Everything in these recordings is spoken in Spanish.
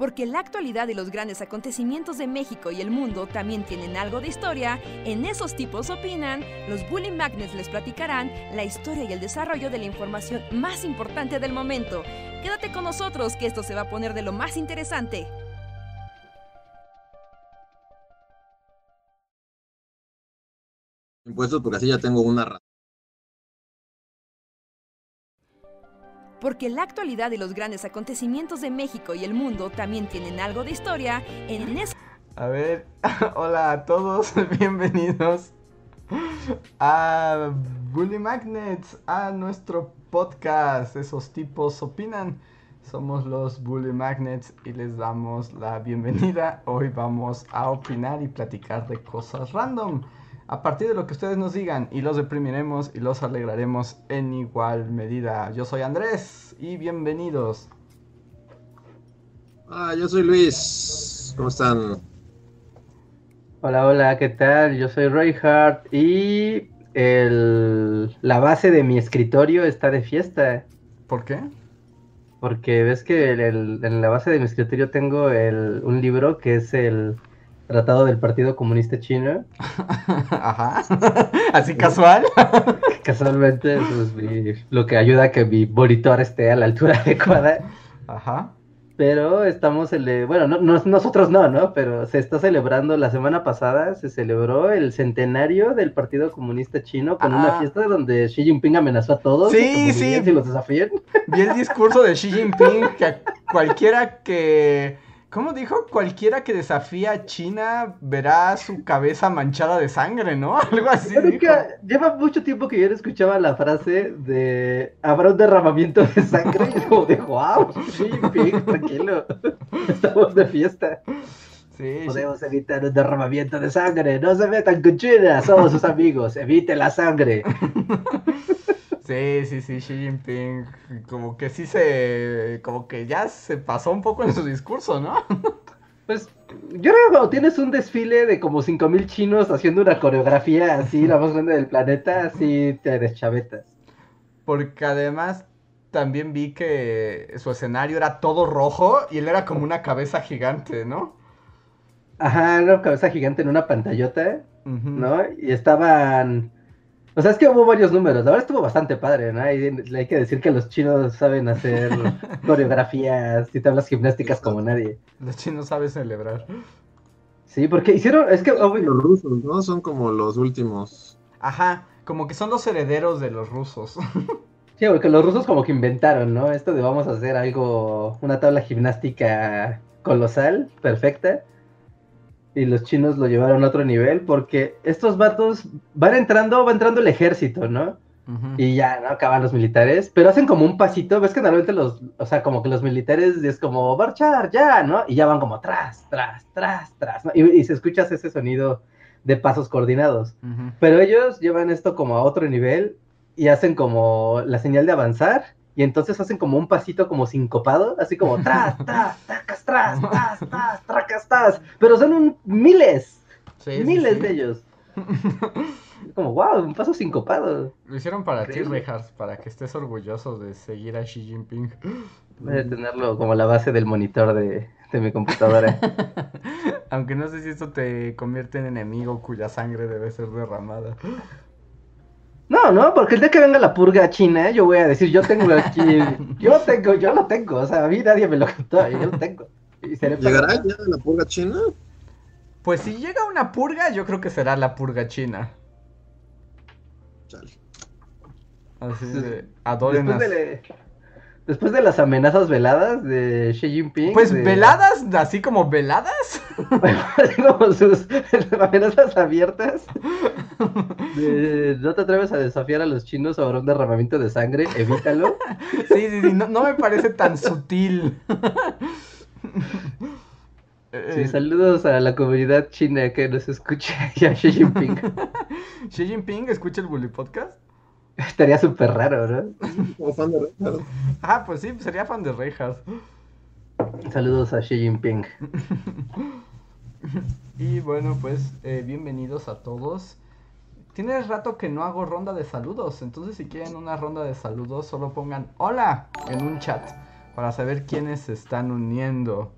Porque la actualidad y los grandes acontecimientos de México y el mundo también tienen algo de historia, en esos tipos opinan, los Bully Magnets les platicarán la historia y el desarrollo de la información más importante del momento. Quédate con nosotros que esto se va a poner de lo más interesante. Impuestos porque así ya tengo una Porque la actualidad y los grandes acontecimientos de México y el mundo también tienen algo de historia, en eso... A ver, hola a todos, bienvenidos a Bully Magnets, a nuestro podcast. Esos tipos opinan. Somos los Bully Magnets y les damos la bienvenida. Hoy vamos a opinar y platicar de cosas random a partir de lo que ustedes nos digan y los deprimiremos y los alegraremos en igual medida. Yo soy Andrés y bienvenidos. Ah, yo soy Luis. ¿Cómo están? Hola, hola, ¿qué tal? Yo soy Reinhardt y el... la base de mi escritorio está de fiesta. ¿Por qué? Porque ves que en la base de mi escritorio tengo un libro que es el Tratado del Partido Comunista Chino. Ajá. Así casual. Casualmente, es lo que ayuda a que mi monitor esté a la altura adecuada. Ajá. Pero estamos, bueno, no, nosotros no, ¿no? Pero se está celebrando, la semana pasada se celebró el centenario del Partido Comunista Chino con una ah. fiesta donde Xi Jinping amenazó a todos. Sí, sí. Si los desafían. Vi el discurso de Xi Jinping que cualquiera que ¿Cómo dijo? Cualquiera que desafía a China verá su cabeza manchada de sangre, ¿no? Algo así. lleva mucho tiempo que yo no escuchaba la frase de habrá un derramamiento de sangre. Y como de wow, sí, tranquilo. Estamos de fiesta. Sí, Podemos evitar un derramamiento de sangre. No se metan con China, somos sus amigos. Evite la sangre. Sí, sí, sí, Xi Jinping, como que sí se, como que ya se pasó un poco en su discurso, ¿no? Pues yo creo que cuando tienes un desfile de como 5000 chinos haciendo una coreografía así, la más grande del planeta, así te deschavetas. Porque además también vi que su escenario era todo rojo y él era como una cabeza gigante, ¿no? Ajá, una cabeza gigante en una pantallota, ¿no? Y estaban o sea, es que hubo varios números. Ahora estuvo bastante padre, ¿no? Hay, hay que decir que los chinos saben hacer coreografías y tablas gimnásticas como nadie. Los chinos saben celebrar. Sí, porque hicieron. Es que. los rusos, ¿no? Son como los últimos. Ajá, como que son los herederos de los rusos. Sí, porque los rusos como que inventaron, ¿no? Esto de vamos a hacer algo. Una tabla gimnástica colosal, perfecta y los chinos lo llevaron a otro nivel porque estos vatos van entrando, va entrando el ejército, ¿no? Y ya, ¿no? Acaban los militares, pero hacen como un pasito, ves que normalmente los, o sea, como que los militares es como marchar ya, ¿no? Y ya van como tras, tras, tras, tras, ¿no? y, se escucha ese sonido de pasos coordinados. Pero ellos llevan esto como a otro nivel y hacen como la señal de avanzar y entonces hacen como un pasito como sincopado, así como tras, tras, tracas, tras, tras, tras, tracas, tras. Pero son un, miles, miles de ellos. como, wow, un paso sincopado. Lo hicieron para ti, Rejas, para que estés orgulloso de seguir a Xi Jinping. Voy a tenerlo como la base del monitor de, de mi computadora. Aunque no sé si esto te convierte en enemigo cuya sangre debe ser derramada. No, no, porque el día que venga la purga china, yo voy a decir, yo tengo aquí, yo tengo, yo lo tengo, o sea, a mí nadie me lo contó, yo lo tengo. ¿Llegará ya la purga china? Pues si llega una purga, yo creo que será la purga china. Chale. Así de, adoren Después de las amenazas veladas de Xi Jinping. Pues veladas, así como veladas. como sus amenazas abiertas. no te atreves a desafiar a los chinos sobre un derramamiento de sangre, evítalo. Sí, sí, sí, no, me parece tan sutil. Sí, saludos a la comunidad china que nos escucha y a Xi Jinping. ¿Xi Jinping escucha el Bully Podcast? Estaría súper raro, ¿no? Como fan de Reinhardt. Ah, pues sí, sería fan de Reinhardt. Saludos a Xi Jinping. y bueno, pues eh, bienvenidos a todos. Tiene rato que no hago ronda de saludos, entonces si quieren una ronda de saludos, solo pongan hola en un chat para saber quiénes se están uniendo.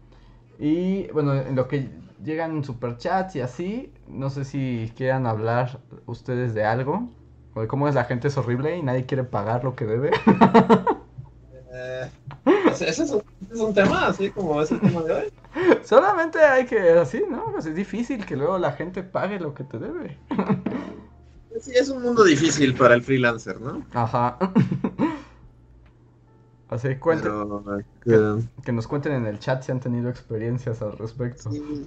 Y bueno, en lo que llegan superchats y así, no sé si quieran hablar ustedes de algo. O de cómo es la gente es horrible y nadie quiere pagar lo que debe. Eh, ese, es un, ese es un tema, así como ese tema de hoy. Solamente hay que, así, ¿no? Pues es difícil que luego la gente pague lo que te debe. Sí, es un mundo difícil para el freelancer, ¿no? Ajá. Así, cuenten, Pero, este, que nos cuenten en el chat si han tenido experiencias al respecto. sí,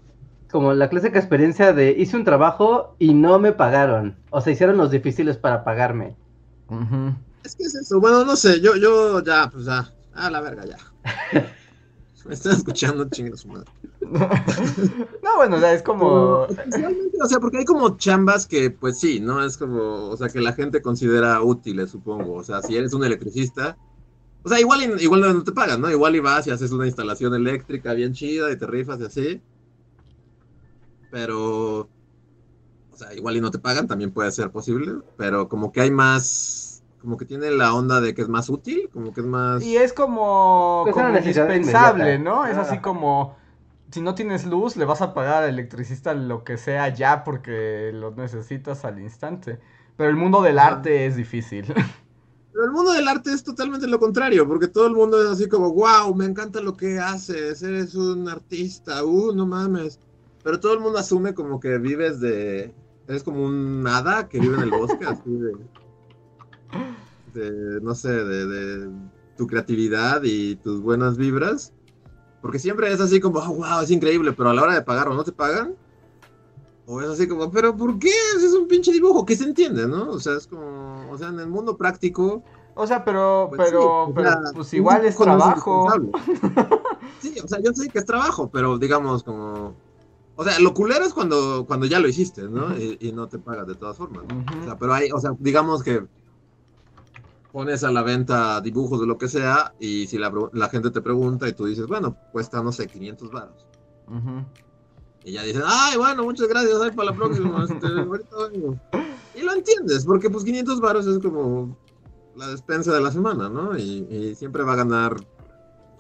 Como la clásica experiencia de hice un trabajo y no me pagaron. O se hicieron los difíciles para pagarme. Es que es eso. Bueno, no sé, yo, yo ya, pues ya. A la verga, ya. Me están escuchando, chingue su madre. no, bueno, o sea, es como... Especialmente, o sea, porque hay como chambas que, pues sí, ¿no? Es como, o sea, que la gente considera útiles, supongo. O sea, si eres un electricista, o sea, igual, y- igual no te pagan, ¿no? Igual y vas y haces una instalación eléctrica bien chida y te rifas y así. Pero, o sea, igual y no te pagan, también puede ser posible, pero como que hay más, como que tiene la onda de que es más útil, como que es más... Y es como, Pues indispensable. ¿no? Es así como, si no tienes luz, le vas a pagar al electricista lo que sea ya porque lo necesitas al instante. Pero el mundo del arte es difícil. Pero el mundo del arte es totalmente lo contrario, porque todo el mundo es así como, wow, me encanta lo que haces, eres un artista, uh, no mames. Pero todo el mundo asume como que vives de, eres como un hada que vive en el bosque, así de, de no sé, de, de tu creatividad y tus buenas vibras. Porque siempre es así como, wow, es increíble, pero a la hora de pagar o no te pagan, o es así como, pero ¿por qué? Es un pinche dibujo, que se entiende, ¿no? O sea, es como, o sea, en el mundo práctico, O sea, pero, pues sí, pero, o pero, sea, pues igual es trabajo. Sí, o sea, yo sé que es trabajo, pero digamos como... O sea, lo culero es cuando, cuando ya lo hiciste, ¿no? Y, y no te pagas de todas formas. O sea, pero hay, o sea, digamos que pones a la venta dibujos de lo que sea y si la, la gente te pregunta y tú dices, bueno, cuesta, no sé, 500 baros. Ujú. Y ya dicen, ay, bueno, muchas gracias, ay, para la próxima. este, ahorita vengo". Y lo entiendes, porque pues 500 baros es como la despensa de la semana, ¿no? Y, y siempre va a ganar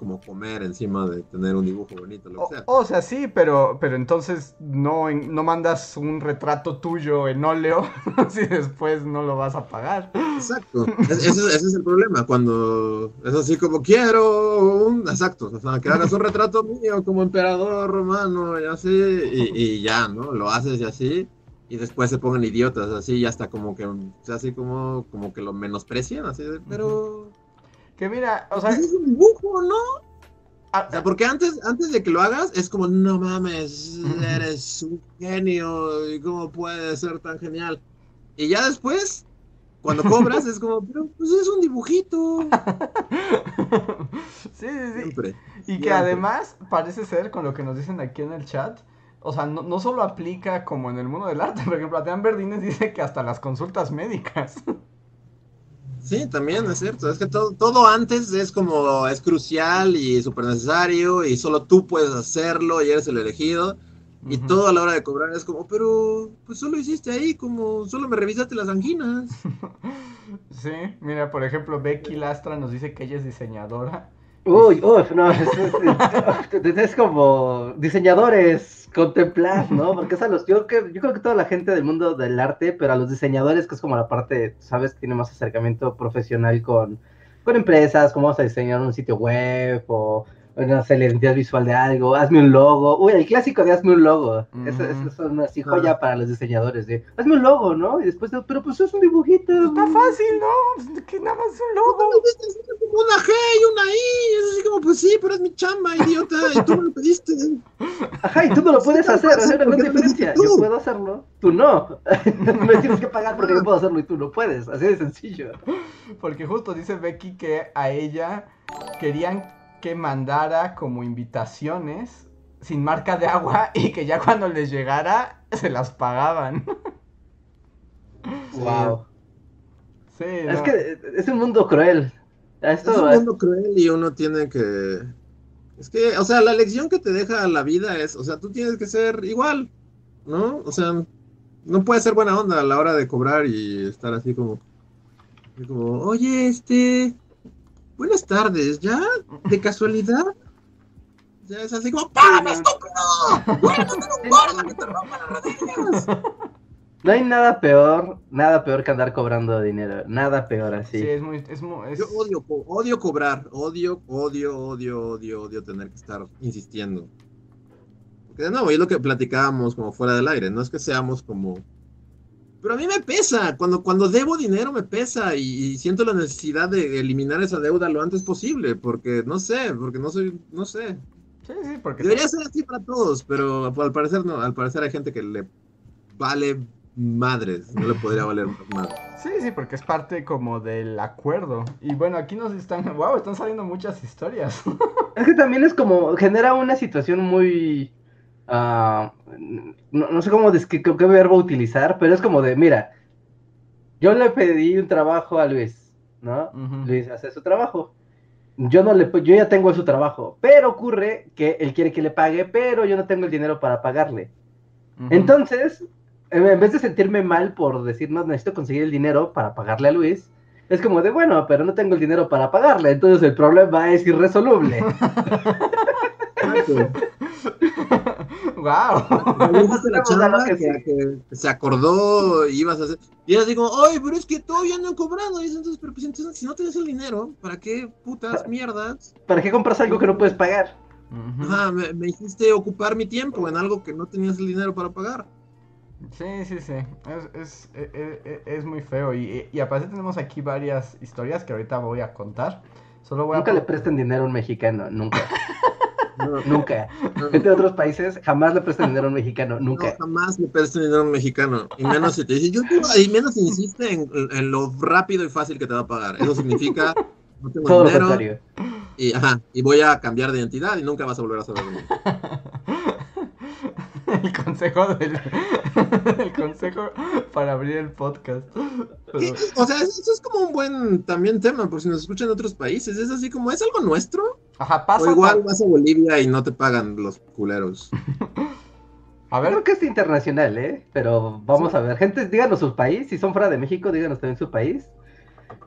como comer encima de tener un dibujo bonito, lo O, que sea. o sea, sí, pero, pero entonces no, no mandas un retrato tuyo en óleo si después no lo vas a pagar. Exacto. Es- ese, ese es el problema, cuando es así como quiero un... Exacto, o sea, que hagas un retrato mío como emperador romano y así, y, y ya, ¿no? Lo haces y así, y después se pongan idiotas así, y hasta como que, así como, como que lo menosprecian, así de, pero... Que mira, o sea, Pues es un dibujo, ¿no? a- O sea, porque antes, antes de que lo hagas, es como, no mames, eres un genio, y cómo puede ser tan genial. Y ya después, cuando cobras, es como, pero pues es un dibujito. sí, sí, sí. Siempre. Y que además parece ser, con lo que nos dicen aquí en el chat, o sea, no, no solo aplica como en el mundo del arte, por ejemplo, Adrián Verdines dice que hasta las consultas médicas. Sí, también es cierto. Es que todo, todo antes es como, es crucial y súper necesario, y solo tú puedes hacerlo y eres el elegido. Y todo a la hora de cobrar es como, pero pues solo hiciste ahí, como solo me revisaste las anginas. Sí, mira, por ejemplo, Becky Lastra nos dice que ella es diseñadora. Uy, uf, no, es, es- como diseñadores, contemplar, ¿no? Porque es a los, yo, creo- que toda la gente del mundo del arte, pero a los diseñadores, que es como la parte, ¿sabes? Que tiene más acercamiento profesional con, con empresas, cómo vamos a diseñar un sitio web o, o no sé, la identidad visual de algo, hazme un logo. Uy, el clásico de hazme un logo. Eso, Ujú. eso es una así joya para los diseñadores, de hazme un logo, ¿no? Y después, de, pero pues es un dibujito. Está fácil, ¿no? Pues, Que nada más es un logo. me diste así como una G y una I. Es así como, pues sí, pero es mi chamba, idiota. Y tú me lo pediste. Ajá, y tú no lo puedes Sí, hacer, no, hay una gran porque lo diferencia. Yo puedo hacerlo, tú no. Me tienes que pagar porque yo puedo hacerlo y tú no puedes. Así de sencillo. Porque justo dice Becky que a ella querían que mandara como invitaciones sin marca de agua y que ya cuando les llegara se las pagaban. Wow. Sí, Es que es un mundo cruel. A Es Esto, un mundo cruel y uno tiene que. Es que, o sea, la lección que te deja la vida es, o sea, tú tienes que ser igual, ¿no? O sea, no puedes ser buena onda a la hora de cobrar y estar así como, así como, oye, este, buenas tardes, ¿ya? ¿De casualidad? Es así como, ¡págame, estúpido! ¡Guárdate un guarda que te rompa las rodillas! No hay nada peor, nada peor que andar cobrando dinero. Nada peor así. Sí, es muy. Es muy es- Yo odio, odio cobrar, odio, odio, odio, odio, odio tener que estar insistiendo. Porque de nuevo, es lo que platicábamos como fuera del aire, no es que seamos como... Pero a mí me pesa, cuando, cuando debo dinero me pesa y, y siento la necesidad de eliminar esa deuda lo antes posible, porque no sé, porque no soy, no sé. Sí, sí, porque. Debería ser así para todos, pero al parecer no, al parecer hay gente que le vale madres, no le podría valer más madres. Sí, sí, porque es parte como del acuerdo. Y bueno, aquí nos están. ¡Wow! Están saliendo muchas historias. Es que también es como, genera una situación muy... ah, no, no sé cómo, qué, qué verbo utilizar, pero es como de, mira, yo le pedí un trabajo a Luis, ¿no? Luis hace su trabajo. Yo no le, yo ya tengo su trabajo, pero ocurre que él quiere que le pague, pero yo no tengo el dinero para pagarle. Entonces, en en vez de sentirme mal por decir, no, necesito conseguir el dinero para pagarle a Luis, es como de, bueno, pero no tengo el dinero para pagarle, entonces el problema es irresoluble. ¡Wow! La chamba que que, que se acordó y ibas a hacer. Y ella digo, ay, pero es que todavía no he cobrado. Y dice, entonces, pero pues entonces, si no tienes el dinero, ¿para qué putas mierdas? ¿Para qué compras algo que no puedes pagar? Ajá, me, me hiciste ocupar mi tiempo en algo que no tenías el dinero para pagar. Sí, sí, sí. Es, es, e- e- e- es muy feo. Y, y aparte tenemos aquí varias historias que ahorita voy a contar. Solo voy Nunca a... le presten dinero a un mexicano, nunca, No, nunca. no, Gente de otros países jamás le prestan dinero a un mexicano, no, nunca. jamás le prestes dinero a un mexicano. Y menos si te dice, yo te- y menos si insiste en, en lo rápido y fácil que te va a pagar. Eso significa, no tengo Todo lo dinero. contrario. Y, ajá, y voy a cambiar de identidad y nunca vas a volver a saber de mí. el consejo del... el consejo para abrir el podcast. Pero- O sea, eso es como un buen también tema, por si nos escuchan en otros países. Es así como, ¿es algo nuestro? Ajá, pasa... O igual vas a Bolivia y no te pagan los culeros. A ver, Creo que es internacional, ¿eh? Pero vamos a ver. Gente, díganos su país. Si son fuera de México, díganos también su país.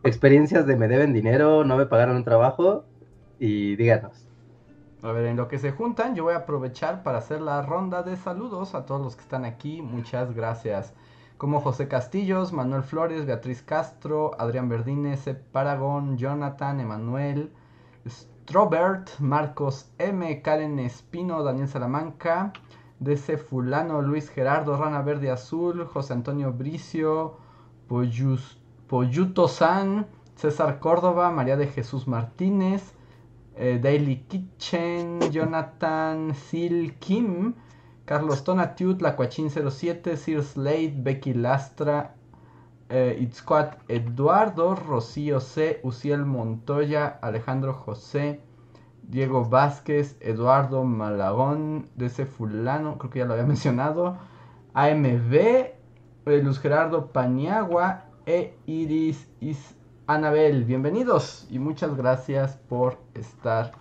Experiencias de me deben dinero, no me pagaron un trabajo. Y díganos. A ver, en lo que se juntan, yo voy a aprovechar para hacer la ronda de saludos a todos los que están aquí. Muchas gracias. Como José Castillos, Manuel Flores, Beatriz Castro, Adrián Verdines, Sep Paragon, Jonathan, Emanuel, Strobert, Marcos M, Karen Espino, Daniel Salamanca, DC Fulano, Luis Gerardo, Rana Verde Azul, José Antonio Bricio, Poyuto San, César Córdoba, María de Jesús Martínez, eh, Daily Kitchen, Jonathan Sil Kim, Carlos Tonatiuh, Lacuachín 07, Sir Slade, Becky Lastra, eh, Itzcoat Eduardo, Rocío C, Uciel Montoya, Alejandro José, Diego Vázquez, Eduardo Malagón, DC Fulano, creo que ya lo había mencionado, AMB, eh, Luz Gerardo Paniagua e Iris Is Anabel. Bienvenidos y muchas gracias por estar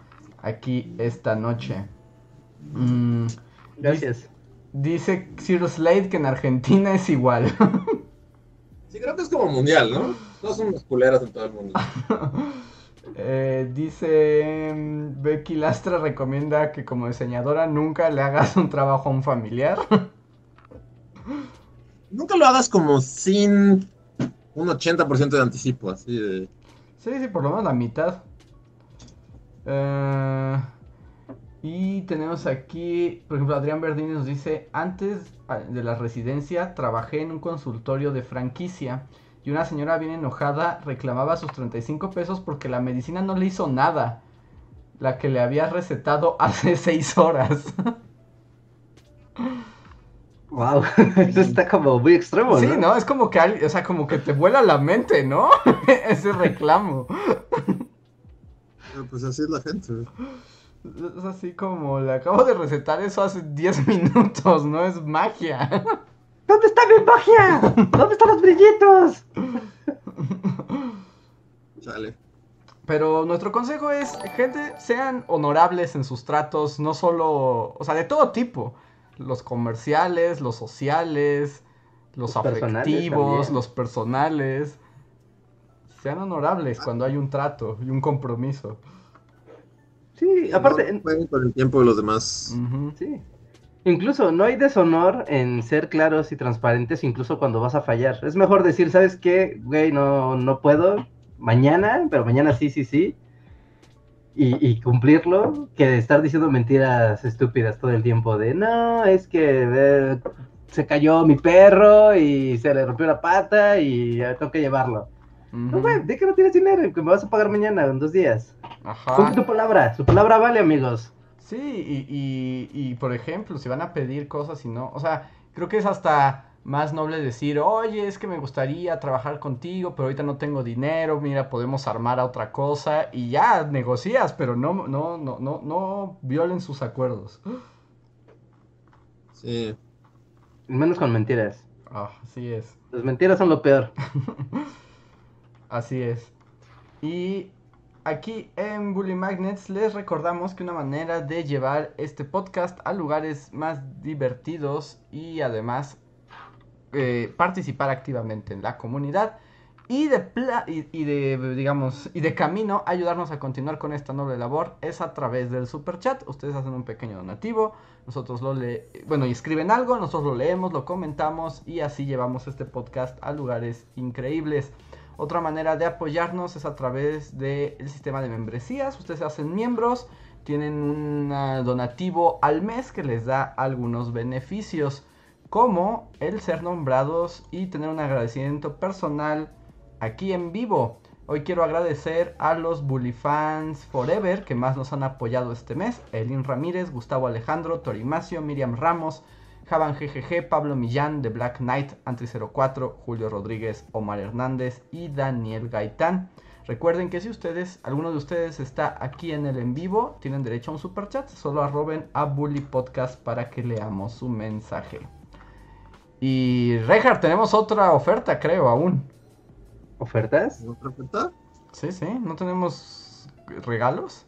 aquí esta noche. Mm, Gracias. Dice Cyrus Slade que en Argentina es igual. Sí, creo que es como mundial, ¿no? Todos son unos culeros en todo el mundo. Eh, dice mm, Becky Lastra recomienda que como diseñadora nunca le hagas un trabajo a un familiar. Nunca lo hagas como sin un 80% de anticipo, así de... Sí, sí, por lo menos la mitad. Eh, y tenemos aquí, por ejemplo, Adrián Verdini nos dice, antes ah, de la residencia trabajé en un consultorio de franquicia y una señora bien enojada reclamaba sus 35 pesos porque la medicina no le hizo nada. La que le había recetado hace 6 horas. Wow, eso está como muy extremo, Sí, ¿no? ¿no? Es como que, o sea, como que te vuela la mente, ¿no? Ese reclamo. Pero pues así es la gente. Es así como, le acabo de recetar eso hace 10 minutos, no es magia. ¿Dónde está mi magia? ¿Dónde están los brillitos? Chale. Pero nuestro consejo es, gente, sean honorables en sus tratos, no solo, o sea, de todo tipo. Los comerciales, los sociales, los, afectivos, los personales. Sean honorables cuando hay un trato y un compromiso. Sí, aparte, No jueguen con el tiempo de los demás. Sí. Incluso no hay deshonor en ser claros y transparentes, incluso cuando vas a fallar. Es mejor decir, ¿sabes qué? Güey, no, no puedo. Mañana, pero mañana sí, sí, sí. Y, y cumplirlo, que de estar diciendo mentiras estúpidas todo el tiempo de, no, es que eh, se cayó mi perro y se le rompió la pata y tengo que llevarlo. No, güey, de que no tienes dinero, que me vas a pagar mañana, en dos días. Ajá. Cumple tu palabra, su palabra vale, amigos. Sí, y, y, y por ejemplo, si van a pedir cosas y no, o sea, creo que es hasta más noble decir, oye, es que me gustaría trabajar contigo, pero ahorita no tengo dinero, mira, podemos armar a otra cosa y ya negocias, pero no, no, no, no, no violen sus acuerdos. Sí. Menos con mentiras. Ah, así es. Las mentiras son lo peor. Así es. Y aquí en Bully Magnets les recordamos que una manera de llevar este podcast a lugares más divertidos y además eh, participar activamente en la comunidad y de, y, de, digamos, y de camino ayudarnos a continuar con esta noble labor es a través del super chat. Ustedes hacen un pequeño donativo, nosotros lo le bueno, y escriben algo, nosotros lo leemos, lo comentamos y así llevamos este podcast a lugares increíbles. Otra manera de apoyarnos es a través del sistema de membresías. Ustedes hacen miembros, tienen un ah, donativo al mes que les da algunos beneficios, como el ser nombrados y tener un agradecimiento personal aquí en vivo. Hoy quiero agradecer a los Bully Fans Forever que más nos han apoyado este mes. Elin Ramírez, Gustavo Alejandro, Torimacio, Miriam Ramos, Javan GGG, Pablo Millán, The Black Knight, Antri04, Julio Rodríguez, Omar Hernández y Daniel Gaitán. Recuerden que si ustedes, alguno de ustedes está aquí en el en vivo, tienen derecho a un super chat. Solo arroben a Bully Podcast para que leamos su mensaje. Y Reinhardt, tenemos otra oferta, creo, aún. ¿Ofertas? ¿Otra oferta? Sí, sí, ¿no tenemos regalos?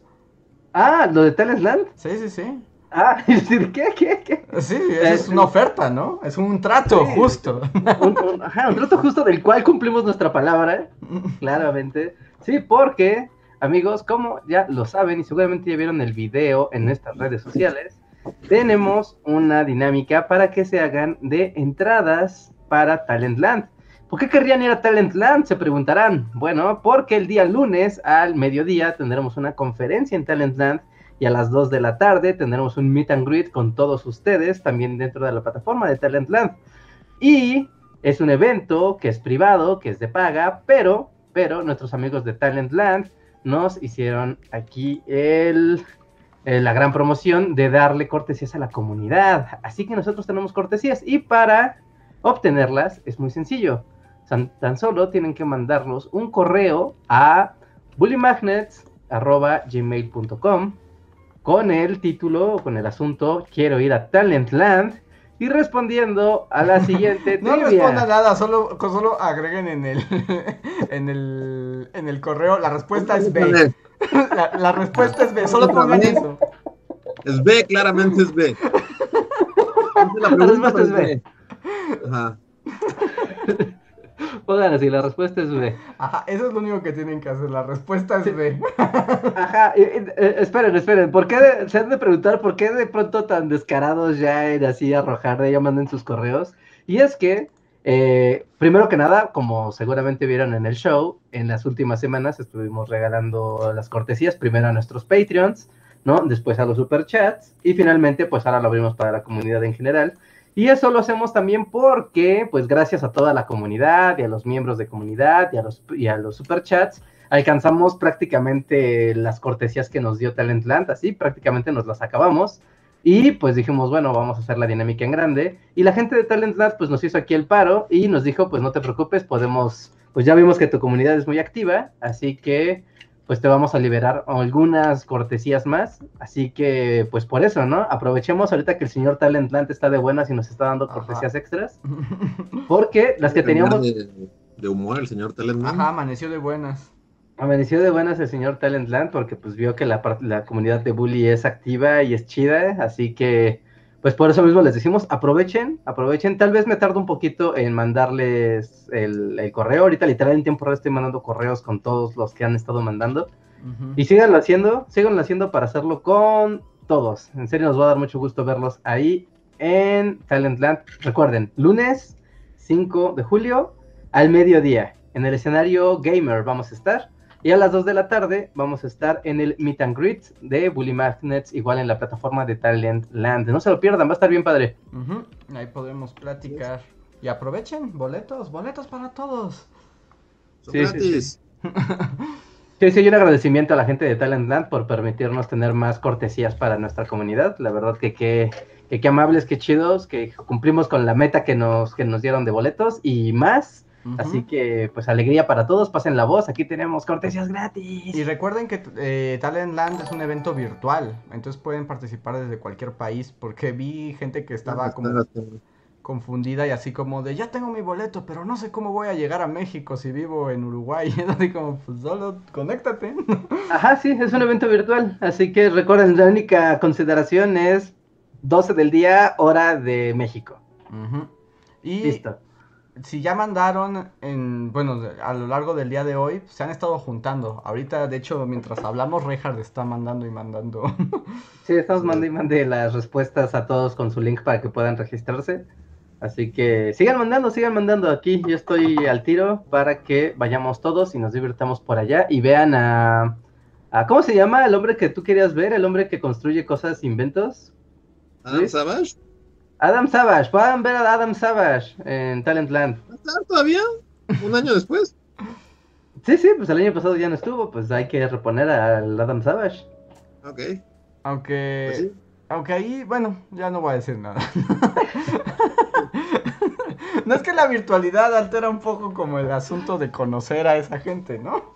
Ah, lo de Talentland. Sí, sí, sí. Ah, decir, ¿qué, qué, qué? Sí, eso es una oferta, ¿no? Es un trato Sí. justo. Un, un- ajá, un trato justo del cual cumplimos nuestra palabra, claramente. Sí, porque, amigos, como ya lo saben y seguramente ya vieron el video en nuestras redes sociales, tenemos una dinámica para que se hagan de entradas para Talentland. ¿Por qué querrían ir a Talentland? Se preguntarán. Bueno, porque el día lunes al mediodía tendremos una conferencia en Talentland y a las 2 de la tarde tendremos un meet and greet con todos ustedes, también dentro de la plataforma de Talentland. Y es un evento que es privado, que es de paga, pero, pero nuestros amigos de Talentland nos hicieron aquí el, eh, la gran promoción de darle cortesías a la comunidad. Así que nosotros tenemos cortesías y para obtenerlas es muy sencillo. Tan, tan solo tienen que mandarnos un correo a bullymagnets.gmail.com con el título, con el asunto Quiero ir a Talentland y respondiendo a la siguiente No responda nada, solo, solo agreguen en el, en el en el correo, la respuesta es B. La, la respuesta es B, solo pongan eso. Es B, claramente es B. La, La respuesta es B. Ajá. Pongan así, la respuesta es B. Ajá, eso es lo único que tienen que hacer, la respuesta es B. Ajá, eh, esperen, esperen, ¿por qué de- se han de preguntar por qué de pronto tan descarados ya en así arrojar de ya manden sus correos? Y es que, eh, primero que nada, como seguramente vieron en el show, en las últimas semanas estuvimos regalando las cortesías, primero a nuestros Patreons, ¿no? Después a los superchats, y finalmente, pues ahora lo abrimos para la comunidad en general. Y eso lo hacemos también porque, pues gracias a toda la comunidad y a los miembros de comunidad y a los, y a los superchats, alcanzamos prácticamente las cortesías que nos dio Talentland, así prácticamente nos las acabamos. Y pues dijimos, bueno, vamos a hacer la dinámica en grande. Y la gente de Talentland pues nos hizo aquí el paro y nos dijo, pues no te preocupes, podemos, pues ya vimos que tu comunidad es muy activa, así que pues te vamos a liberar algunas cortesías más. Así que pues por eso, ¿no? Aprovechemos ahorita que el señor Talentland está de buenas y nos está dando Ajá. cortesías extras. Porque las que teníamos... De, de humor el señor Telemann. Ajá, amaneció de buenas. Amaneció de buenas el señor Talentland porque pues vio que la, la comunidad de Bully es activa y es chida, así que pues por eso mismo les decimos aprovechen, aprovechen, tal vez me tardo un poquito en mandarles el, el correo, ahorita literal en tiempo real estoy mandando correos con todos los que han estado mandando, Ujú. Y síganlo haciendo, síganlo haciendo para hacerlo con todos. En serio, nos va a dar mucho gusto verlos ahí en Talentland. Recuerden, lunes 5 de julio al mediodía. En el escenario Gamer vamos a estar. Y a las 2 de la tarde vamos a estar en el Meet and Greet de Bully Magnets, igual en la plataforma de Talentland. No se lo pierdan, va a estar bien padre. Ahí podemos platicar. Y aprovechen, boletos, boletos para todos. Son Sí, sí, gratis. Sí, sí, y un agradecimiento a la gente de Talentland por permitirnos tener más cortesías para nuestra comunidad. La verdad que qué que, qué amables, qué chidos, que cumplimos con la meta que nos, que nos dieron de boletos y más. Así que, pues, alegría para todos, pasen la voz, aquí tenemos cortesías gratis. Y recuerden que eh, Talentland es un evento virtual, entonces pueden participar desde cualquier país, porque vi gente que estaba como confundida y así como de, ya tengo mi boleto, pero no sé cómo voy a llegar a México si vivo en Uruguay. Y así como, pues solo conéctate. Ajá, sí, es un evento virtual, así que recuerden, la única consideración es 12 del día, hora de México. Y Listo. Si ya mandaron, en, bueno, a lo largo del día de hoy, se han estado juntando. Ahorita, de hecho, mientras hablamos, Reinhardt está mandando y mandando. Sí, estamos mandando y mande las respuestas a todos con su link para que puedan registrarse. Así que sigan mandando, sigan mandando aquí. Yo estoy al tiro para que vayamos todos y nos divirtamos por allá y vean a, a- ¿cómo se llama el hombre que tú querías ver? El hombre que construye cosas, inventos. ¿Adam Savage? Adam Savage. Puedan ver a Adam Savage en Talentland. ¿Va a estar todavía? ¿Un año después? Sí, sí, pues el año pasado ya no estuvo, pues hay que reponer al Adam Savage. Ok. Aunque, Pues sí. aunque ahí, bueno, ya no voy a decir nada. no es que la virtualidad altera un poco como el asunto de conocer a esa gente, ¿no?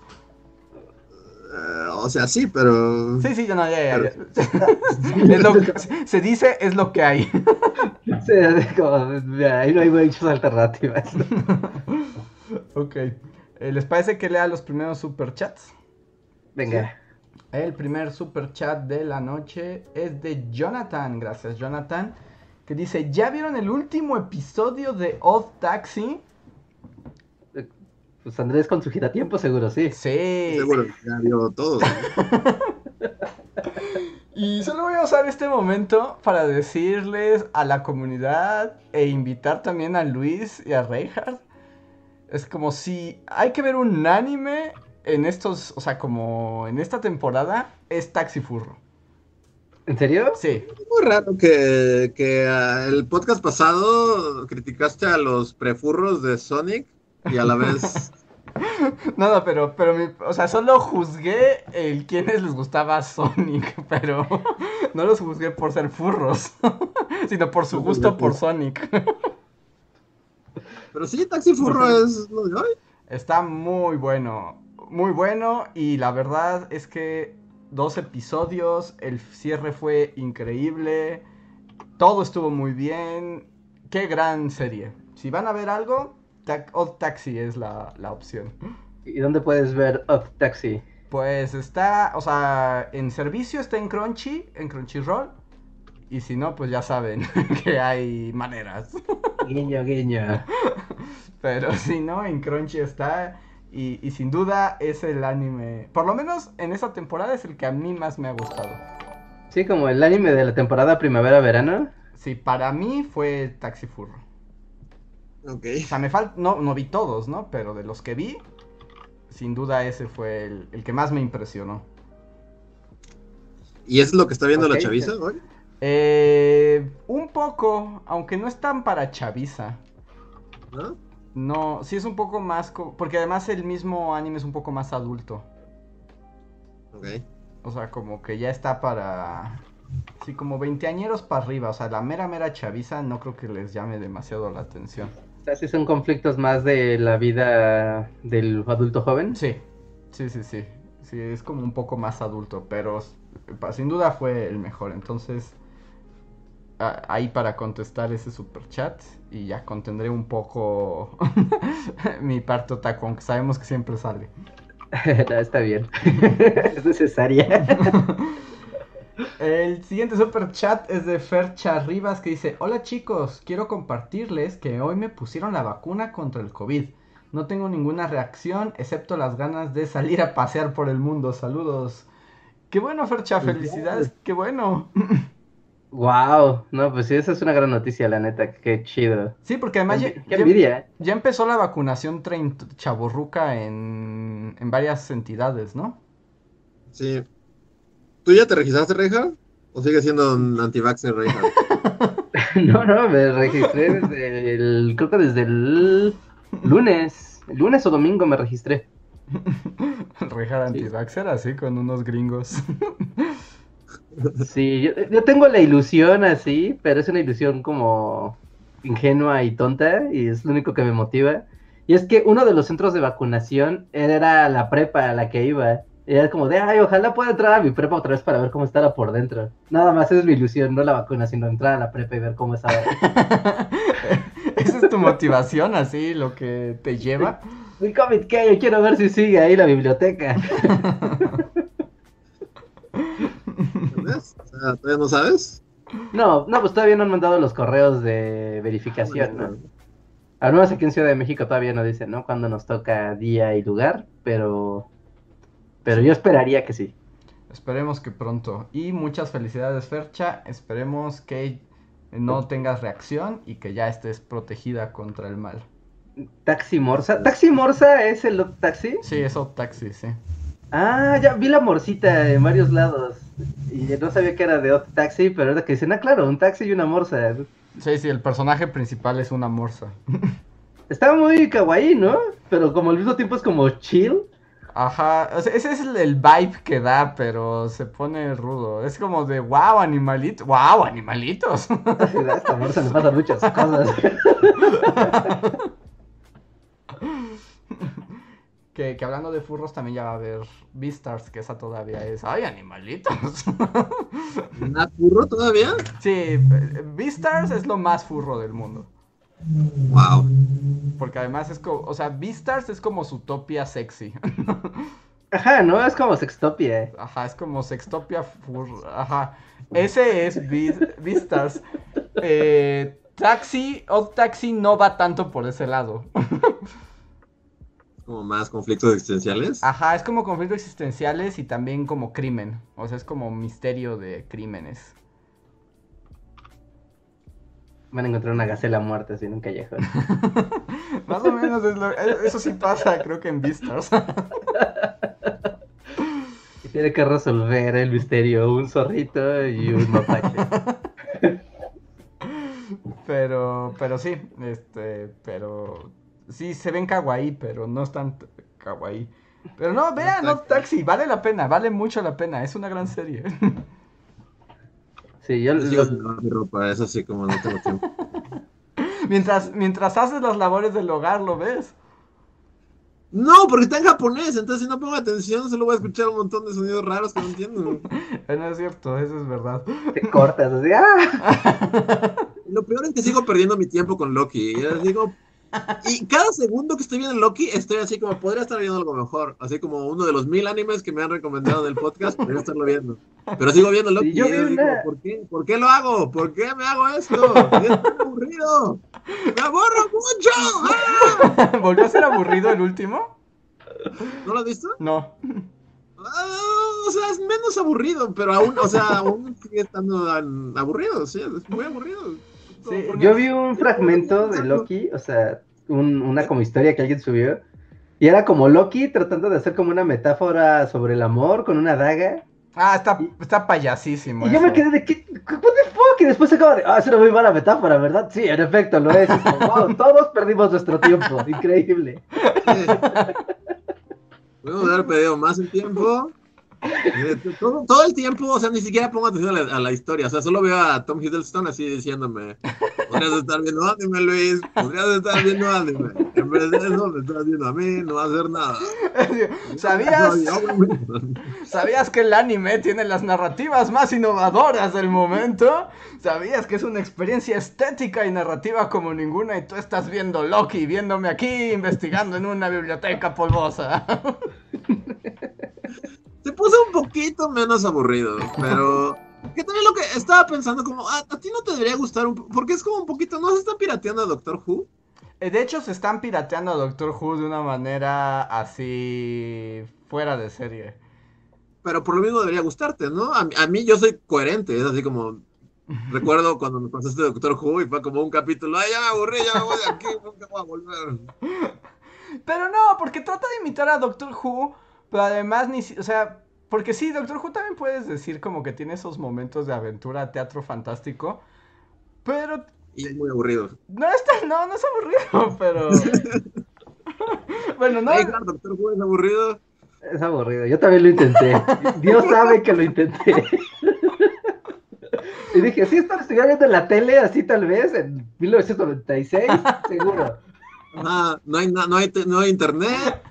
Eh, o sea, sí, pero. Sí, sí, ya no, ya, ya, ya. Es lo que- se dice, es lo que hay. Sí, así como, mira, ahí no hay muchas alternativas. ok. Eh, ¿Les parece que lea los primeros superchats? Venga. El primer super chat de la noche es de Jonathan. Gracias, Jonathan. Que dice: ¿Ya vieron el último episodio de Odd Taxi? Pues Andrés con su giratiempo seguro, sí. Sí. Seguro, ya vio todo. Y solo voy a usar este momento para decirles a la comunidad e invitar también a Luis y a Reinhardt. Es como si hay que ver un anime en estos, o sea, como en esta temporada, es Taxi Furro. ¿En serio? Sí. Es muy raro que, que ah, el podcast pasado criticaste a los prefurros de Sonic y a la vez. No, no, pero, pero mi- o sea, solo juzgué el quienes les gustaba Sonic, pero no los juzgué por ser furros, sino por su gusto por Sonic. Pero sí, Taxi Furro es lo de hoy. Está muy bueno, muy bueno y la verdad es que dos episodios, el cierre fue increíble, todo estuvo muy bien, qué gran serie. Si van a ver algo, Ta- Odd Taxi es la, la opción. ¿Y dónde puedes ver Up Taxi? Pues está, o sea, en servicio está en Crunchy, en Crunchyroll. Y si no, pues ya saben que hay maneras. Guiño, guiño. Pero si no, en Crunchy está. Y, y sin duda es el anime. Por lo menos en esta temporada es el que a mí más me ha gustado. Sí, como el anime de la temporada primavera-verano. Sí, para mí fue Taxi Furro. O sea, me falta. No, no vi todos, ¿no? Pero de los que vi, sin duda ese fue el, el que más me impresionó. ¿Y es lo que está viendo la chaviza hoy? Eh, un poco, aunque no es tan para chaviza. ¿No? No, sí es un poco más... Porque además el mismo anime es un poco más adulto. Ok. O sea, como que ya está para... Sí, como veinteañeros para arriba. O sea, la mera, mera chaviza no creo que les llame demasiado la atención. O sea, sí son conflictos más de la vida del adulto joven. Sí, sí, sí, sí. Sí, es como un poco más adulto, pero sin duda fue el mejor. Entonces, ahí para contestar ese super chat y ya contendré un poco mi parte otaku, aunque sabemos que siempre sale. No, está bien. es necesaria. El siguiente super chat es de Fercha Rivas que dice, hola chicos, quiero compartirles que hoy me pusieron la vacuna contra el COVID. No tengo ninguna reacción, excepto las ganas de salir a pasear por el mundo. Saludos. Qué bueno, Fercha, felicidades, qué bueno. Wow, no, pues sí, esa es una gran noticia, la neta, qué chido. Sí, porque además ya, Qué envidia, ¿eh? ya empezó la vacunación chavorruca en, en varias entidades, ¿no? Sí. ¿Tú ya te registraste, Reija? ¿O sigue siendo un anti-vaxxer, Reija? No, no, me registré desde el, creo que desde el lunes, el lunes o domingo me registré. Rejar antivaxxer así con unos gringos. Sí, yo, yo tengo la ilusión así, pero es una ilusión como ingenua y tonta y es lo único que me motiva. Y es que uno de los centros de vacunación era la prepa a la que iba. Y era como de, ay, ojalá pueda entrar a mi prepa otra vez para ver cómo estaba por dentro. Nada más es mi ilusión, no la vacuna, sino entrar a la prepa y ver cómo estaba. Esa es tu motivación, así, lo que te lleva. Mi COVID, ¿qué? Yo quiero ver si sigue ahí la biblioteca. ¿Ves? O sea, ¿Todavía no sabes? No, no, pues todavía no han mandado los correos de verificación, ¿no? Al menos aquí en Ciudad de México todavía no dicen, ¿no? Cuándo nos toca día y lugar, pero... Pero yo esperaría que sí. Esperemos que pronto. Y muchas felicidades, Fercha. Esperemos que no tengas reacción y que ya estés protegida contra el mal. Taxi Morsa. ¿Taxi Morsa es el taxi? Sí, eso taxi, sí. Ah, ya vi la morcita en varios lados. Y no sabía que era de otro taxi, pero ahora que dicen, ah, claro, un taxi y una morsa. Sí, sí, el personaje principal es una morsa. Está muy kawaii, ¿no? Pero como al mismo tiempo es como chill. Ajá, o sea, ese es el, vibe que da, pero se pone rudo. Es como de, wow, animalito, wow, animalitos. A esta morsa le pasan muchas cosas. que, que hablando de furros también ya va a haber Beastars, que esa todavía es, ay, animalitos. ¿Una furro todavía? sí, Beastars es lo más furro del mundo. Wow. Porque además es como, o sea, Beastars es como su topia sexy. Ajá, ¿no? Es como Sextopia. Ajá, es como Sextopia furro. Ajá. Ese es Beas- Beastars. Eh, taxi, Odd Taxi no va tanto por ese lado. Como más conflictos existenciales. Ajá, es como conflictos existenciales y también como crimen. O sea, es como misterio de crímenes. Van a encontrar una gacela muerta así en un callejón. Más o menos es lo- eso sí pasa, creo que en. Y tiene que resolver el misterio un zorrito y un mapache. Pero, pero sí, este, pero sí se ven kawaii, pero no están kawaii. Pero no, vean, no, Taxi, vale la pena, vale mucho la pena, es una gran serie. Sí, yo sigo los- mi ropa, eso sí, como no tengo tiempo. mientras, mientras haces las labores del hogar, ¿lo ves? No, porque está en japonés, entonces si no pongo atención solo voy a escuchar un montón de sonidos raros que no entiendo. No es cierto, eso es verdad. te cortas así. ¡ah! Lo peor es que sigo perdiendo mi tiempo con Loki. Y, yo digo, y cada segundo que estoy viendo Loki, estoy así como, podría estar viendo algo mejor. Así como uno de los mil animes que me han recomendado del podcast, podría estarlo viendo. Pero sigo viendo Loki. Sí, yo y vi digo, ¿por, qué? ¿Por qué lo hago? ¿Por qué me hago esto? Es aburrido. ¡Me aburro mucho! ¡Ah! ¿Volvió a ser aburrido el último? ¿No lo has visto? No. Ah, o sea, es menos aburrido, pero aún, o sea, aún sigue estando tan aburrido, sí, es muy aburrido. Sí, Yo vi un fragmento de Loki, o sea, un- una como historia que alguien subió. Y era como Loki tratando de hacer como una metáfora sobre el amor con una daga. Ah, está, está payasísimo. Y yo me quedé de, ¿qué? ¿What the fuck? Y después acaba de, ah, es una muy mala metáfora, ¿verdad? Sí, en efecto, lo es. Como, wow, todos perdimos nuestro tiempo. Increíble. Podemos haber pedido más el tiempo. Todo, todo el tiempo, o sea, ni siquiera pongo atención a la, a la historia. O sea, solo veo a Tom Hiddleston así diciéndome: Podrías estar viendo anime, Luis. Podrías estar viendo anime. En vez de eso, me estás viendo a mí, no va a hacer nada. ¿Sabías? ¿Sabías que el anime tiene las narrativas más innovadoras del momento? ¿Sabías que es una experiencia estética y narrativa como ninguna y tú estás viendo Loki, viéndome aquí investigando en una biblioteca polvosa? Se puso un poquito menos aburrido, pero que también lo que estaba pensando como, ah, a ti no te debería gustar un po- porque es como un poquito, no se está pirateando a Doctor Who. Eh, De hecho, se están pirateando a Doctor Who de una manera así fuera de serie. Pero por lo mismo debería gustarte, ¿no? A, mí- a mí yo soy coherente, es así como... Recuerdo cuando me pasaste Doctor Who y fue como un capítulo, ay, ya me aburrí, ya me voy de aquí, nunca voy a volver. Pero no, porque trata de imitar a Doctor Who, pero además ni, si- o sea, porque sí, Doctor Who también puedes decir como que tiene esos momentos de aventura, teatro fantástico, pero Y es muy aburrido. no es tan, no, no es aburrido, pero bueno, no, Ay, claro, Doctor Who es aburrido. Es aburrido. Yo también lo intenté. Dios sabe que lo intenté. Y dije, sí, esto lo estuviera viendo en la tele, así tal vez, en 1996, seguro. Ajá, no hay, no hay, no hay internet.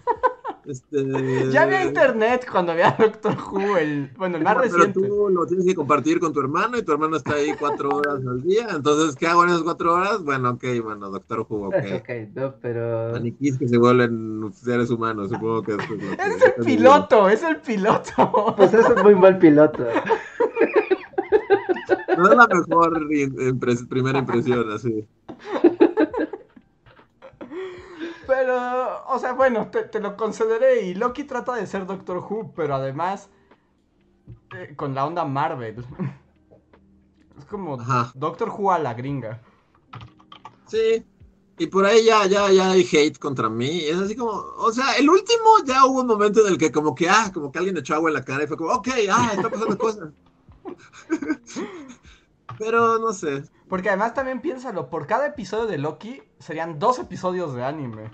Este... ya había internet cuando había Doctor Who, el, bueno, el más Pero reciente. tú lo tienes que compartir con tu hermano y tu hermano está ahí cuatro horas al día. Entonces, ¿qué hago en esas cuatro horas? Bueno, ok, bueno, Doctor Who, ok. Ok, no, pero. Maniquís que se vuelven seres humanos, supongo que es lo que- Es el piloto, es el piloto. Pues es un muy mal piloto. No es la mejor impres- primera impresión, así. Pero, o sea, bueno, te, te lo concederé. Y Loki trata de ser Doctor Who, pero además eh, con la onda Marvel. Es como Ajá. Doctor Who a la gringa. Sí. Y por ahí ya, ya, ya hay hate contra mí. Es así como, o sea, el último ya hubo un momento en el que como que, ah, como que alguien echó agua en la cara y fue como, ok, ah, está pasando cosas. Pero no sé. Porque además también piénsalo, por cada episodio de Loki serían dos episodios de anime.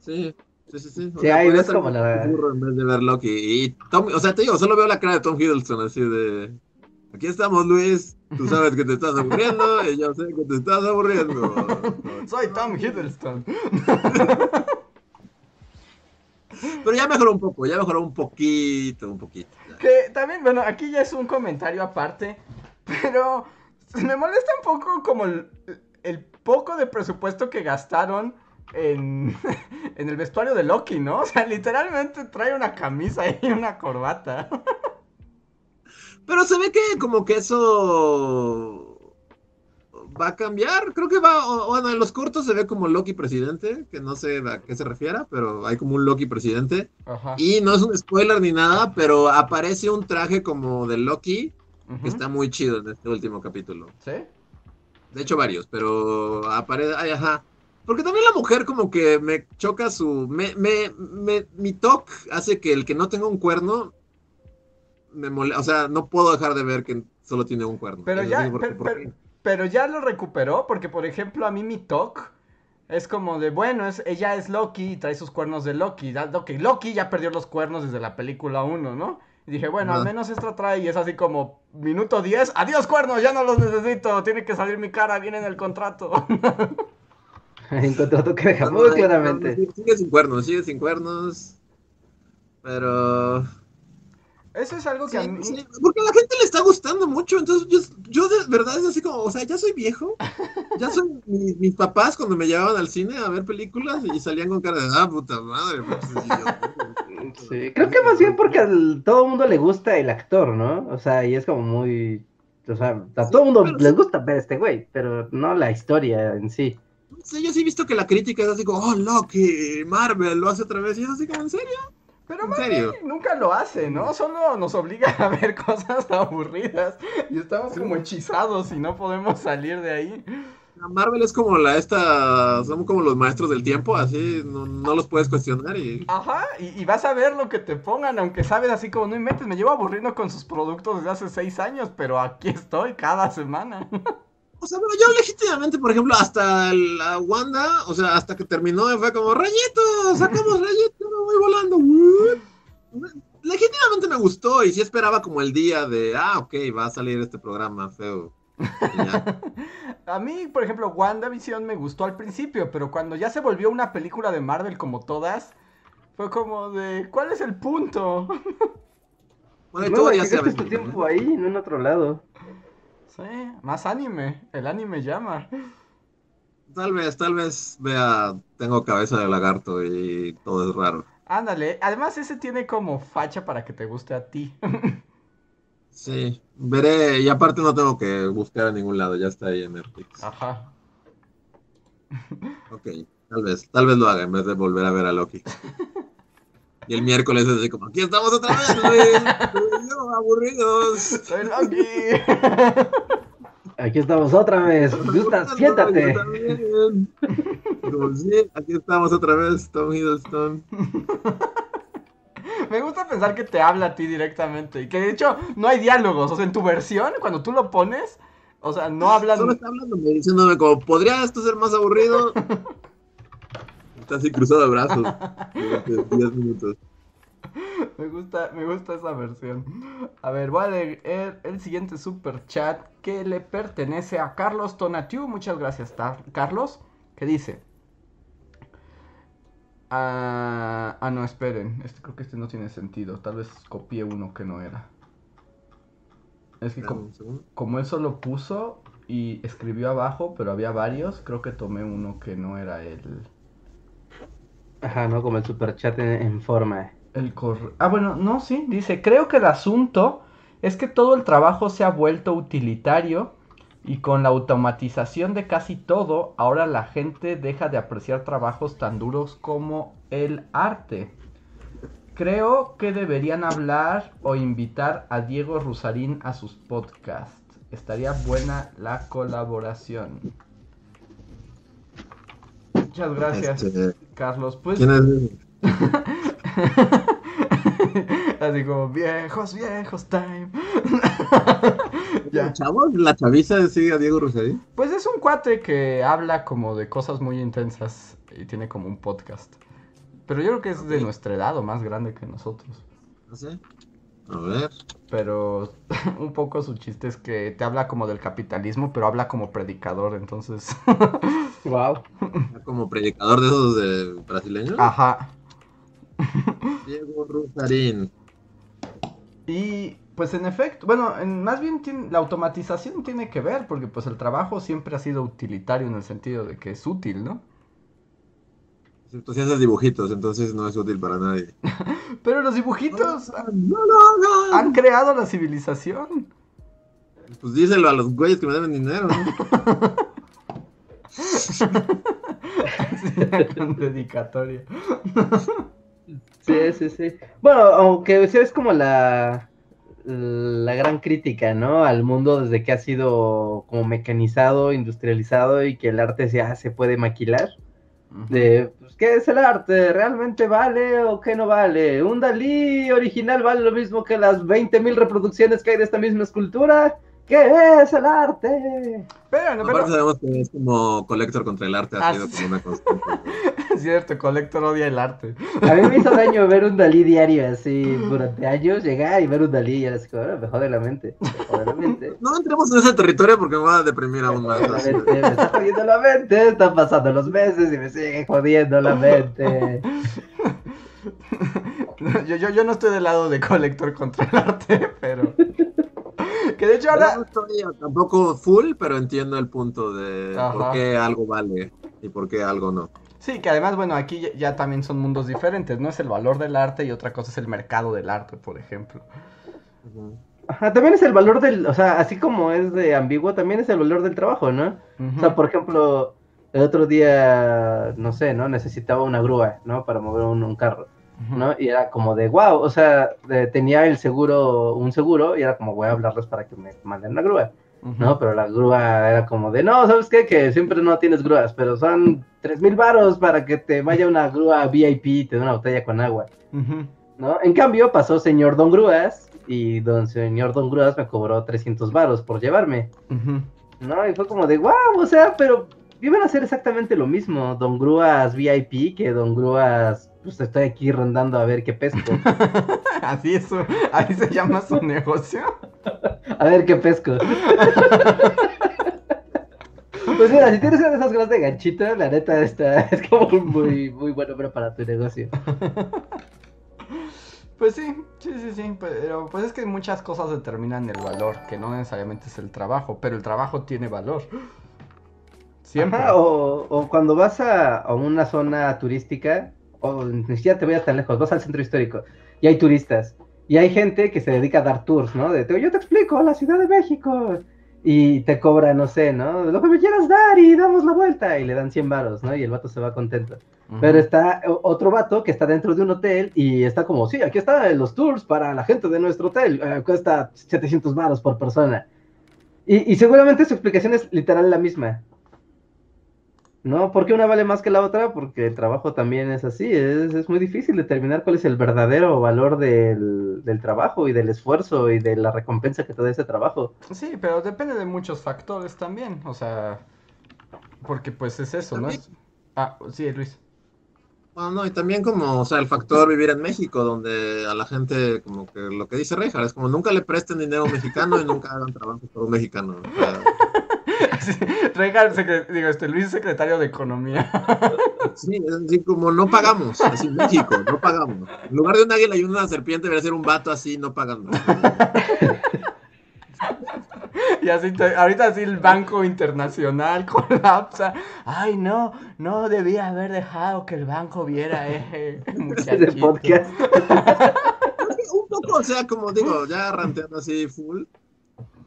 Sí, sí, sí, sí. O Sí, sea, ahí ves como la- en vez de ver Loki. Y Tom, o sea, te digo, solo veo la cara de Tom Hiddleston así de. Aquí estamos, Luis. Tú sabes que te estás aburriendo y yo sé que te estás aburriendo. Soy Tom Hiddleston. Pero ya mejoró un poco, ya mejoró un poquito, un poquito. ya. Que también, bueno, aquí ya es un comentario aparte, pero me molesta un poco como el, el poco de presupuesto que gastaron en, en el vestuario de Loki, ¿no? O sea, literalmente trae una camisa y una corbata. Pero se ve que como que eso va a cambiar. Creo que va, o- bueno, en los cortos se ve como Loki presidente, que no sé a qué se refiera, pero hay como un Loki presidente. Ajá. Y no es un spoiler ni nada, pero aparece un traje como de Loki Que está muy chido en este último capítulo. ¿Sí? De hecho, varios, pero aparece. Ay, ajá. Porque también la mujer, como que me choca su. Me, me, me- mi TOC hace que el que no tenga un cuerno. Me mole... O sea, no puedo dejar de ver que solo tiene un cuerno. Pero ya, pero, ya lo recuperó, porque por ejemplo a mí mi talk es como de, bueno, es, ella es Loki y trae sus cuernos de Loki. Da- ok, Loki ya perdió los cuernos desde la película 1, ¿no? Y dije, bueno, al menos esta trae y es así como minuto 10, adiós cuernos, ya no los necesito, tiene que salir mi cara, viene en el contrato. En contrato que deja No, muy no, claramente. no, sigue sin cuernos, sigue sin cuernos. Pero. Eso es algo que Sí, a mí... sí, porque a la gente le está gustando mucho, entonces yo, yo de verdad es así como, o sea, ya soy viejo, ya soy mi- mis papás cuando me llevaban al cine a ver películas y salían con cara de, ah, puta madre. pues, idiotas". Sí, creo que más bien porque a todo el mundo le gusta el actor, ¿no? O sea, y es como muy. O sea, a Sí, todo el mundo pero les gusta ver a este güey, pero no la historia en sí. Sí, yo sí he visto que la crítica es así como, oh, Loki, Marvel lo hace otra vez, y es así como, ¿en serio? Pero ¿En más serio? bien nunca lo hace, ¿no? Solo nos obliga a ver cosas aburridas y estamos como hechizados y no podemos salir de ahí. La Marvel es como la esta, son como los maestros del tiempo, así, no, no los puedes cuestionar y... Ajá, y, y vas a ver lo que te pongan, aunque sabes así como no inventes, me llevo aburriendo con sus productos desde hace seis años, pero aquí estoy cada semana. O sea, pero yo legítimamente, por ejemplo, hasta la Wanda, o sea, hasta que terminó, fue como, rayito, sacamos rayito, me voy volando. Legítimamente me gustó y sí esperaba como el día de, ah, ok, va a salir este programa feo. A mí, por ejemplo, WandaVision me gustó al principio, pero cuando ya se volvió una película de Marvel como todas, fue como de, ¿cuál es el punto? Bueno, y güey, ya que se tiempo ¿no? ahí, no en otro lado. Sí, más anime, el anime llama. Tal vez, tal vez vea, tengo cabeza de lagarto y todo es raro. Ándale, además ese tiene como facha para que te guste a ti. Sí, veré, y aparte no tengo que buscar a ningún lado, ya está ahí en Netflix. Ajá. Ok, tal vez, tal vez lo haga en vez de volver a ver a Loki. Y el miércoles es así como, aquí estamos otra vez, güey. Aburridos. ¡Soy Loki! Aquí estamos otra vez. Gusta, siéntate. también. Como, sí, aquí estamos otra vez, Tom Hiddleston. Me gusta pensar que te habla a ti directamente y que de hecho no hay diálogos. O sea, en tu versión, cuando tú lo pones, o sea, no hablan. Solo está hablándome, diciéndome como, ¿podría esto ser más aburrido? Está así cruzado de brazos. durante 10 minutos. Me gusta, me gusta esa versión. A ver, voy a leer el siguiente super chat que le pertenece a Carlos Tonatiu. Muchas gracias, Carlos. Que dice. Ah, ah, no, esperen. Este, creo que este no tiene sentido. Tal vez copié uno que no era. Es que como él solo puso y escribió abajo, pero había varios, creo que tomé uno que no era el. Ajá, ¿no? Como el superchat en, en forma. El Ah, bueno, no, sí, dice, creo que el asunto es que todo el trabajo se ha vuelto utilitario y con la automatización de casi todo, ahora la gente deja de apreciar trabajos tan duros como el arte. Creo que deberían hablar o invitar a Diego Rusarín a sus podcasts. Estaría buena la colaboración. Muchas gracias, Este, Carlos. Pues ¿Quién es? Así como viejos, viejos time. ya. ¿Chavos? ¿La chaviza sigue a Diego Rosarín? Pues es un cuate que habla como de cosas muy intensas y tiene como un podcast. Pero yo creo que es de nuestra edad o más grande que nosotros. No sé. A ver. Pero un poco su chiste es que te habla como del capitalismo, pero habla como predicador, entonces. Wow. Como predicador de esos de brasileños. Ajá. Diego Rosarín. Y pues en efecto, bueno, en- más bien tiene- la automatización tiene que ver, porque pues el trabajo siempre ha sido utilitario en el sentido de que es útil, ¿no? Tú sí haces dibujitos, entonces no es útil para nadie. Pero los dibujitos han creado la civilización. Pues díselo a los güeyes que me deben dinero. ¿no? Con dedicatoria. Sí, sí, sí. Bueno, aunque sí es como la, la gran crítica, ¿no? Al mundo desde que ha sido como mecanizado, industrializado y que el arte ya se puede maquilar. De, pues, ¿qué es el arte? ¿Realmente vale o qué no vale? ¿Un Dalí original vale lo mismo que las 20.000 reproducciones que hay de esta misma escultura? ¿Qué es el arte? Pero, no, Aparte pero, sabemos que es como Collector contra el arte, ha Ah, sido sí. como una constante. es cierto, Collector odia el arte. A mí me hizo daño ver un Dalí diario así durante años, llegar y ver un Dalí y era así como, "Ah, me jode la mente, me jode la mente. No entremos en ese territorio porque me va a deprimir aún más. Me jode la mente, me está jodiendo la mente, están pasando los meses y me sigue jodiendo la mente. Yo, yo, yo no estoy del lado de Collector contra el arte, pero. Que de hecho Yo ahora. no estoy tampoco full, pero entiendo el punto de Ajá. por qué algo vale y por qué algo no. Sí, que además, bueno, aquí ya, ya también son mundos diferentes, ¿no? Es el valor del arte y otra cosa es el mercado del arte, por ejemplo. Ajá, también es el valor del, o sea, así como es de ambiguo, también es el valor del trabajo, ¿no? O sea, por ejemplo, el otro día, no sé, ¿no? Necesitaba una grúa, ¿no? Para mover un, un carro. ¿No? Y era como de, wow, o sea, de- tenía el seguro, un seguro, y era como, voy a hablarles para que me manden una grúa. ¿no? Pero la grúa era como de, no, ¿sabes qué? Que siempre no tienes grúas, pero son tres mil varos para que te vaya una grúa VIP y te dé una botella con agua. ¿no? En cambio, pasó señor Don Grúas y don señor Don Grúas me cobró 300 varos por llevarme. ¿no? Y fue como de, wow, o sea, pero iban a hacer exactamente lo mismo, Don Grúas VIP que Don Grúas, pues estoy aquí rondando a ver qué pesco, Así es, ahí se llama su negocio. a ver qué pesco. Pues mira, si tienes una de esas ganas de ganchito, la neta está, es como un muy, muy buen nombre para tu negocio. Pues sí, sí, sí, sí, pero pues es que muchas cosas determinan el valor, que no necesariamente es el trabajo, pero el trabajo tiene valor. Siempre. Ajá, o, o cuando vas a, a una zona turística, o ni siquiera te vayas tan lejos, vas al centro histórico y hay turistas, y hay gente que se dedica a dar tours, ¿no? De, "Te- yo te explico, la Ciudad de México, y te cobra, no sé, ¿no? Lo que me quieras dar y damos la vuelta y le dan 100 varos, ¿no? Y el vato se va contento. Pero está otro vato que está dentro de un hotel y está como, sí, aquí están los tours para la gente de nuestro hotel, eh, cuesta 700 varos por persona. Y, y, seguramente su explicación es literal la misma. ¿No? ¿Por qué una vale más que la otra? Porque el trabajo también es así. Es, es muy difícil determinar cuál es el verdadero valor del, del, trabajo y del esfuerzo y de la recompensa que te da ese trabajo. Sí, pero depende de muchos factores también. O sea, porque pues es eso, ¿no? Es... Ah, sí, Luis. Bueno, no, y también como, o sea, el factor vivir en México, donde a la gente, como que lo que dice Rejar, es como nunca le presten dinero a un mexicano y nunca hagan trabajo por un mexicano. O sea, Sí, Rejar, digo, este, Luis es secretario de Economía. Sí, es así como no pagamos, así en México, no pagamos. En lugar de un águila y una serpiente, debería ser un vato así, no pagando. Y así, ahorita así el Banco Internacional colapsa. Ay, no, no debía haber dejado que el banco viera ese muchachito. podcast. un poco, o sea, como digo, ya ranteando así full.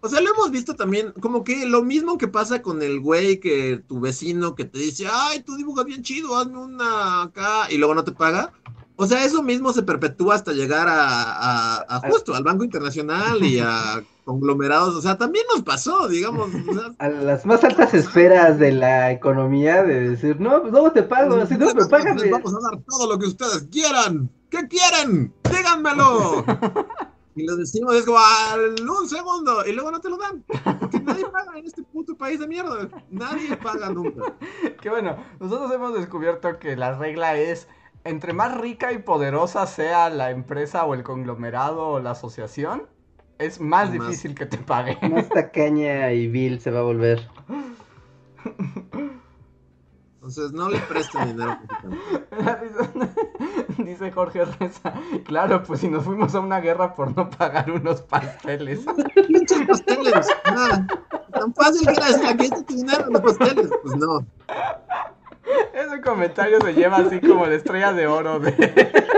O sea, lo hemos visto también, como que lo mismo que pasa con el güey que tu vecino que te dice, ay, tú dibujas bien chido, hazme una acá, y luego no te paga. O sea, eso mismo se perpetúa hasta llegar a, a, a justo al Banco Internacional y a conglomerados. O sea, también nos pasó, digamos. O sea, a las más altas esferas de la economía de decir, no, pues no te pago, si no me pagan. Les vamos a dar todo lo que ustedes quieran. ¿Qué quieren? Díganmelo. Y lo decimos, es como, un segundo, y luego no te lo dan. Porque nadie paga en este puto país de mierda. Nadie paga nunca. Qué bueno, nosotros hemos descubierto que la regla es entre más rica y poderosa sea la empresa o el conglomerado o la asociación, es más, más difícil que te pague. Más tacaña y vil se va a volver. Entonces no le presten dinero. Dice Jorge Reza, claro, pues si nos fuimos a una guerra por no pagar unos pasteles. Pinches pasteles, nada. Tan fácil que era dinero en los pasteles. Pues no. Ese comentario se lleva así como la estrella de oro de...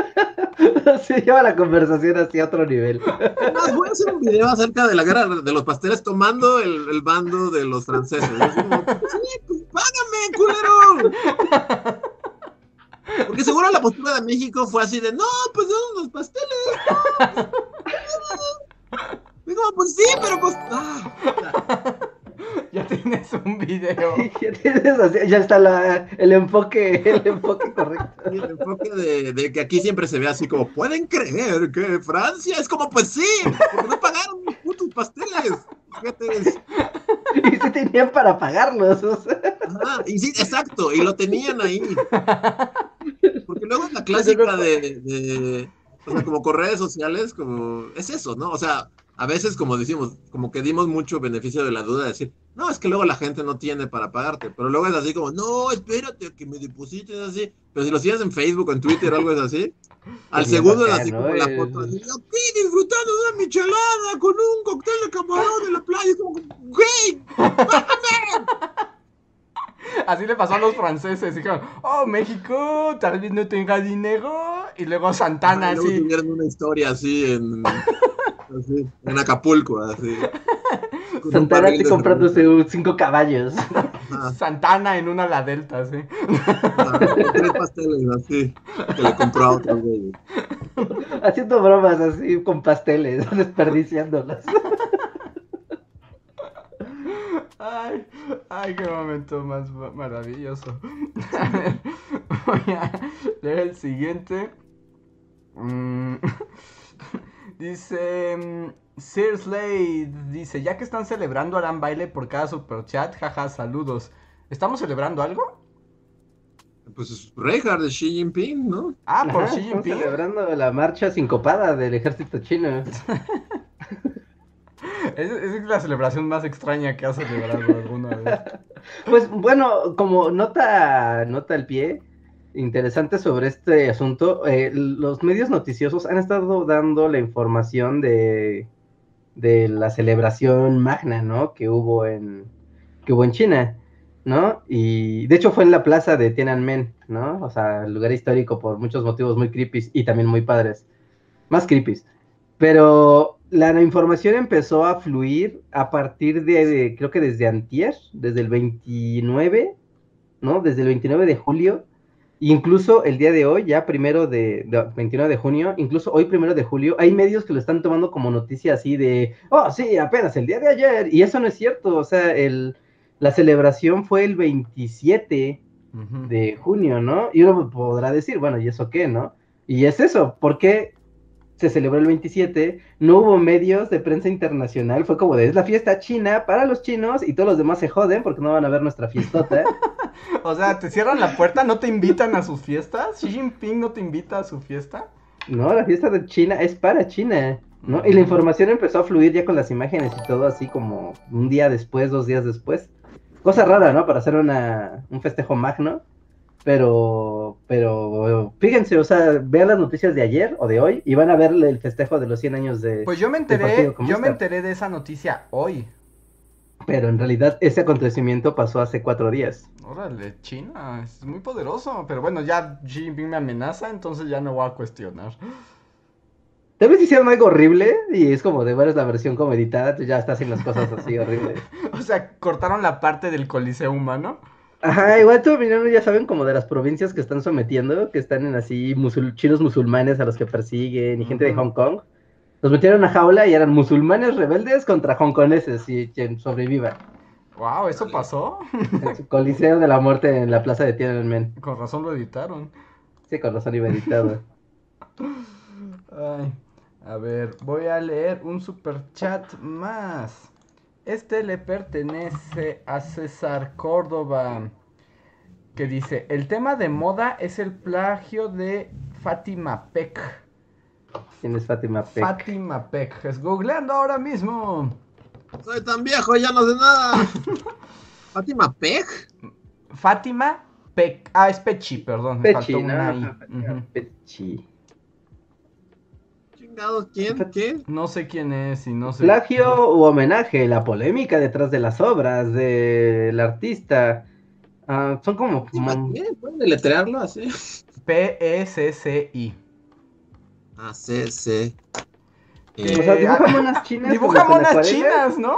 Se lleva la conversación hacia otro nivel. Además, voy a hacer un video acerca de la guerra de los pasteles tomando el, el bando de los franceses. Es como, sí, pues, págame, culero. Porque seguro la postura de México fue así de, no, pues son los pasteles. Digo, pues sí, pero pues... Ah. Ya tienes un video. ya, tienes así, ya está la, el enfoque, el enfoque correcto. Y el enfoque de, de, que aquí siempre se ve así como, ¿pueden creer que Francia es como, pues sí, porque no pagaron putos pasteles? Fíjate. Y sí tenían para pagarlos. O sea. Ajá, y sí, exacto, y lo tenían ahí. Porque luego es la clásica de, de, o sea, como con redes sociales, como, es eso, ¿no? O sea, a veces, como decimos, como que dimos mucho beneficio de la duda de decir, no, es que luego la gente no tiene para pagarte, pero luego es así como, no, espérate que me deposites así, pero si lo sigues en Facebook o en Twitter o algo es así, al segundo es así como la foto, así, aquí disfrutando de una michelada con un cóctel de camarón en la playa, como, güey. Así le pasó a los franceses, dijeron, oh, México, tal vez no tenga dinero, y luego Santana Ah, y luego así. tuvieron una historia así en, así, en Acapulco, así. un Santana de comprándose un- cinco caballos. Ajá, Santana en una la delta, sí. ajá, tres pasteles así, que le compró a otro güey. Haciendo bromas así con pasteles, desperdiciándolos. Ay, ay, qué momento más ma- maravilloso. A ver, voy a leer el siguiente. Mm, Dice mm, Sir Slade, dice, ya que están celebrando harán baile por cada superchat, jaja, saludos. ¿Estamos celebrando algo? Pues Reinhardt de Xi Jinping, ¿no? Ah, por Ajá, Xi Jinping. celebrando la marcha sincopada del ejército chino. Esa es la celebración más extraña que ha celebrado alguna vez. Pues bueno, como nota, nota al pie, interesante sobre este asunto, eh, los medios noticiosos han estado dando la información de, de la celebración magna, ¿no? Que hubo en, que hubo en China, ¿no? Y de hecho fue en la plaza de Tiananmen, ¿no? O sea, lugar histórico por muchos motivos muy creepy y también muy padres. Más creepy. Pero la información empezó a fluir a partir de, de, creo que desde antier, desde el 29, ¿no? Desde el 29 de julio, incluso el día de hoy, ya primero de, de 29 de junio, incluso hoy primero de julio, hay medios que lo están tomando como noticia así de, oh, sí, apenas el día de ayer, y eso no es cierto, o sea, el, la celebración fue el 27 Ujú. de junio, ¿no? Y uno podrá decir, bueno, ¿y eso qué, no? Y es eso, ¿por qué se celebró el 27? No hubo medios de prensa internacional, fue como de, es la fiesta china para los chinos y todos los demás se joden porque no van a ver nuestra fiestota. O sea, te cierran la puerta, no te invitan a sus fiestas. Xi Jinping no te invita a su fiesta. no, la fiesta de China es para China, ¿no? Y la información empezó a fluir ya con las imágenes y todo así como un día después, dos días después. Cosa rara, ¿no? Para hacer una, un festejo magno. Pero, pero, fíjense, o sea, vean las noticias de ayer o de hoy y van a ver el festejo de los 100 años de... Pues yo me enteré, yo me enteré de esa noticia hoy. Pero en realidad ese acontecimiento pasó hace cuatro días. Órale, China, es muy poderoso. Pero bueno, ya Xi Jinping me amenaza, entonces ya no voy a cuestionar. Tal vez hicieron algo horrible y es como de ver la versión como editada, tú ya estás haciendo las cosas así horribles. O sea, cortaron la parte del coliseo humano. Ajá, igual tú, mirando, ya saben, como de las provincias que están sometiendo, que están en así musul- chinos musulmanes a los que persiguen y gente de. Hong Kong. Los metieron a jaula y eran musulmanes rebeldes contra hongkoneses y quien sobreviva. Wow, ¿eso pasó? Coliseo de la muerte en la plaza de Tiananmen. Con razón lo editaron. Sí, con razón iba editado. Ay, a ver, voy a leer un super chat más. Este le pertenece a César Córdoba, que dice, el tema de moda es el plagio de Fátima Peck. ¿Quién es Fátima Peck? Fátima Peck, es googleando ahora mismo. Soy tan viejo, ya no sé nada. Fátima Peck. Fátima Peck, ah, es Pechi, perdón, me Pechi, faltó ¿no? una I. Pechi. Chingados, ¿quién? ¿Quién? No sé quién es y no sé. Plagio u homenaje, la polémica detrás de las obras del artista. Ah, son como... ¿Pueden deletrearlo así? P-E-C-C-I. Ah, sí, sí. O Eh, sea, dibuja ah, monas chinas. Dibuja monas chinas, ¿no?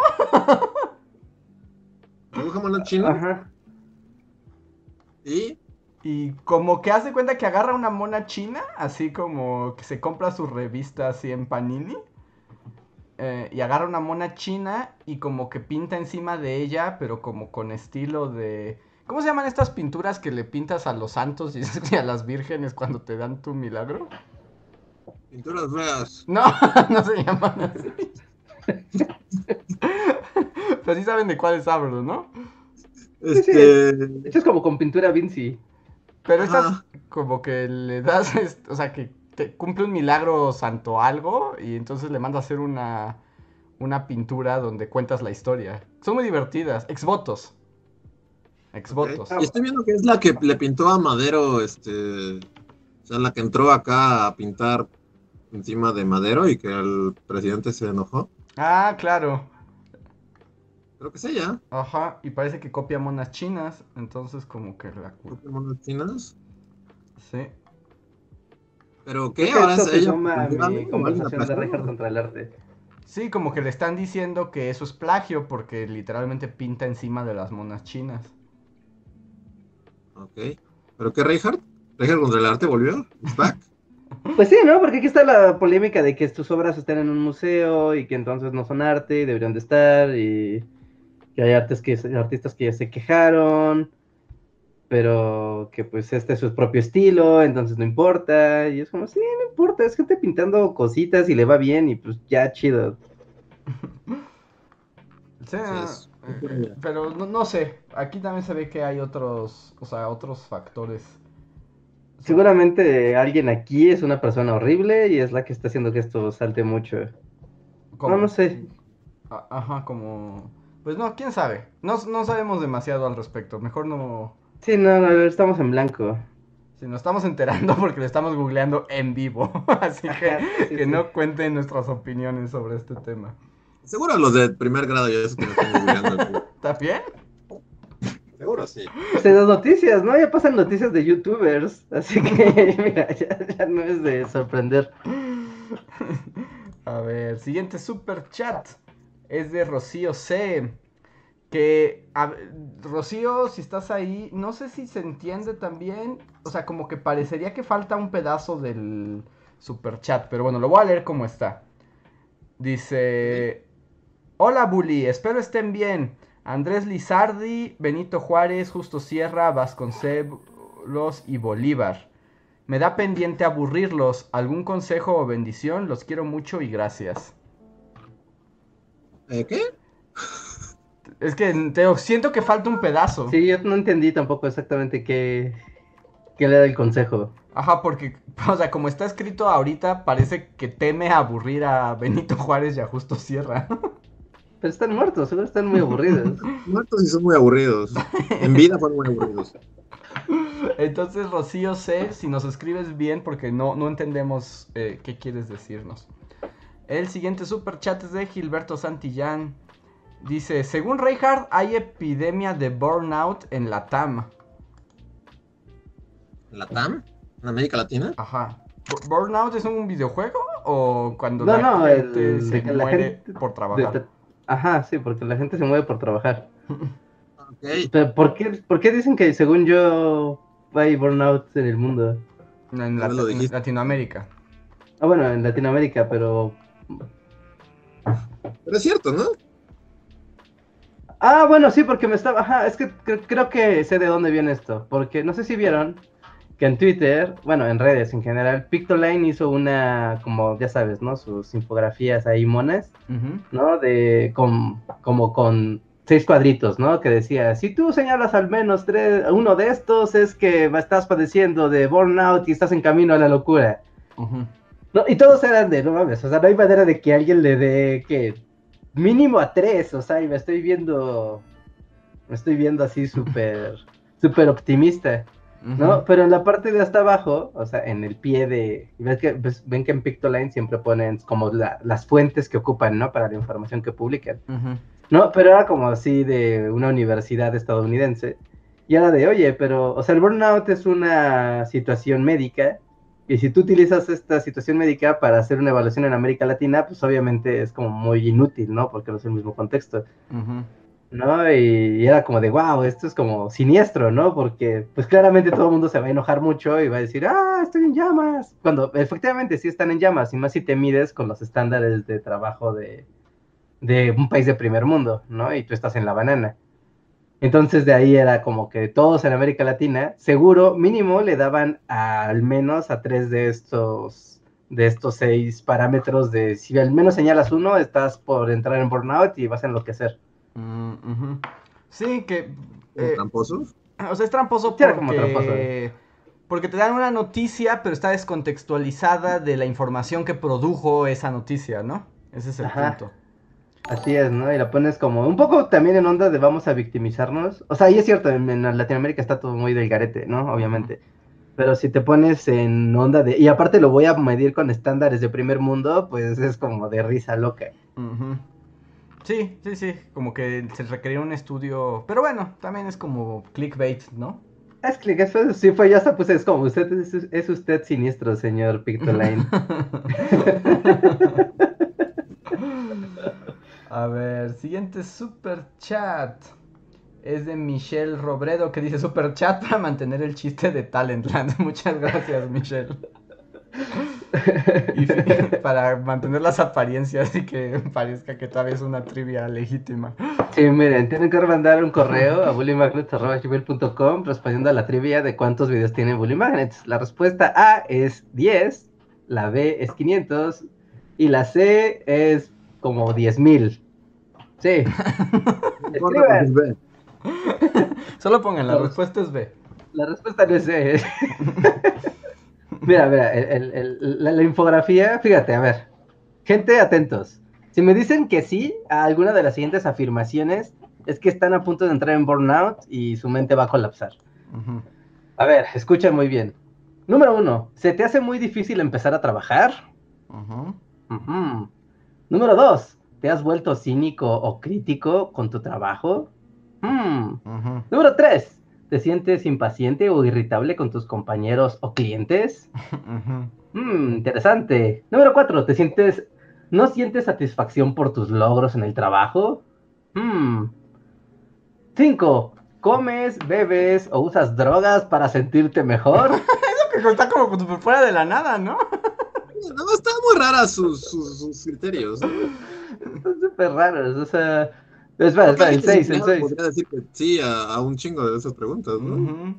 dibuja mono chino. Ajá. Y Y como que hace cuenta que agarra una mona china, así como que se compra su revista así en Panini. eh, y agarra una mona china y como que pinta encima de ella, pero como con estilo de... ¿Cómo se llaman estas pinturas que le pintas a los santos y a las vírgenes cuando te dan tu milagro? pinturas feas. No, no se llaman así. Pero sí saben de cuáles hablo, ¿no? Este. Hecho es como con pintura Vinci. Pero estas Ajá. como que le das, o sea, que te cumple un milagro santo algo y entonces le manda a hacer una, una pintura donde cuentas la historia. Son muy divertidas. Exvotos. Exvotos. Y estoy viendo que es la que le pintó a Madero, este. O sea, la que entró acá a pintar encima de Madero y que el presidente se enojó. Ah, claro. Creo que es ella. Ajá. Y parece que copia monas chinas. Entonces como que la... cu- Pokémon chinas. Sí. ¿Pero qué? Ahora se ella. llama mi alguien conversación de contra el arte. Sí, como que le están diciendo que eso es plagio porque literalmente pinta encima de las monas chinas. Ok. ¿Pero qué, Reinhardt? ¿Reinhardt contra el arte volvió? ¿Es back? Pues sí, ¿no? Porque aquí está la polémica de que tus obras están en un museo y que entonces no son arte y deberían de estar y que hay artes que, artistas que ya se quejaron, pero que pues este es su propio estilo, entonces no importa. Y es como, sí, no importa, es gente pintando cositas y le va bien y pues ya chido. Sí, es. eh, pero no, no sé, aquí también se ve que hay otros, o sea, otros factores. Seguramente alguien aquí es una persona horrible y es la que está haciendo que esto salte mucho. No, no sé. Ajá, como... Pues no, quién sabe. No, no sabemos demasiado al respecto. Mejor no... Sí, no, no, estamos en blanco. Si nos estamos enterando porque lo estamos googleando en vivo. Así que Sí, que sí. no cuenten nuestras opiniones sobre este tema. Seguro los de primer grado ya eso que me están googleando. ¿Está bien? Seguro sí. Pues en las noticias, ¿no? Ya pasan noticias de youtubers, así que mira, ya, ya no es de sorprender. A ver, siguiente super chat es de Rocío C. Que, Rocío, si estás ahí, no sé si se entiende también. O sea, como que parecería que falta un pedazo del super chat. Pero bueno, lo voy a leer como está. Dice: Hola, Bully, espero estén bien. Andrés Lizardi, Benito Juárez, Justo Sierra, Vasconcelos y Bolívar. Me da pendiente aburrirlos. ¿Algún consejo o bendición? Los quiero mucho y gracias. ¿Eh, ¿Qué? Es que te siento que falta un pedazo. Sí, yo no entendí tampoco exactamente qué, qué le da el consejo. Ajá, porque, o sea, como está escrito ahorita, parece que teme aburrir a Benito Juárez y a Justo Sierra. Pero están muertos, seguro están muy aburridos. Muertos y son muy aburridos. En vida fueron muy aburridos. Entonces, Rocío C, si nos escribes bien, porque no, no entendemos eh, qué quieres decirnos. El siguiente super chat es de Gilberto Santillán. Dice, según Reinhardt, hay epidemia de burnout en la TAM. ¿La TAM? ¿En América Latina? Ajá. Bu- ¿Burnout es un videojuego o cuando No, la no, gente el- se la muere gente- por trabajar? De- de- Ajá, sí, porque la gente se mueve por trabajar. Ok. Pero, ¿por qué, por qué dicen que según yo hay burnout en el mundo? En la- ¿Dónde lo en? Latinoamérica. Ah, bueno, en Latinoamérica, pero... Pero es cierto, ¿no? Ah, bueno, sí, porque me estaba... Ajá, es que cre- creo que sé de dónde viene esto. Porque no sé si vieron que en Twitter, bueno, en redes en general, Pictoline hizo una, como ya sabes, ¿no? Sus infografías ahí monas. Ujú. ¿no? De con, como con seis cuadritos, ¿no? Que decía, si tú señalas al menos tres, uno de estos es que estás padeciendo de burnout y estás en camino a la locura. Ujú. No, y todos eran de, no mames, o sea, no hay manera de que alguien le dé que mínimo a tres, o sea, y me estoy viendo, me estoy viendo así súper, súper optimista. ¿no? Ujú. Pero en la parte de hasta abajo, o sea, en el pie de... ¿ves que, ves- ven que en Pictoline siempre ponen como la- las fuentes que ocupan, ¿no? Para la información que publican. Ujú. No, pero era como así de una universidad estadounidense. Y era de, oye, pero, o sea, el burnout es una situación médica. Y si tú utilizas esta situación médica para hacer una evaluación en América Latina, pues obviamente es como muy inútil, ¿no? Porque no es el mismo contexto. ¿no? Y, y era como de, wow, esto es como siniestro, ¿no? Porque pues claramente todo el mundo se va a enojar mucho y va a decir, ah, estoy en llamas. Cuando efectivamente sí están en llamas, y más si te mides con los estándares de trabajo de, de un país de primer mundo, ¿no? Y tú estás en la banana. Entonces de ahí era como que todos en América Latina, seguro, mínimo, le daban a- al menos a tres de estos de estos seis parámetros de si al menos señalas uno, estás por entrar en burnout y vas a enloquecer. Mm, ujú. Sí, que... ¿Como eh, tramposos? O sea, es tramposo Sí, era como porque... tramposo. Porque te dan una noticia, pero está descontextualizada de la información que produjo esa noticia, ¿no? Ese es el Ajá. punto. Así es, ¿no? Y la pones como un poco también en onda de vamos a victimizarnos. O sea, y es cierto, en, en Latinoamérica está todo muy del garete, ¿no? Obviamente. Pero si te pones en onda de... Y aparte lo voy a medir con estándares de primer mundo, pues es como de risa loca. Ujú. Sí, sí, sí, como que se requería un estudio, pero bueno, también es como clickbait, ¿no? Es que eso sí fue, ya hasta pues es como usted es, es usted siniestro, señor Pictoline. A ver, siguiente super chat. Es de Michelle Robredo que dice super chat para mantener el chiste de Talentland. Muchas gracias, Michelle. Y para mantener las apariencias y que parezca que todavía es una trivia legítima. Sí, miren, tienen que mandar un correo a bullymagnets.com respondiendo a la trivia de cuántos videos tiene Bully Magnets. La respuesta A es 10, la B es 500 y la C es como 10.000. Sí. Solo pongan, la respuesta es B. la respuesta no es C. mira, mira, el- el- el- la, la infografía, fíjate, a ver, gente, atentos. Si me dicen que sí a alguna de las siguientes afirmaciones, es que están a punto de entrar en burnout y su mente va a colapsar. A ver, escucha muy bien. Número uno, ¿se te hace muy difícil empezar a trabajar? Número dos, ¿te has vuelto cínico o crítico con tu trabajo? Mm. Ujú. Número tres, ¿te sientes impaciente o irritable con tus compañeros o clientes? Mm, interesante. Número cuatro, ¿te sientes ¿No sientes satisfacción por tus logros en el trabajo? 5. Hmm. ¿Comes, bebes o usas drogas para sentirte mejor? Eso que está como fuera de la nada, ¿no? No, están muy raras sus, sus, criterios. Están súper raros, o sea... Espera, espera, el 6, el 6. Podría decir que sí a, un chingo de esas preguntas, ¿no? No,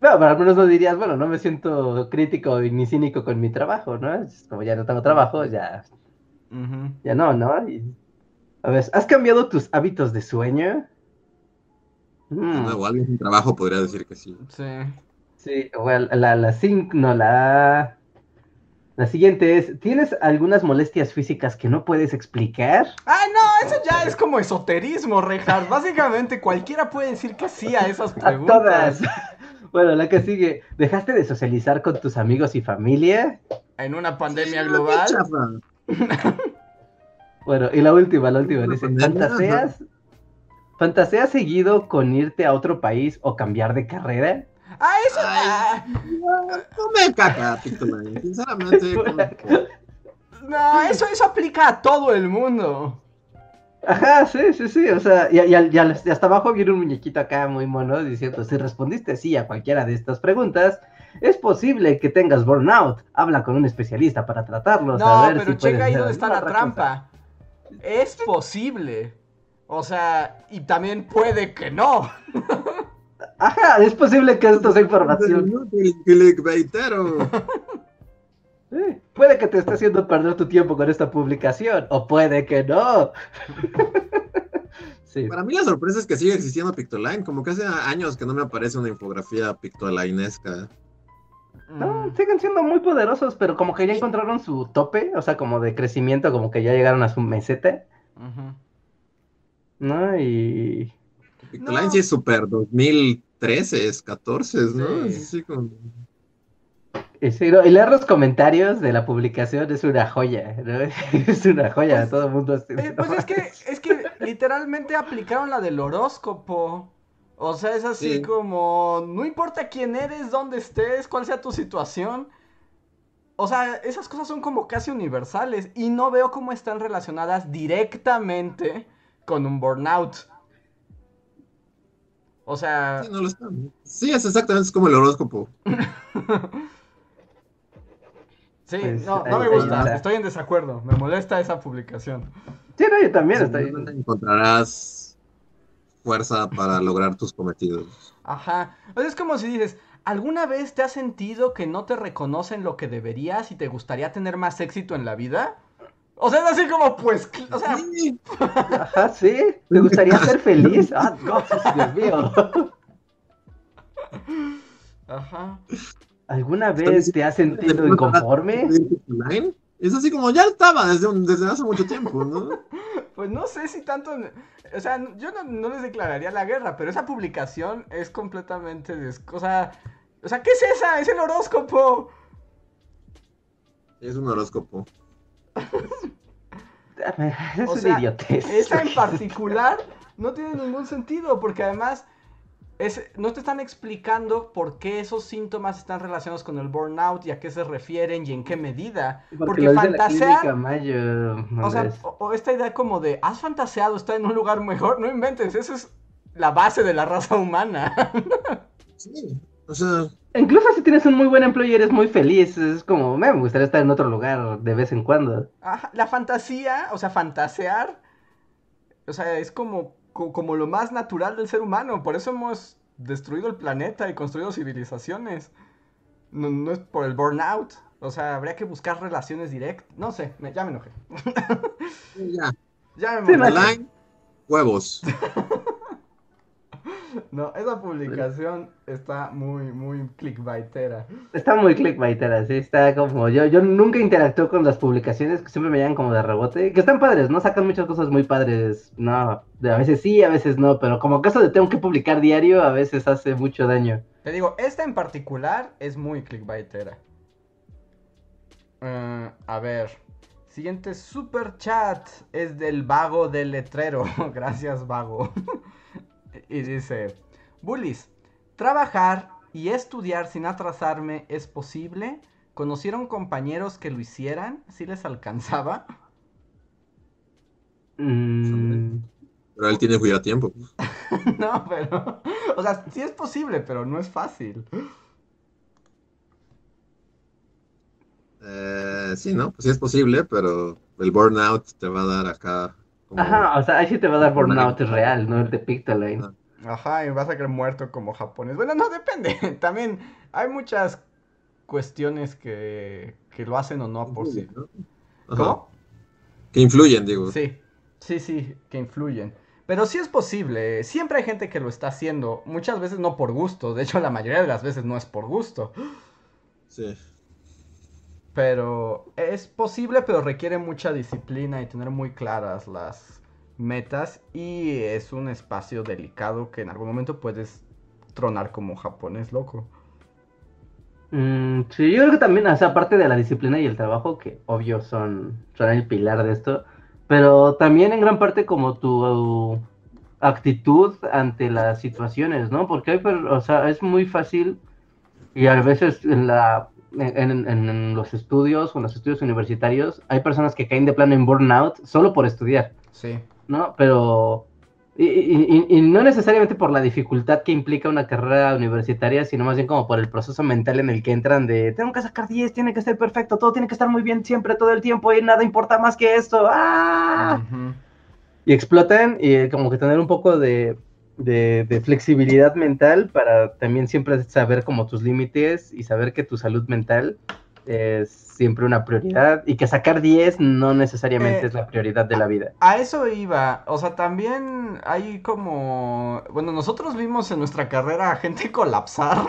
pero al menos no dirías, bueno, no me siento crítico ni cínico con mi trabajo, ¿no? Como ya no tengo trabajo, ya. Ya no, ¿no? A ver, ¿has cambiado tus hábitos de sueño? Mm. O alguien sin trabajo podría decir que sí. Sí. Sí, o la, la, cinco, no, la. La siguiente es, ¿tienes algunas molestias físicas que no puedes explicar? Ah, no, eso ya es como esoterismo, Rejas. Básicamente cualquiera puede decir que sí a esas preguntas. A todas. Bueno, la que sigue, ¿dejaste de socializar con tus amigos y familia? En una pandemia global. bueno, y la última, la última, dice, ¿fantaseas? ¿Fantaseas seguido con irte a otro país o cambiar de carrera? Ah, eso. Ah. no me caca, Sinceramente. No, eso, eso aplica a todo el mundo. Ajá, sí, sí, sí. O sea, y, hasta abajo viene un muñequito acá muy mono diciendo: si respondiste sí a cualquiera de estas preguntas, es posible que tengas burnout. Habla con un especialista para tratarlo. No, pero checa ahí donde está la trampa. Es posible. O sea, y también puede que no. Ajá, es posible que esto sea información. puede que te esté haciendo perder tu tiempo con esta publicación, o puede que no. Para mí la sorpresa es que sigue existiendo Pictoline, como que hace años que no me aparece una infografía pictolinesca. No, mm. siguen siendo muy poderosos, pero como que ya encontraron su tope, o sea, como de crecimiento, como que ya llegaron a su meseta. Uh. No, y... Pictoline no. sí es súper 2000 13, 14, ¿no? Sí. Así como... No, y leer los comentarios de la publicación es una joya, ¿no? Es una joya, pues, todo el mundo. Eh, pues es que, es que literalmente aplicaron la del horóscopo. O sea, es así como, no importa quién eres, dónde estés, cuál sea tu situación. O sea, esas cosas son como casi universales y no veo cómo están relacionadas directamente con un burnout. O sea... Sí, no lo están. Sí, es exactamente como el horóscopo. Sí, pues, no, no me gusta, estoy en desacuerdo, me molesta esa publicación. Sí, no, yo también estoy. Encontrarás fuerza para lograr tus cometidos. Ajá, es como si dices, ¿alguna vez te has sentido que no te reconocen lo que deberías y te gustaría tener más éxito en la vida? O sea, es así como, pues, o sea... Sí. Ajá, sí, ¿te gustaría ser feliz? Ah, no, Dios mío. Ajá. ¿Alguna vez te has sentido inconforme? Es así como ya estaba desde, desde hace mucho tiempo, ¿no? Pues no sé si tanto. O sea, yo no, les declararía la guerra, pero esa publicación es completamente. O sea, o sea, ¿qué es esa? Es el horóscopo. Es un horóscopo. es idiotez. Esa en particular no tiene ningún sentido, porque además no te están explicando por qué esos síntomas están relacionados con el burnout y a qué se refieren y en qué medida. Porque, fantasear. o sea, o, esta idea como de, has fantaseado, está en un lugar mejor, no inventes, esa es la base de la raza humana. sí, o sea. Incluso si tienes un muy buen empleo y eres muy feliz, es como, me gustaría estar en otro lugar de vez en cuando. la fantasía, o sea, fantasear, o sea, es como como lo más natural del ser humano. Por eso hemos destruido el planeta y construido civilizaciones. No, es por el burnout. O sea, habría que buscar relaciones directas. No sé, ya me enojé. ya. Ya me enojé. huevos. No, esa publicación está muy, muy clickbaitera. Está muy clickbaitera, sí, está como yo, yo nunca interactúo con las publicaciones que siempre me llegan como de rebote, que están padres, ¿no? Sacan muchas cosas muy padres, no, a veces sí, a veces no, pero como caso de tengo que publicar diario, a veces hace mucho daño. Te digo, esta en particular es muy clickbaitera. Uh, a ver, siguiente super chat es del vago del letrero, gracias vago. Y dice, Bullies, trabajar y estudiar sin atrasarme es posible. ¿Conocieron compañeros que lo hicieran? ¿Si les alcanzaba? Mm, Pero él tiene a tiempo. no, pero. O sea, sí es posible, pero no es fácil. Eh, sí, ¿no? Pues sí es posible, pero el burnout te va a dar acá. Como- Ajá, o sea, ahí sí te va a dar burnout real, no el de Pictoline. Ajá, y vas a quedar muerto como japonés. Bueno, no depende. También hay muchas cuestiones que, que lo hacen o no por sí. ¿Cómo? Que influyen, digo. Sí, sí, sí, que influyen. Pero sí es posible. Siempre hay gente que lo está haciendo. Muchas veces no por gusto. De hecho, la mayoría de las veces no es por gusto. Sí. Pero es posible, pero requiere mucha disciplina y tener muy claras las metas. Y es un espacio delicado que en algún momento puedes tronar como japonés loco. Mm, sí, yo creo que también, o sea, aparte de la disciplina y el trabajo, que obvio son, son el pilar de esto, pero también en gran parte como tu actitud ante las situaciones, ¿no? Porque hay, o sea, es muy fácil y a veces la en, en- en los estudios o en los estudios universitarios hay personas que caen de plano en burnout solo por estudiar. Sí. ¿no? Pero, y, y- y- no necesariamente por la dificultad que implica una carrera universitaria, sino más bien como por el proceso mental en el que entran de, tengo que sacar 10, tiene que ser perfecto, todo tiene que estar muy bien siempre, todo el tiempo, y nada importa más que esto, ¡ah! Ujú. Y explotan y como que tener un poco de, de, de flexibilidad mental para también siempre saber como tus límites y saber que tu salud mental es siempre una prioridad y que sacar 10 no necesariamente Eh, es la prioridad de la vida. A eso iba, o sea, también hay como, bueno, nosotros vimos en nuestra carrera a gente colapsar.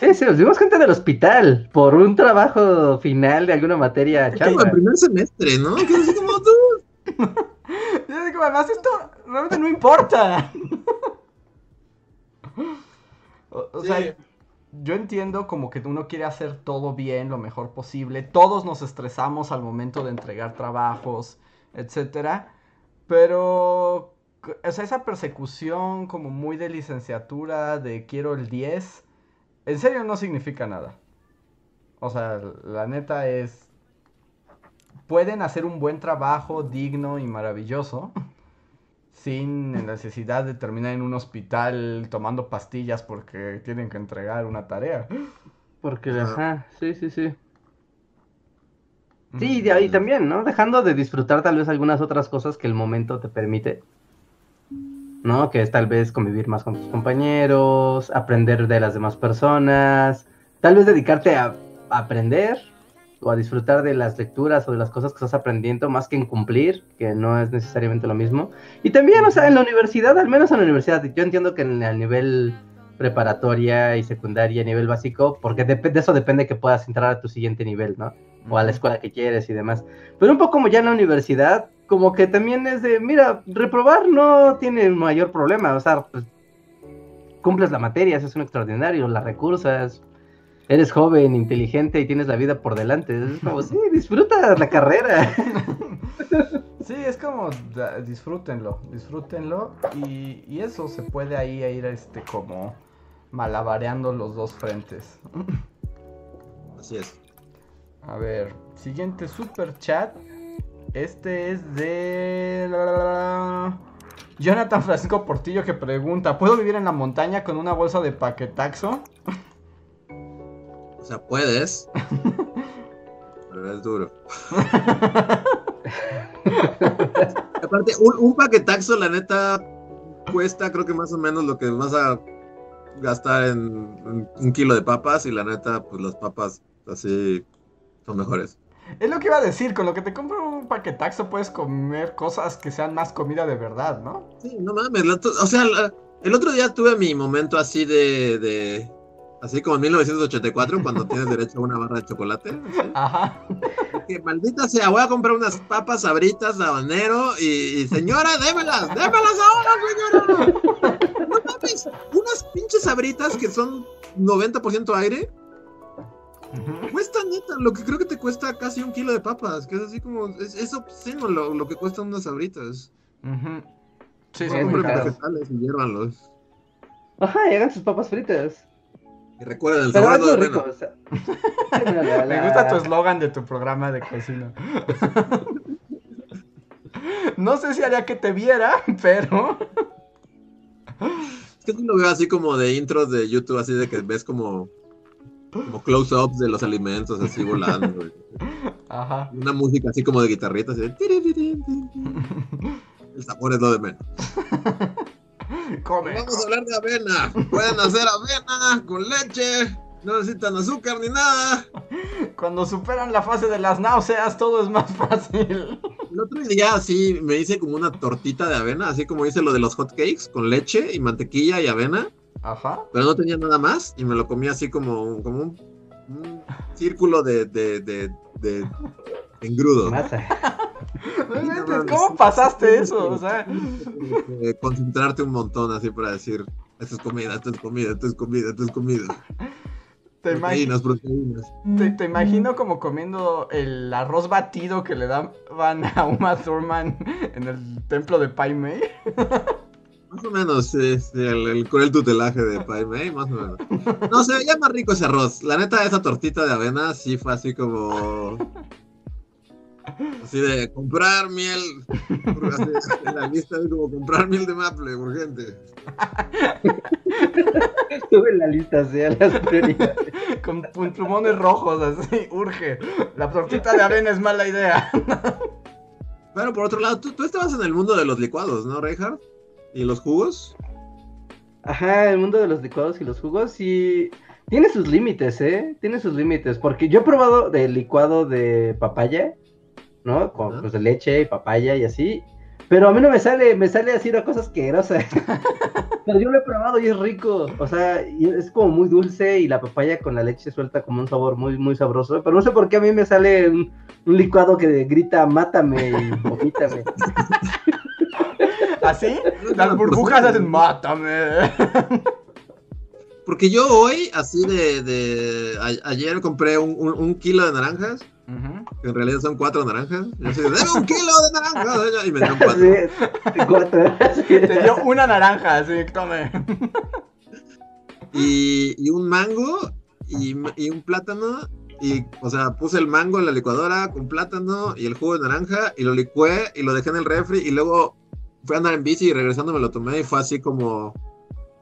Sí, sí, nos vimos gente del hospital por un trabajo final de alguna materia Es como el primer semestre, ¿no? Que es como tú. Yo digo, además esto realmente no importa. O, o Sí. sea, yo entiendo como que uno quiere hacer todo bien, lo mejor posible. Todos nos estresamos al momento de entregar trabajos, etcétera. Pero, o sea, esa persecución como muy de licenciatura, de quiero el 10, en serio no significa nada. O sea, la neta es... Pueden hacer un buen trabajo digno y maravilloso sin necesidad de terminar en un hospital tomando pastillas porque tienen que entregar una tarea. Porque, Ajá. sí, sí, sí. Sí, y ahí también, ¿no? Dejando de disfrutar tal vez algunas otras cosas que el momento te permite. ¿No? Que es tal vez convivir más con tus compañeros, aprender de las demás personas, tal vez dedicarte a, a aprender o a disfrutar de las lecturas o de las cosas que estás aprendiendo más que en cumplir, que no es necesariamente lo mismo. Y también, o sea, en la universidad, al menos en la universidad, yo entiendo que en el nivel preparatoria y secundaria, nivel básico, porque dep- de eso depende que puedas entrar a tu siguiente nivel, ¿no? O a la escuela que quieres y demás. Pero un poco como ya en la universidad, como que también es de, mira, reprobar no tiene mayor problema, o sea, pues, cumples la materia, eso es un extraordinario, la recursas, eres joven, inteligente y tienes la vida por delante. Es como, sí, disfruta la carrera. Sí, es como da- disfrútenlo, disfrútenlo y, y eso se puede ahí ir este como malabareando los dos frentes. Así es. A ver, siguiente super chat. Este es de. Jonathan Francisco Portillo que pregunta, ¿puedo vivir en la montaña con una bolsa de paquetaxo? O sea, puedes. pero es duro. Aparte, un, un paquetaxo, la neta, cuesta creo que más o menos lo que vas a gastar en, en un kilo de papas y la neta, pues las papas así son mejores. Es lo que iba a decir, con lo que te compro un paquetaxo puedes comer cosas que sean más comida de verdad, ¿no? Sí, no mames. la o sea, la- el otro día tuve mi momento así de, de- Así como en 1984, cuando tienes derecho a una barra de chocolate. así. Ajá. Que maldita sea, voy a comprar unas papas sabritas, habanero y, y, señora, démelas, démelas ahora, señora. No mames, unas pinches sabritas que son 90% aire, cuesta neta, lo que creo que te cuesta casi un kilo de papas, que es así como, es, es obsceno lo, lo que cuestan unas sabritas. Ujú. Sí, sí, muy Compren vegetales y hiérvanlos. Ajá, llegan sus papas fritas. Y recuerden, el Pero muy bueno. rico, o sea. Me gusta tu eslogan de tu programa de cocina. No sé si haría que te viera, pero. Es que sí lo veo así como de intros de YouTube, así de que ves como, como close-ups de los alimentos así volando. güey. Ajá. Una música así como de guitarrita, así de... El sabor es lo de menos. Come. Vamos a hablar de avena. Pueden hacer avena con leche. No necesitan azúcar ni nada. Cuando superan la fase de las náuseas, todo es más fácil. El otro día sí me hice como una tortita de avena, así como hice lo de los hot cakes, con leche y mantequilla y avena, Ajá. pero no tenía nada más y me lo comí así como, como un, un círculo de, de, de, de engrudo. Masa. ¿Cómo pasaste eso? O sea, concentrarte un montón así para decir, esto es comida, esto es comida, esto es comida, esto es comida. te, imagi- Proteínas, proteínas. te- te imagino como comiendo el arroz batido que le daban a Uma Thurman en el templo de Pai Mei. Más o menos, sí, sí, el, el cruel tutelaje de Pai Mei, más o menos. No, se veía más rico ese arroz. La neta, esa tortita de avena sí fue así como... Así de comprar miel. Así, en la lista es como comprar miel de maple, urgente. Estuve en la lista, sea, las prioridades. Con plumones rojos, así, urge. La tortita de avena es mala idea. Pero por otro lado, tú, tú estabas en el mundo de los licuados, ¿no, Reinhardt? ¿Y los jugos? Ajá, el mundo de los licuados y los jugos y tiene sus límites, ¿eh? Tiene sus límites, porque yo he probado del licuado de papaya, ¿no? Con pues de leche y papaya y así, pero a mí no me sale, me sale así una cosa asquerosa. pero yo lo he probado y es rico, o sea, y es como muy dulce y la papaya con la leche suelta como un sabor muy, muy sabroso, pero no sé por qué a mí me sale un, un licuado que grita mátame y vomítame. ¿Así? Las burbujas hacen mátame. Porque yo hoy, así de... de a- ayer compré un, un- un kilo de naranjas, En realidad son cuatro naranjas. Y así de, ¡deme un kilo de naranjas! Y me dieron cuatro. Sí, cuatro. Te dio una naranja, así, tome. y, y un mango y, y un plátano. Y, o sea, puse el mango en la licuadora con plátano y el jugo de naranja y lo licué y lo dejé en el refri y luego fui a andar en bici y regresando me lo tomé y fue así como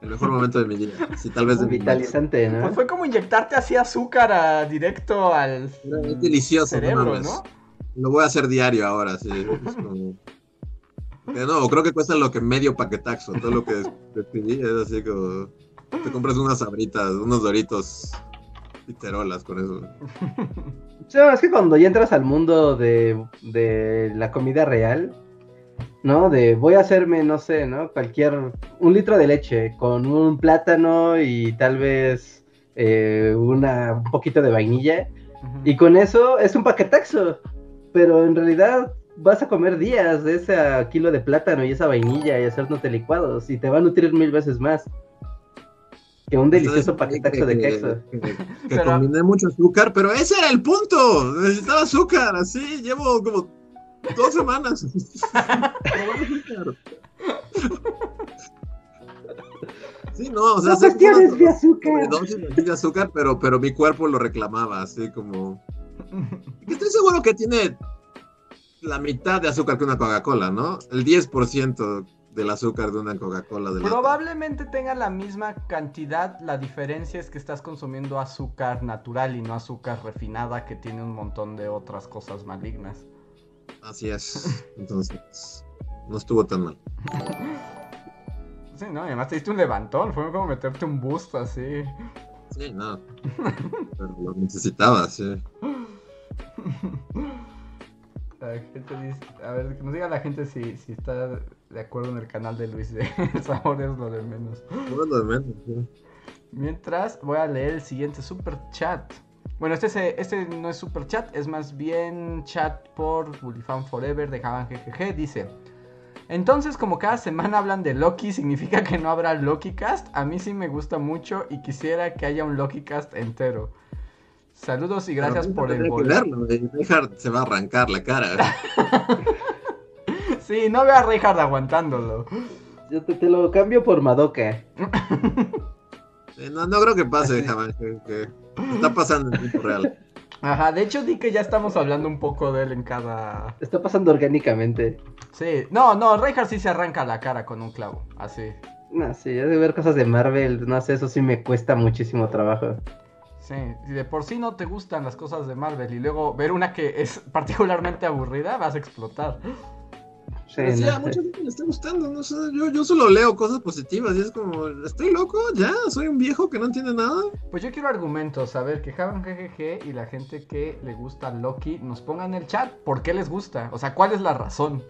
el mejor momento de mi día. Así, tal vez de mi vida. Vitalizante, ¿no? Pues fue como inyectarte así azúcar a- directo al Es delicioso, cerebro, no. Lo voy a hacer diario ahora, sí. Es como... No, creo que cuesta lo que medio paquetaxo. Todo lo que describí es así como... Te compras unas sabritas, unos doritos piterolas con eso. Sí, es que cuando ya entras al mundo de, de la comida real, ¿no? De voy a hacerme, no sé, ¿no? Cualquier, un litro de leche con un plátano y tal vez eh, una, un poquito de vainilla. Y con eso es un paquetaxo. Pero en realidad vas a comer días de ese kilo de plátano y esa vainilla y hacernos licuados y te va a nutrir mil veces más que un delicioso paquetaxo de que- queso. Que, que Pero- combiné mucho azúcar, pero ese era el punto. Necesitaba azúcar, así. Llevo como dos semanas. Sí, no, o sea, No sé cuestiones de azúcar. de azúcar, pero, pero mi cuerpo lo reclamaba, así como... Que Estoy seguro que tiene la mitad de azúcar que una Coca-Cola, ¿no? El 10% del azúcar de una Coca-Cola. Probablemente tenga la misma cantidad, la diferencia es que estás consumiendo azúcar natural y no azúcar refinada que tiene un montón de otras cosas malignas. Así es. Entonces, no estuvo tan mal. Sí, ¿no? Y además te diste un levantón, fue como meterte un boost así. Sí, no. Pero lo necesitaba, sí. La gente dice, a ver, que nos diga la gente si, si está de acuerdo en el canal de Luis de El sabor es lo de menos. Lo de menos, sí. Mientras voy a leer el siguiente super chat. Bueno, este, se- este no es super chat, es más bien chat por Bullyfan Forever de Javan GGG. Dice: Entonces, como cada semana hablan de Loki, ¿significa que no habrá LokiCast? A mí sí me gusta mucho y quisiera que haya un LokiCast entero. Saludos y gracias por el boleto. eh. Reinhardt se va a arrancar la cara. Sí, no veo a Reinhardt aguantándolo. Yo te, te lo cambio por Madoka. Eh, No, no creo que pase, jamás. Que, que está pasando en tiempo real. Ajá, de hecho di que ya estamos hablando un poco de él en cada... Está pasando orgánicamente. Sí, no, no, Reinhardt sí se arranca la cara con un clavo, así. No, sí, de ver cosas de Marvel, no sé, eso sí me cuesta muchísimo trabajo. Sí, si de por sí no te gustan las cosas de Marvel y luego ver una que es particularmente aburrida, vas a explotar. Sí, Pero sí, no a sé. mucha gente le está gustando, no sé, yo, yo solo leo cosas positivas y es como, estoy loco, ya, soy un viejo que no entiende nada. Pues yo quiero argumentos, a ver, que Javan GGG y la gente que le gusta Loki nos pongan en el chat por qué les gusta, o sea, cuál es la razón.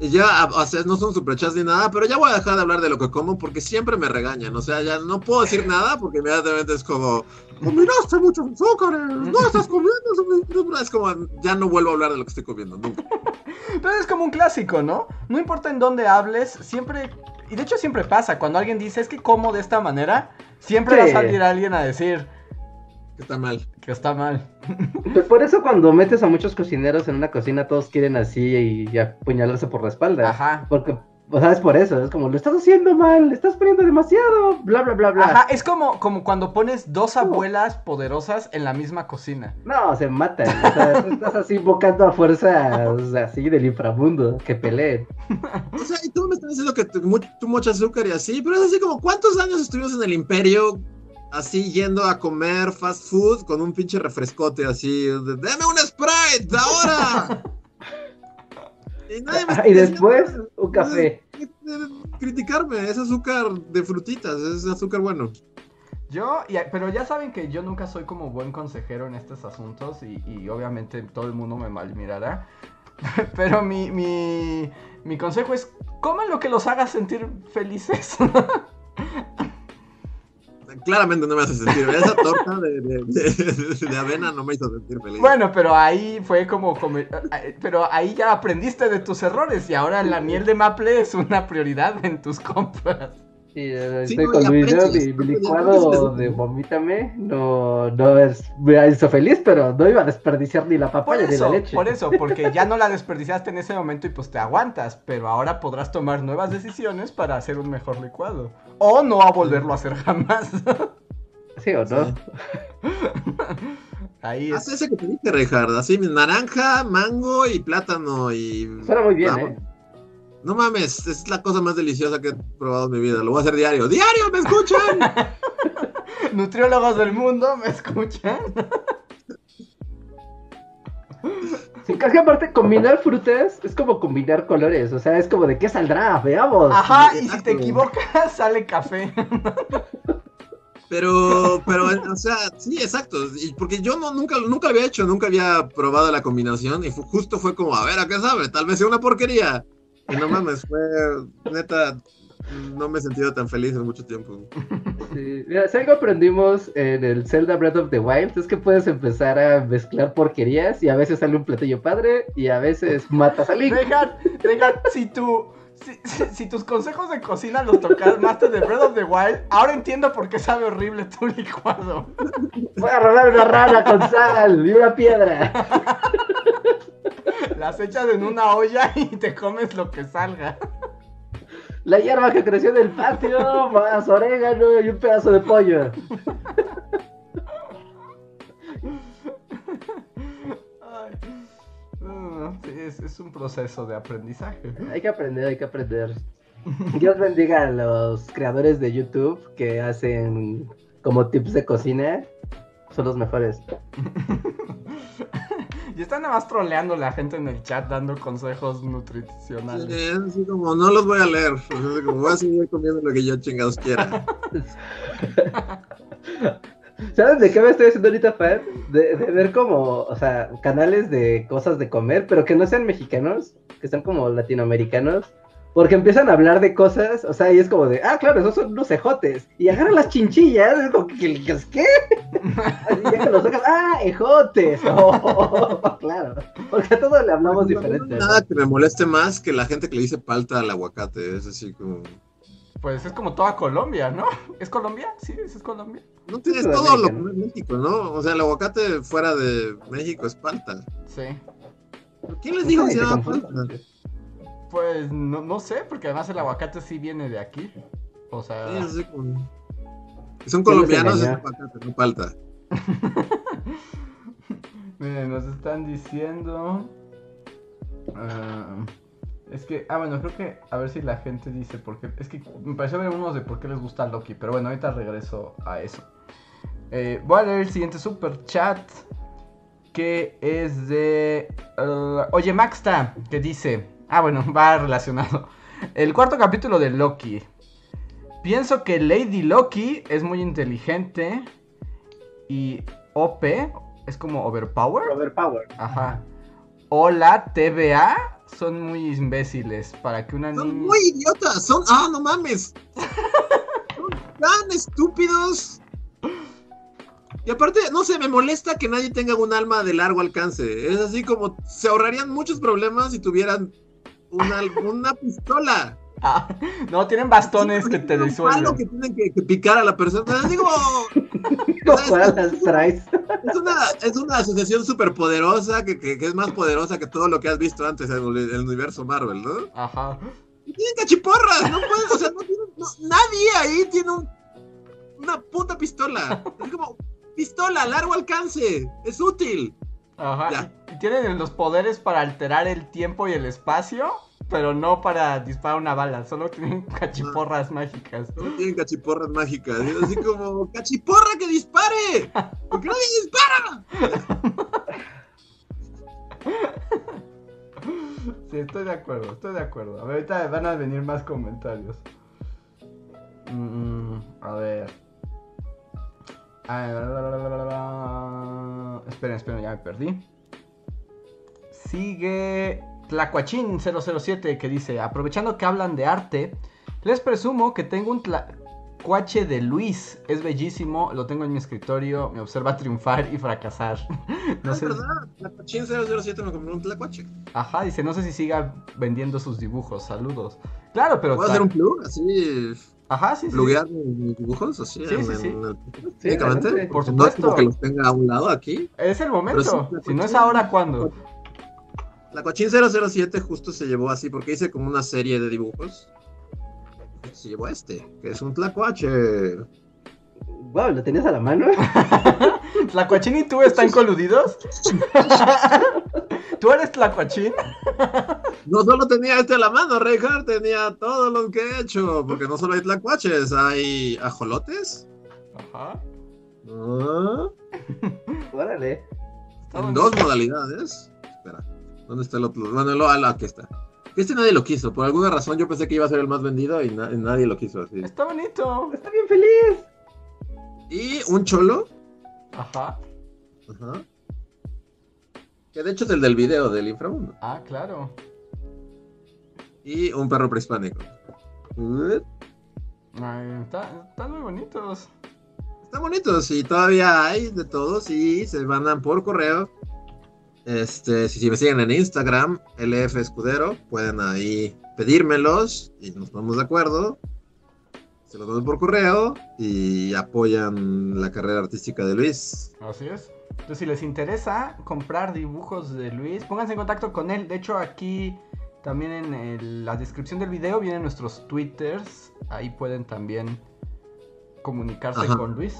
Y ya, o sea, no son superchats ni nada, pero ya voy a dejar de hablar de lo que como porque siempre me regañan. O sea, ya no puedo decir nada porque inmediatamente es como, combinaste muchos azúcares, no estás comiendo. suficiente". Es como, ya no vuelvo a hablar de lo que estoy comiendo, nunca. Pero es como un clásico, ¿no? No importa en dónde hables, siempre, y de hecho siempre pasa, cuando alguien dice es que como de esta manera, siempre Sí. va a salir alguien a decir Está mal. que está mal. Pues por eso cuando metes a muchos cocineros en una cocina, todos quieren así y, y apuñalarse por la espalda. Ajá. Porque, o sea, es por eso, es como, lo estás haciendo mal, le estás poniendo demasiado, bla, bla, bla, bla. Ajá, es como, como cuando pones dos abuelas poderosas en la misma cocina. No, se matan. O sea, tú estás así invocando a fuerzas así del inframundo que peleen. O sea, y tú me estás diciendo que tú, tú mucho azúcar y así, pero es así como, ¿cuántos años estuvimos en el imperio así yendo a comer fast food con un pinche refrescote así? de, ¡Deme un Sprite ahora! Y, nadie me está Y después, nada. un café. criticarme, es azúcar de frutitas, es azúcar bueno. Yo, y- pero ya saben que yo nunca soy como buen consejero en estos asuntos y, y obviamente todo el mundo me malmirará. Pero mi, mi, mi consejo es, coman lo que los haga sentir felices. Claramente no me hace sentir. Esa torta de, de- de- de avena no me hizo sentir feliz. bueno, pero ahí fue como, pero ahí ya aprendiste de tus errores y ahora la miel de maple es una prioridad en tus compras. Sí, Sí, estoy no, con y mi video, licuado de vomítame. No, no es, me hizo feliz, pero no iba a desperdiciar ni la papaya ni la leche. por eso, porque ya no la desperdiciaste en ese momento y pues te aguantas, pero ahora podrás tomar nuevas decisiones para hacer un mejor licuado. O no a volverlo a hacer jamás. ¿Sí o no? Sí. Ahí Haz es. ese que te dije, Reinhard. Así, naranja, mango y plátano. Y... Suena muy bien, Vamos. ¿eh? No mames, es la cosa más deliciosa que he probado en mi vida. Lo voy a hacer diario. ¡Diario! ¿Me escuchan? Nutriólogos del mundo, ¿me escuchan? Sí, es que aparte combinar frutas es como combinar colores, o sea, es como de qué saldrá, veamos. Ajá, y si te equivocas, sale café. Pero, pero, o sea, sí, exacto. Porque yo no, nunca, nunca había hecho, nunca había probado la combinación. Y justo fue como, a ver, ¿a qué sabe? Tal vez sea una porquería. Y no mames, fue neta. No me he sentido tan feliz en mucho tiempo. Sí, Mira, si algo aprendimos en el Zelda Breath of the Wild es que puedes empezar a mezclar porquerías y a veces sale un platillo padre y a veces matas a Link. Dejan, dejan, si tú. Si, si- si tus consejos de cocina los tocaste de Breath of the Wild, ahora entiendo por qué sabe horrible tu licuado. Voy a robar una rana con sal y una piedra. Las echas en una olla y te comes lo que salga. La hierba que creció en el patio, más orégano y un pedazo de pollo. Sí, es, es un proceso de aprendizaje. Hay que aprender, hay que aprender. Dios bendiga a los creadores de YouTube que hacen como tips de cocina. Son los mejores. Y están nada más troleando a la gente en el chat dando consejos Sí, nutricionales. es así como, no los voy a leer. Así como voy a seguir comiendo lo que yo chingados quiera. ¿Sabes de qué me estoy haciendo ahorita fan? De, de ver como, o sea, canales de cosas de comer, pero que no sean mexicanos, que sean como latinoamericanos. Porque empiezan a hablar de cosas, o sea, y es como de, ah, claro, esos son unos ejotes. Y agarran las chinchillas, es como que, que- ¿qué? Así ya que los sacas, ah, ejotes. Oh, claro, porque a todos le hablamos No hay diferente. ¿no? nada que me moleste más que la gente que le dice palta al aguacate. Es así como. Pues es como toda Colombia, ¿no? ¿Es Colombia? Sí, es Colombia. No tienes todo lo que México, no es México, ¿no? O sea, el aguacate fuera de México es palta. Sí. ¿Quién les dijo que se llama palta? Pues no, no sé, porque además el aguacate sí viene de aquí. O sea, Sí, como- Si son colombianos, engañó. aguacate, no palta. Miren, nos están diciendo. ah, es que, ah, bueno, creo que a ver si la gente dice porque Es que me pareció ver unos de por qué les gusta Loki, pero bueno, ahorita regreso a eso. Eh, voy a leer el siguiente super chat que es de. uh, Oye, Maxta, que dice. Ah, bueno, va relacionado. El cuarto capítulo de Loki. Pienso que Lady Loki es muy inteligente y OP es como overpower. Overpower. Ajá. O la TVA son muy imbéciles para que una Son niña. muy idiotas, son. ¡Ah, no mames! Son tan estúpidos. Y aparte, no sé, me molesta que nadie tenga un alma de largo alcance. Es así como se ahorrarían muchos problemas si tuvieran una, una pistola. Ah, no, tienen bastones que te Tienen un palo disuelven. que tienen que, que picar a la persona. Digo, es una, es una asociación súper poderosa que, que- que es más poderosa que todo lo que has visto antes en el, el universo Marvel, ¿no? Ajá. Y tienen cachiporras, no pueden, o sea, no tienen, no- nadie ahí tiene un- una puta pistola. Es como, pistola, largo alcance, es útil. Ajá. Ya. Tienen los poderes para alterar el tiempo y el espacio, pero no para disparar una bala. Solo tienen cachiporras mágicas. No tienen cachiporras mágicas. Es así como, cachiporra que dispare. Porque nadie dispara. Sí, estoy de acuerdo, estoy de acuerdo. A ver, ahorita van a venir más comentarios. Mm, a ver. Ah, Esperen, esperen, ya me perdí. Sigue Tlacuachín 007 que dice, aprovechando que hablan de arte, les presumo que tengo un tlacuache de Luis. Es bellísimo, lo tengo en mi escritorio, me observa triunfar y fracasar. No es sé. verdad. La Cochín 007 me compró un tlacuache. Ajá, dice, no sé si siga vendiendo sus dibujos, saludos. Claro, pero... ¿Puedo hacer un plug? Así, Ajá, sí, sí. pluguear mis dibujos, así. Sí, sí, sí. Sí. Por No es supuesto. como que los tenga a un lado aquí. Es el momento. Si no es ahora, ¿cuándo? La Cochín 007 justo se llevó así porque hice como una serie de dibujos. Se llevó este, que es un tlacuache. Wow, ¿lo tenías a la mano? ¿Tlacuachín y tú están coludidos? ¿Tú eres Tlacuachín? No solo tenía este a la mano, Reinhardt, tenía todo lo que he hecho. Porque no solo hay tlacuaches, hay ajolotes. Ajá. Ah, Órale. En dos modalidades. Espera, ¿dónde está el otro? Bueno, lo, ah, aquí está. Este nadie lo quiso. Por alguna razón yo pensé que iba a ser el más vendido y, na- y nadie lo quiso así. Está bonito. Está bien feliz. Y un cholo. Ajá. Ajá. Que de hecho es el del video del inframundo. Ah, claro. Y un perro prehispánico. Ay, está- están muy bonitos. Están bonitos y todavía hay de todos y se mandan por correo. Este, si, si me siguen en Instagram, LF Escudero, pueden ahí pedírmelos y nos ponemos de acuerdo. Se los damos por correo y apoyan la carrera artística de Luis. Así es. Entonces, si les interesa comprar dibujos de Luis, pónganse en contacto con él. De hecho, aquí también en el- la descripción del video vienen nuestros twitters. Ahí pueden también comunicarse Ajá. con Luis.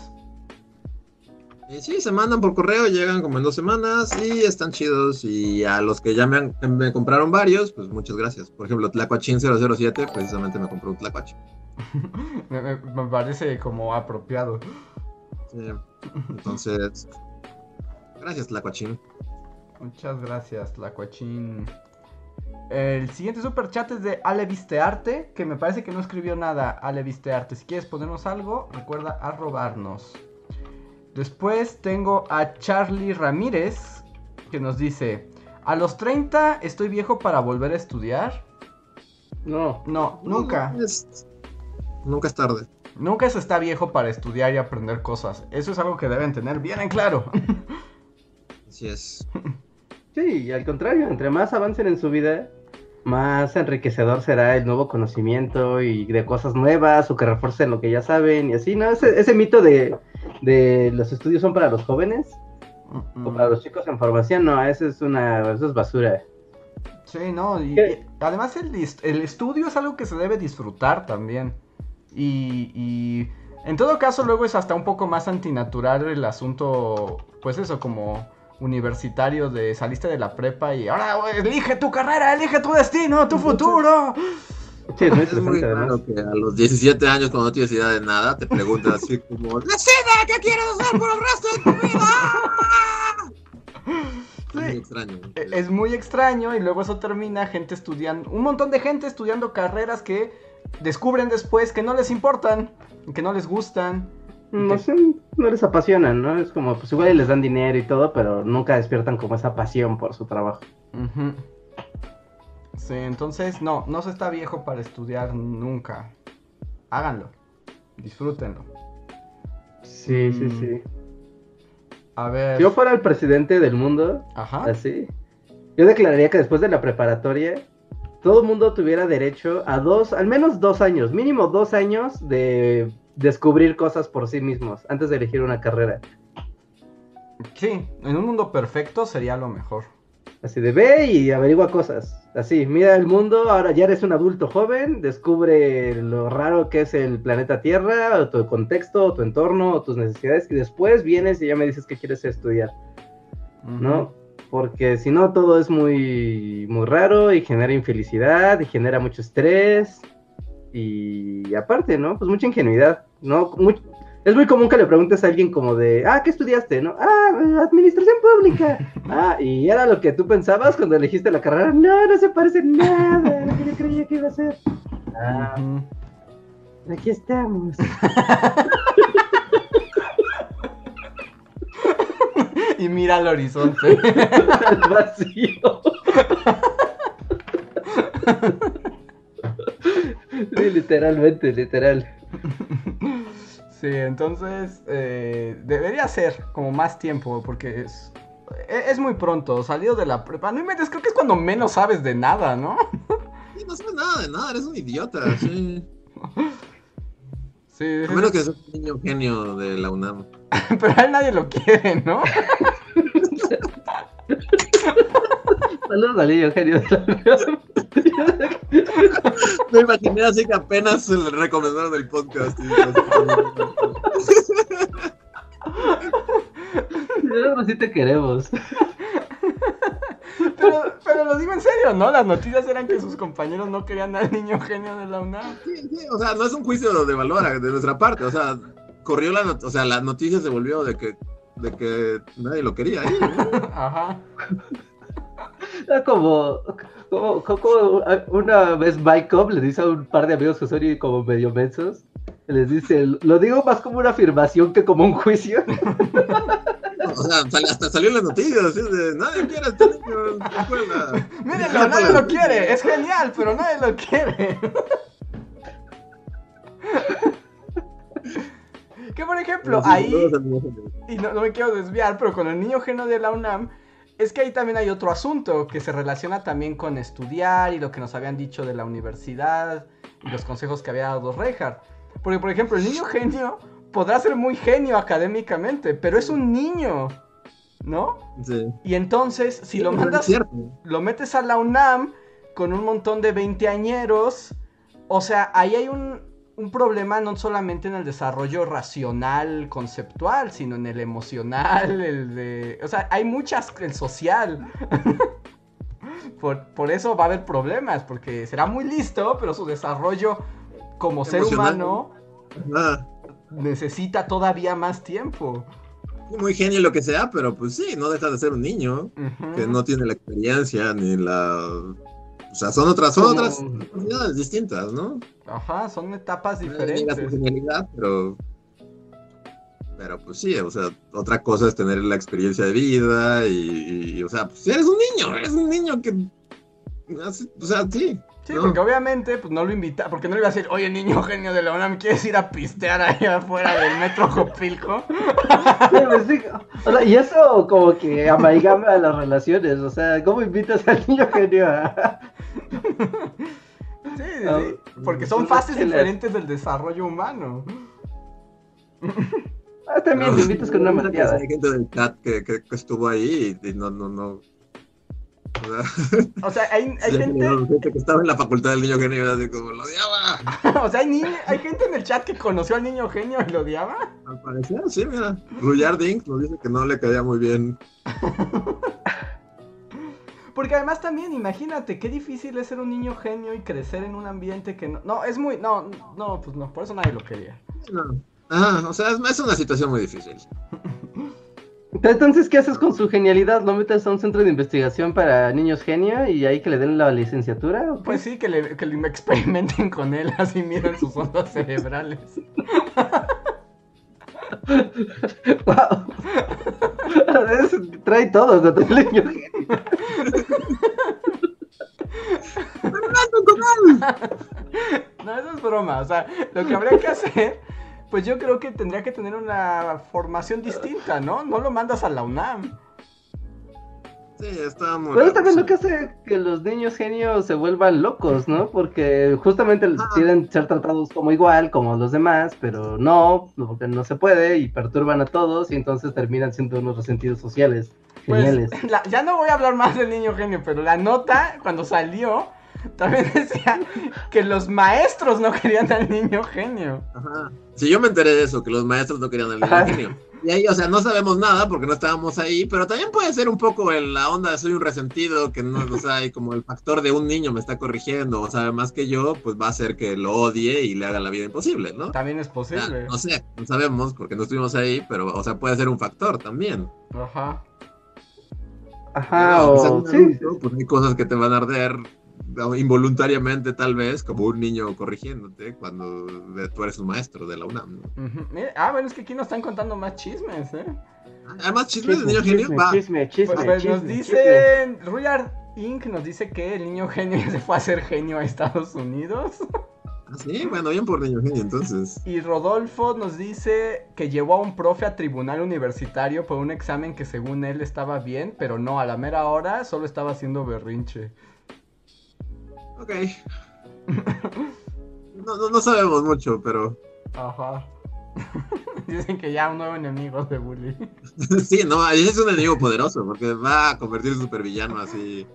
Y sí, se mandan por correo, llegan como en dos semanas y están chidos. Y a los que ya me, han- me compraron varios, pues muchas gracias. Por ejemplo, Tlacuachín 007 precisamente me compró un Tlacuache. me, me- me parece como apropiado. Sí. Entonces, gracias Tlacuachín. Muchas gracias, Tlacuachín. El siguiente super chat es de Ale Vistearte, que me parece que no escribió nada. Ale Vistearte, si quieres ponernos algo, recuerda arrobarnos. Después tengo a Charlie Ramírez, que nos dice: A los 30 estoy viejo para volver a estudiar. No. No, nunca. No, es- nunca es tarde. Nunca se está viejo para estudiar y aprender cosas. Eso es algo que deben tener bien en claro. Así es. Sí, y al contrario, entre más avancen en su vida, más enriquecedor será el nuevo conocimiento y de cosas nuevas o que refuercen lo que ya saben y así, ¿no? Ese, ese mito de, de los estudios son para los jóvenes o para los chicos en formación, no, eso es una, eso es basura. Sí, no, y, y además el, el estudio es algo que se debe disfrutar también. Y, y en todo caso luego es hasta un poco más antinatural el asunto, pues eso, como universitario de saliste de la prepa y ahora elige tu carrera, elige tu destino, tu futuro. Sí, es muy Es raro que a los 17 años, cuando no tienes idea de nada, te preguntas así como: ¡Decide qué quieres hacer por el resto de tu vida! Es muy extraño. E- Es muy extraño y luego eso termina gente estudiando, un montón de gente estudiando carreras que descubren después que no les importan, que no les gustan. No sé, no les apasionan, ¿no? Es como, pues igual les dan dinero y todo, pero nunca despiertan como esa pasión por su trabajo. Sí, entonces no, no se está viejo para estudiar nunca. Háganlo, disfrútenlo. Sí, sí, Mm. sí. A ver. Si yo fuera el presidente del mundo, Ajá. así, yo declararía que después de la preparatoria, todo el mundo tuviera derecho a dos, al menos dos años, mínimo dos años de descubrir cosas por sí mismos antes de elegir una carrera. Sí, en un mundo perfecto sería lo mejor. Así de ve y averigua cosas. Así, mira el mundo, ahora ya eres un adulto joven, descubre lo raro que es el planeta Tierra, o tu contexto, o tu entorno, o tus necesidades, y después vienes y ya me dices que quieres estudiar, ¿no? Porque si no, todo es muy, muy raro y genera infelicidad y genera mucho estrés. Y aparte, ¿no? Pues mucha ingenuidad, ¿no? Es muy común que le preguntes a alguien como de, ah, ¿qué estudiaste? ¿No? Ah, administración pública. Ah, ¿y era lo que tú pensabas cuando elegiste la carrera? No, no se parece nada a lo que yo creía que iba a ser. Ah, aquí estamos. Y mira al horizonte. Al vacío. Sí, literalmente, literal. Sí, entonces eh, debería ser como más tiempo porque es, e- es muy pronto, salido de la prepa. No inventes, creo que es cuando menos sabes de nada, ¿no? Sí, no sabes nada de nada, eres un idiota. Sí. Sí, A menos que seas un niño genio de la UNAM. pero a él nadie lo quiere, ¿no? Saludos al niño genio de la Me imaginé así que apenas le recomendaron el podcast. Nosotros sí te queremos. Pero, pero lo digo en serio, ¿no? Las noticias eran que sus compañeros no querían al niño genio de la UNAM. Sí, sí, o sea, no es un juicio de valor de nuestra parte. O sea, corrió la o sea, la noticia se volvió de que, de que nadie lo quería ahí. ¿no? Ajá. Era como, como, como una vez Mike Cobb le dice a un par de amigos que son como medio mensos. Les dice, lo digo más como una afirmación que como un juicio. O sea, hasta salió en las noticias. así de, nadie quiere a este niño en la escuela. Mírenlo, nadie lo quiere. Es genial, pero nadie lo quiere. Que por ejemplo, Sí, ahí, y no, no me quiero desviar, pero con el niño genio de la UNAM, es que ahí también hay otro asunto que se relaciona también con estudiar y lo que nos habían dicho de la universidad y los consejos que había dado Reinhardt. Porque, por ejemplo, el niño genio podrá ser muy genio académicamente, pero es un niño, ¿no? Sí. Y entonces, si lo mandas lo metes a la UNAM con un montón de veinteañeros. O sea, ahí hay un, un problema no solamente en el desarrollo racional, conceptual, sino en el emocional, el de... O sea, hay muchas, el social. por, por eso va a haber problemas, porque será muy listo, pero su desarrollo como ser Emocional. humano Ah, necesita todavía más tiempo. muy genio lo que sea, pero pues sí, no deja de ser un niño que no tiene la experiencia ni la. O sea, son otras, son Como- otras capacidades distintas, ¿no? Ajá, son etapas No diferentes. genialidad, pero. Pero pues sí, o sea, otra cosa es tener la experiencia de vida y, y, o sea, pues eres un niño, eres un niño que. O sea, sí. Sí, ¿no? porque obviamente pues no lo invita, porque no le iba a decir, oye niño genio de la UNAM, ¿quieres ir a pistear allá afuera del metro Jopilco? Sí, pues sí, o sea, y eso como que amalgama las relaciones. O sea, ¿cómo invitas al niño genio a.? Sí, sí, Ah, sí, porque son fases chelas. diferentes del desarrollo humano. Ah, también lo invitas con una Hay malteada. gente del chat que, que- que estuvo ahí y, y no, no, no. O sea, hay, hay sí, gente, gente que estaba en la facultad del niño genio, así como, lo odiaba. o sea, hay, gente en el chat que conoció al niño genio y lo odiaba. Al parecer, sí, mira. Ruyard Inc. nos dice que no le caía muy bien. Porque además también, imagínate, qué difícil es ser un niño genio y crecer en un ambiente que no... No, es muy... No, no, pues no, por eso nadie lo quería. No. O sea, es, es una situación muy difícil. Entonces, ¿qué haces con su genialidad? ¿Lo metes a un centro de investigación para niños genio y ahí que le den la licenciatura? Pues sí, que le, que le experimenten con él, así miren sus ondas cerebrales. Wow. Es- trae todo el niño genio. No, eso es broma. O sea, lo que habría que hacer, pues yo creo que tendría que tener una formación distinta, ¿no? No lo mandas a la UNAM. Sí, está muy. Pero también lo que hace que los niños genios se vuelvan locos, ¿no? Porque justamente Ah. quieren ser tratados como igual, como los demás, pero no, porque no se puede y perturban a todos y entonces terminan siendo unos resentidos sociales Pues, geniales. la- ya no voy a hablar más del niño genio, pero la nota, cuando salió, también decía que los maestros no querían al niño genio. Ajá. Sí, yo me enteré de eso, que los maestros no querían al niño Ajá. genio. Y ahí, o sea, no sabemos nada porque no estábamos ahí, pero también puede ser un poco en la onda de soy un resentido, que no, o sea, hay como el factor de un niño me está corrigiendo o sabe más que yo, pues va a hacer que lo odie y le haga la vida imposible, ¿no? También es O sea, posible. no sé, no sabemos porque no estuvimos ahí, pero, o sea, puede ser un factor también. Ajá. Ajá, Pero, o sí, pues hay cosas que te van a arder involuntariamente tal vez, como un niño corrigiéndote cuando tú eres un maestro de la UNAM. Ah, bueno, es que aquí nos están contando más chismes, ¿eh? Además, chismes de chisme, niño genio, chisme, va. chisme, chisme, Pues, pues, nos dicen, Ruyard Inc. nos dice que el niño genio ya se fue a ser genio a Estados Unidos. Ah, sí, bueno, bien por niño genio, entonces. Y Rodolfo nos dice que llevó a un profe a tribunal universitario por un examen que según él estaba bien, pero no, a la mera hora solo estaba haciendo berrinche. Ok. No, no, no sabemos mucho, pero Ajá. Dicen que ya un nuevo enemigo de bully. sí, no, es un enemigo poderoso, porque va a convertirse en supervillano así.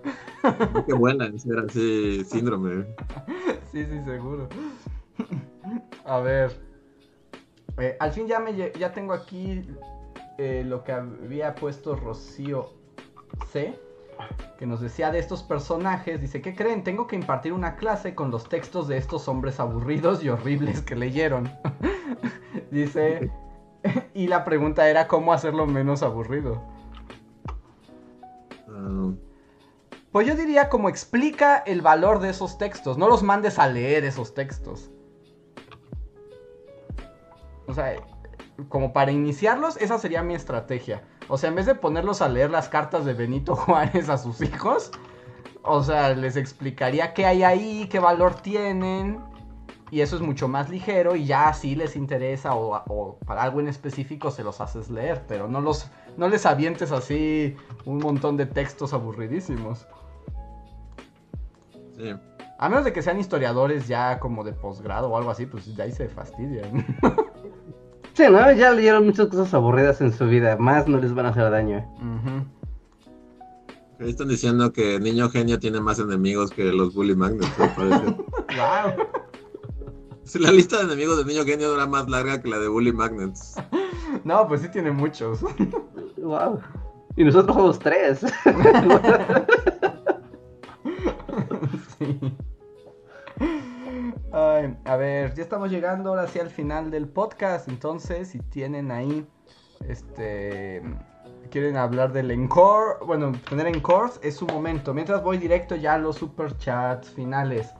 Que vuela ser así, síndrome. Sí, sí, seguro. A ver. Eh, al fin ya me ya tengo aquí eh, lo que había puesto Rocío C. Que nos decía de estos personajes. Dice, ¿qué creen? Tengo que impartir una clase con los textos de estos hombres aburridos y horribles que leyeron. Dice. Y la pregunta era cómo hacerlo menos aburrido. Ah, Pues yo diría como explica el valor de esos textos. No los mandes a leer esos textos. O sea, como para iniciarlos, esa sería mi estrategia. O sea, en vez de ponerlos a leer las cartas de Benito Juárez a sus hijos, o sea, les explicaría qué hay ahí, qué valor tienen. Y eso es mucho más ligero y ya si les interesa o, o para algo en específico se los haces leer. Pero no, los, no les avientes así un montón de textos aburridísimos. sí. A menos de que sean historiadores ya como de posgrado o algo así, pues de ahí se fastidian. Sí, ¿no? Ya leyeron muchas cosas aburridas en su vida, más no les van a hacer daño. Ahí están diciendo que Niño Genio tiene más enemigos que los Bully Magnets, me parece. Guau. Sí, La lista de enemigos de Niño Genio era más larga que la de Bully Magnets. No, pues sí tiene muchos. Wow. Y nosotros somos tres. Sí. A ver, ya estamos llegando ahora sí al final del podcast. Entonces, si tienen ahí, este, quieren hablar del encore, bueno, tener encores, es su momento. Mientras voy directo ya a los super chats finales.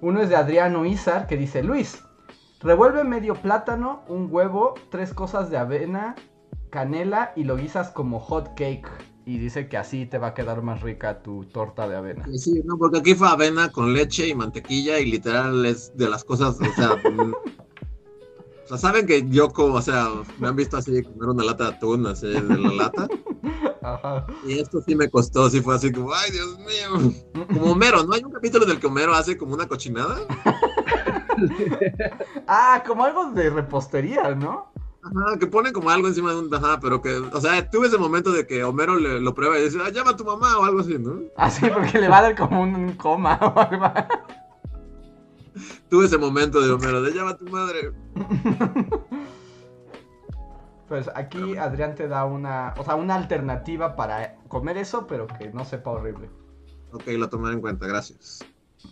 Uno es de Adriano Izar que dice: Luis, revuelve medio plátano, un huevo, tres cosas de avena, canela y lo guisas como hot cake. Y dice que así te va a quedar más rica tu torta de avena. Sí, no, porque aquí fue avena con leche y mantequilla y literal es de las cosas, o sea, mm, o sea, saben que yo como, o sea, me han visto así comer una lata de atún, así de la lata, Ajá. y esto sí me costó, sí fue así como, ay, Dios mío, como Homero, ¿no? Hay un capítulo en el que Homero hace como una cochinada, Ah, como algo de repostería, ¿no? Ajá, que pone como algo encima de un. Ajá, pero que. O sea, tuve ese momento de que Homero le, lo prueba y dice, ah, llama a tu mamá o algo así, ¿no? Ah, sí, porque le va a dar como un, un coma o algo. Tuve ese momento de Homero, de llama a tu madre. Pues aquí Adrián te da una, o sea, una alternativa para comer eso, pero que no sepa horrible. Ok, lo tomaré en cuenta, gracias.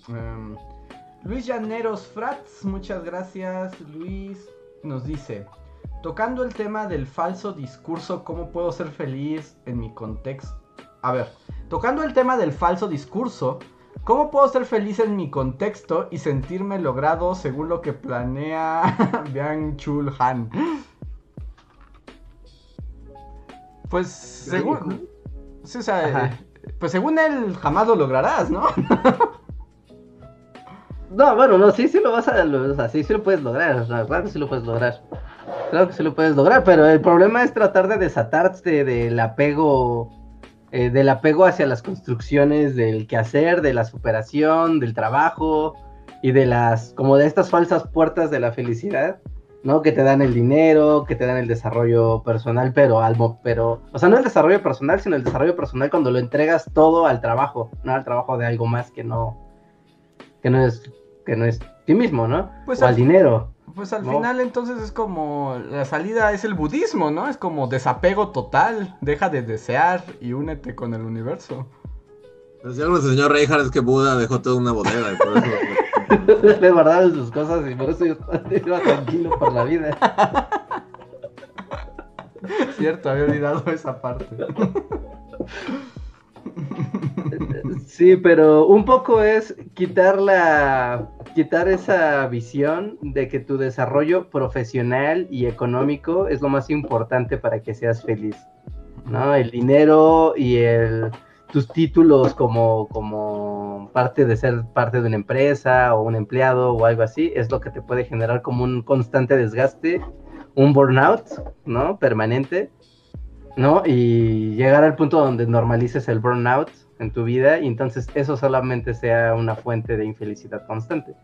Em, Luis Llaneros Frats, muchas gracias. Luis nos dice, tocando el tema del falso discurso, ¿cómo puedo ser feliz en mi contexto? A ver, tocando el tema del falso discurso, ¿cómo puedo ser feliz en mi contexto y sentirme logrado según lo que planea Byung Chul Han? Pues según... Sí, o sea, Ajá. pues según él jamás lo lograrás, ¿no? No, bueno, no, sí, sí lo vas a, o sea, sí, sí lo puedes lograr, claro sí lo puedes lograr. Claro que sí lo puedes lograr, pero el problema es tratar de desatarte del apego, eh, del apego hacia las construcciones del quehacer, de la superación, del trabajo y de las, como de estas falsas puertas de la felicidad, ¿no? Que te dan el dinero, que te dan el desarrollo personal, pero al, mo- pero, o sea, no el desarrollo personal, sino el desarrollo personal cuando lo entregas todo al trabajo, no al trabajo de algo más que no, que no es, que no es ti mismo, ¿no? Pues o al- dinero. Pues al No. final entonces es como la salida es el budismo, ¿no? Es como desapego total, deja de desear y únete con el universo. Pues ya el señor Reinhardt es que Buda dejó toda una bodega y por eso. Le guardaron sus cosas y por eso yo iba tranquilo por la vida. Cierto, había olvidado esa parte. Sí, pero un poco es quitar la quitar esa visión de que tu desarrollo profesional y económico es lo más importante para que seas feliz. ¿No? El dinero y el tus títulos como como parte de ser parte de una empresa o un empleado o algo así es lo que te puede generar como un constante desgaste, un burnout, ¿no? permanente, ¿no? Y llegar al punto donde normalices el burnout en tu vida y entonces eso solamente sea una fuente de infelicidad constante.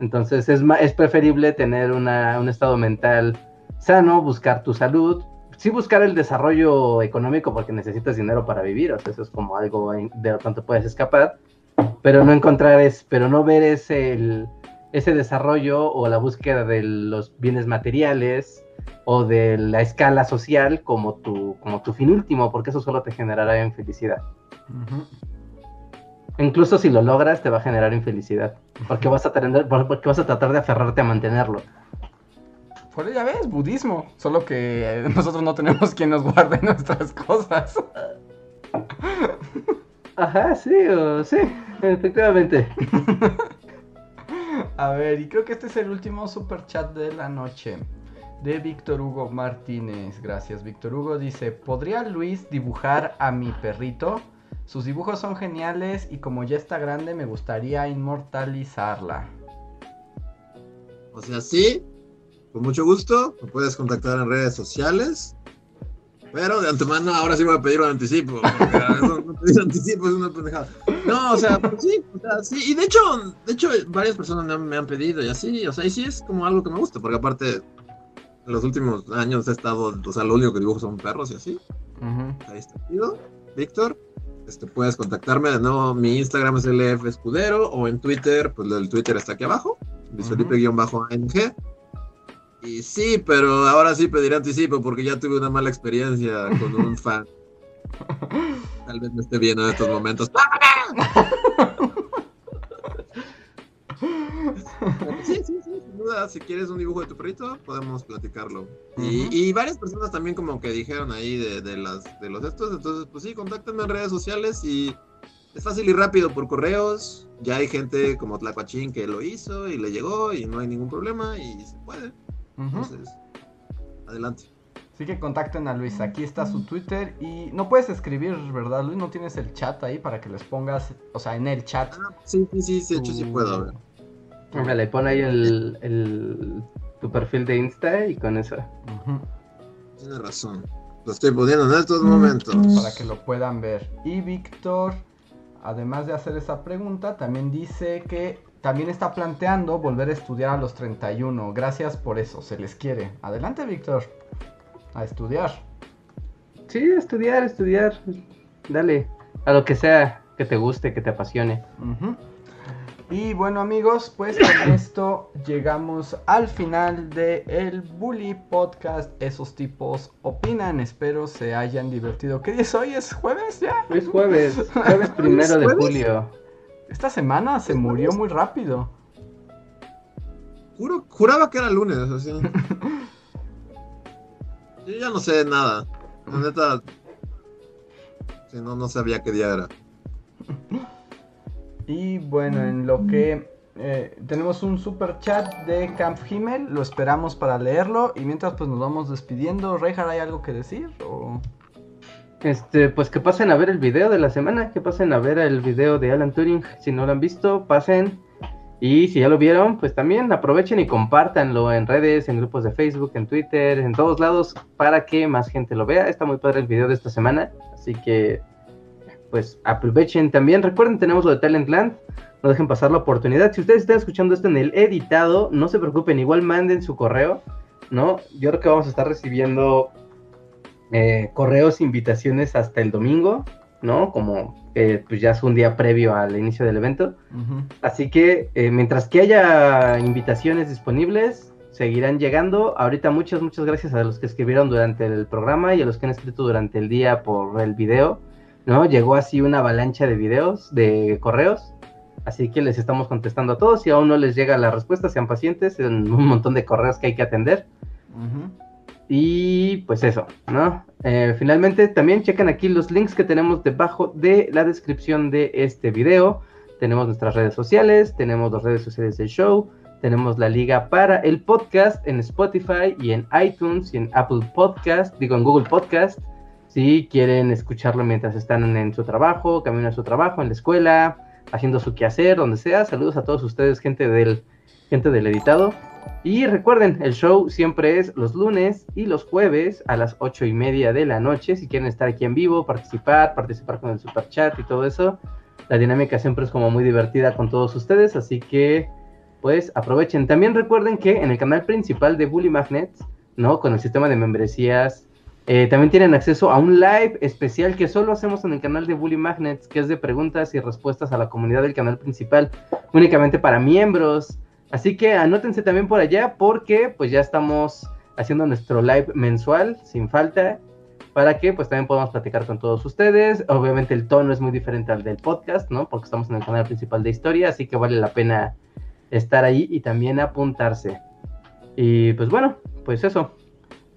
Entonces es, es preferible tener una- un estado mental sano, buscar tu salud, sí buscar el desarrollo económico porque necesitas dinero para vivir, o sea, eso es como algo de lo cuanto puedes escapar, pero no encontrar es, pero no ver ese, el- ese desarrollo o la búsqueda de los bienes materiales o de la escala social como tu, como tu fin último, porque eso solo te generará infelicidad. Incluso si lo logras, te va a generar infelicidad. Porque vas a tener, porque vas a tratar de aferrarte a mantenerlo. Por ya ves, budismo, solo que nosotros no tenemos quien nos guarde nuestras cosas. Ajá, sí, o- sí, efectivamente. A ver, y creo que este es el último super chat de la noche. De Víctor Hugo Martínez. Gracias, Víctor Hugo. Dice: ¿Podría Luis dibujar a mi perrito? Sus dibujos son geniales y como ya está grande, me gustaría inmortalizarla. O sea, sí, con mucho gusto. Me puedes contactar en redes sociales. Pero de antemano, ahora sí voy a pedir un anticipo. Porque no pedir anticipo es una pendejada. No, o sea, pues sí, o sea, sí. Y de hecho, de hecho, varias personas me han, me han pedido y así. O sea, y sí es como algo que me gusta. Porque aparte, en los últimos años he estado, o sea, lo único que dibujo son perros y así. Ujú. Ahí está, chido. Víctor. Este, puedes contactarme de nuevo. Mi Instagram es LF Escudero o en Twitter, pues el Twitter está aquí abajo. Luis Ujú. Felipe-ANG. Y sí, pero ahora sí pediré anticipo porque ya tuve una mala experiencia con un fan. Tal vez me esté viendo en estos momentos. Pero sí, sí, sí, sin duda, si quieres un dibujo de tu perrito, podemos platicarlo. Y, varias personas también como que dijeron ahí de, de las, de los estos, entonces pues sí, contáctenme en redes sociales y es fácil y rápido por correos. Ya hay gente como Tlacuachín que lo hizo y le llegó y no hay ningún problema y se puede. Entonces, adelante. Así que contacten a Luis, aquí está su Twitter y no puedes escribir, ¿verdad Luis? No tienes el chat ahí para que les pongas, o sea, en el chat. Ah, sí, sí, sí, sí, de hecho sí puedo, a ver. Le pone ahí el, el- tu perfil de Insta y con eso. Tienes razón. Lo estoy poniendo en estos momentos. Para que lo puedan ver. Y Víctor, además de hacer esa pregunta, también dice que también está planteando volver a estudiar a los 31. Gracias por eso, se les quiere. Adelante, Víctor. A estudiar. Sí, estudiar, estudiar. Dale, a lo que sea que te guste, que te apasione. Ujú. Y bueno amigos, pues con esto llegamos al final de el Bully Podcast. Esos tipos opinan, espero se hayan divertido. ¿Qué día es hoy? ¿Es jueves ya? Hoy es jueves, jueves primero de ¿Jueves? julio. Esta semana se murió muy rápido. Juro, juraba que era lunes, así. Yo ya no sé nada. La neta. Si no, no sabía qué día era. Y bueno, en lo que eh, tenemos un super chat de Camp Himmel, lo esperamos para leerlo. Y mientras pues nos vamos despidiendo, Reinhard, ¿hay algo que decir? ¿O... Este, pues que pasen a ver el video de la semana, que pasen a ver el video de Alan Turing. Si no lo han visto, pasen. Y si ya lo vieron, pues también aprovechen y compártanlo en redes, en grupos de Facebook, en Twitter, en todos lados, para que más gente lo vea. Está muy padre el video de esta semana, así que pues aprovechen también. Recuerden, tenemos lo de Talentland, no dejen pasar la oportunidad. Si ustedes están escuchando esto en el editado, no se preocupen, igual manden su correo, ¿no? Yo creo que vamos a estar recibiendo eh, correos, invitaciones hasta el domingo, ¿no? Como eh, pues ya es un día previo al inicio del evento. Así que eh, mientras que haya invitaciones disponibles, seguirán llegando. Ahorita muchas, muchas gracias a los que escribieron durante el programa y a los que han escrito durante el día por el video. ¿No? Llegó así una avalancha de videos, de correos. Así que les estamos contestando a todos. Si aún no les llega la respuesta, sean pacientes. En un montón de correos que hay que atender. Y pues eso, ¿no? Eh, finalmente también chequen aquí los links que tenemos debajo de la descripción de este video. Tenemos nuestras redes sociales, tenemos las redes sociales del show, tenemos la liga para el podcast en Spotify y en iTunes y en Apple Podcast, digo en Google Podcast. Si quieren escucharlo mientras están en su trabajo, camino a su trabajo, en la escuela, haciendo su quehacer, donde sea. Saludos a todos ustedes, gente del, gente del editado. Y recuerden, el show siempre es los lunes y los jueves a las ocho y media de la noche. Si quieren estar aquí en vivo, participar, participar con el super chat y todo eso. La dinámica siempre es como muy divertida con todos ustedes, así que pues aprovechen. También recuerden que en el canal principal de Bully Magnets, ¿no? Con el sistema de membresías, eh, también tienen acceso a un live especial que solo hacemos en el canal de Bully Magnets, que es de preguntas y respuestas a la comunidad del canal principal, únicamente para miembros. Así que anótense también por allá porque pues ya estamos haciendo nuestro live mensual sin falta para que pues también podamos platicar con todos ustedes. Obviamente el tono es muy diferente al del podcast, ¿no? Porque estamos en el canal principal de historia, así que vale la pena estar ahí y también apuntarse. Y pues bueno, pues eso.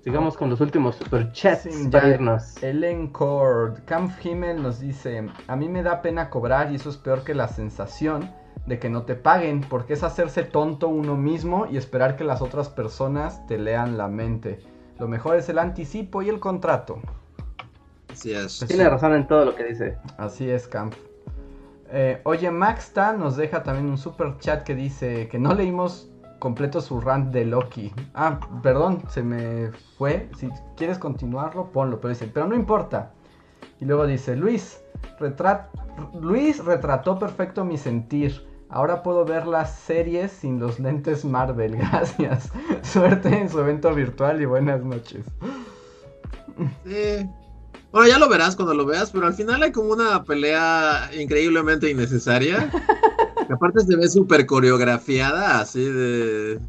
Sigamos con los últimos superchats Sí, para ya. irnos. Ellen Cord, Camp Himmel nos dice, a mí me da pena cobrar y eso es peor que la sensación de que no te paguen, porque es hacerse tonto uno mismo y esperar que las otras personas te lean la mente. Lo mejor es el anticipo y el contrato. Así es. Tiene razón en todo lo que dice. Así es, Camp. Eh, oye, Maxta nos deja también un super chat que dice que no leímos completo su rant de Loki. Ah, perdón, se me fue. Si quieres continuarlo, ponlo. Pero dice, pero no importa. Y luego dice, Luis, retrat- Luis retrató perfecto mi sentir. Ahora puedo ver las series sin los lentes Marvel. Gracias. Suerte en su evento virtual y buenas noches. Sí. Bueno, ya lo verás cuando lo veas, pero al final hay como una pelea increíblemente innecesaria. Aparte se ve súper coreografiada, así de.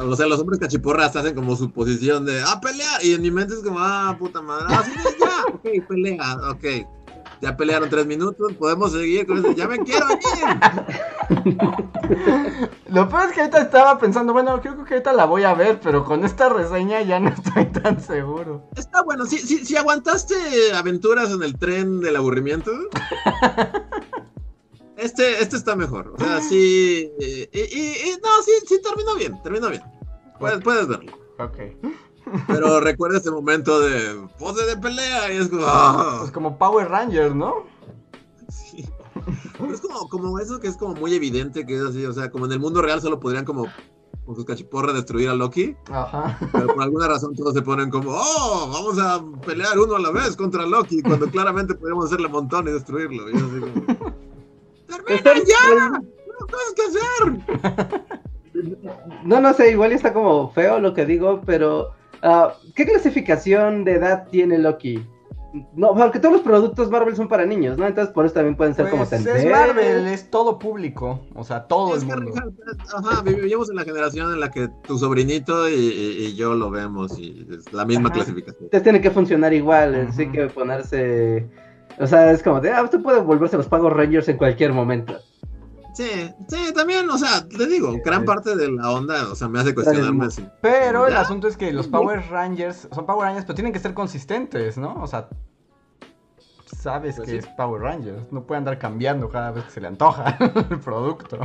O sea, los hombres cachiporras hacen como su posición de ¡Ah, pelea! Y en mi mente es como ¡Ah, puta madre! ¡Ah, sí, ya! Ok, pelea, ok. Ya pelearon tres minutos, podemos seguir con eso. ¡Ya me quiero ir! Lo peor es que ahorita estaba pensando, bueno, creo que ahorita la voy a ver, pero con esta reseña ya no estoy tan seguro. Está bueno, si, si, si aguantaste aventuras en el tren del aburrimiento, este, este está mejor. O sea, sí. Y, y- y- no, sí, sí, terminó bien, terminó bien. Puedes, puedes verlo. Ok. Pero recuerda ese momento de pose de pelea y es como. ah, Pues como Power Rangers, ¿no? sí. Pero es como, como eso que es como muy evidente que es así. O sea, como en el mundo real solo podrían como con sus cachiporras destruir a Loki. Ajá. Pero por alguna razón todos se ponen como, oh, vamos a pelear uno a la vez contra Loki, cuando claramente podríamos hacerle montón y destruirlo. Y así como, ¡Termina ya! cosas que hacer. No, no sé, igual está como feo lo que digo, pero ah, ¿qué clasificación de edad tiene Loki? No, porque todos los productos Marvel son para niños, ¿no? Entonces por eso también pueden ser como Pues es tendencias. Marvel, es todo público. O sea, todo Es el que, mundo. ajá, vivimos en la generación en la que tu sobrinito y, y- y yo lo vemos y es la misma Ajá. clasificación. Entonces tiene que funcionar igual, así que ponerse... O sea, es como de, ah, usted puede volverse los pagos Rangers en cualquier momento. Sí, sí, también, o sea, te digo, gran parte de la onda, o sea, me hace cuestionarme si. Pero el ¿Ya? asunto es que los Power Rangers son Power Rangers, pero tienen que ser consistentes, ¿no? O sea, sabes Pues que sí. es Power Rangers. No puede andar cambiando cada vez que se le antoja el producto.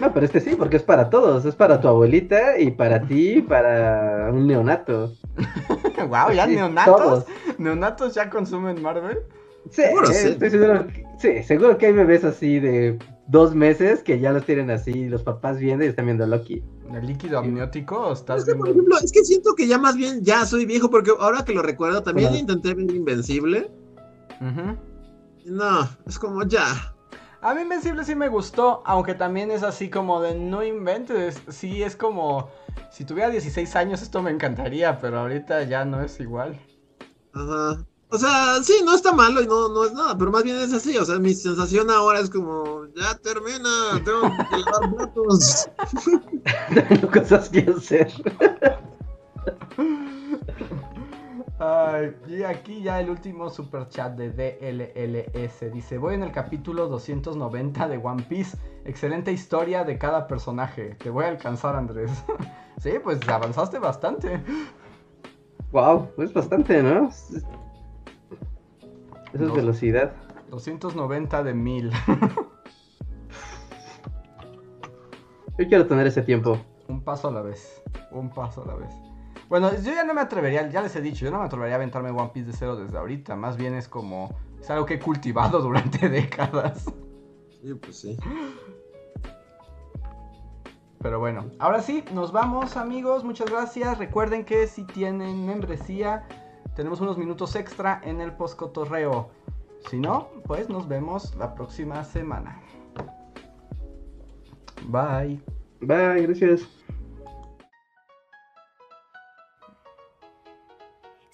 No, pero este sí, porque es para todos. Es para tu abuelita y para ti y para un neonato. wow, ya Sí, neonatos. todos. ¿Neonatos ya consumen Marvel? Sí, Seguro, eh, sí. estoy seguro que, sí, seguro que hay bebés así de dos meses que ya los tienen así, los papás viendo y están viendo Loki. ¿El líquido amniótico o estás Es que, por ejemplo, es que siento que ya más bien ya soy viejo, porque ahora que lo recuerdo, también intenté ver Invencible. Y No, es como ya. A mí Invencible sí me gustó, aunque también es así como de no inventes. Sí, es como, si tuviera 16 años esto me encantaría, pero ahorita ya no es igual. Ajá. O sea, sí, no está malo y no, no es nada, pero más bien es así. O sea, mi sensación ahora es como, ya termina, tengo que lavar platos. Tengo cosas que hacer. Ay, y aquí ya el último super chat de DLLS. Dice, voy en el capítulo 290 de One Piece. Excelente historia de cada personaje. Te voy a alcanzar, Andrés. sí, pues avanzaste bastante. Wow, es bastante, ¿no? Es- Eso es velocidad. 290 de 1000. Yo quiero tener ese tiempo. Un paso a la vez. Un paso a la vez. Bueno, yo ya no me atrevería, ya les he dicho, yo no me atrevería a aventarme One Piece de cero desde ahorita. Más bien es como. Es algo que he cultivado durante décadas. Sí, pues sí. Pero bueno, ahora sí, nos vamos amigos, muchas gracias. Recuerden que si tienen membresía, tenemos unos minutos extra en el postcotorreo. Si no, pues nos vemos la próxima semana. Bye. Bye, gracias.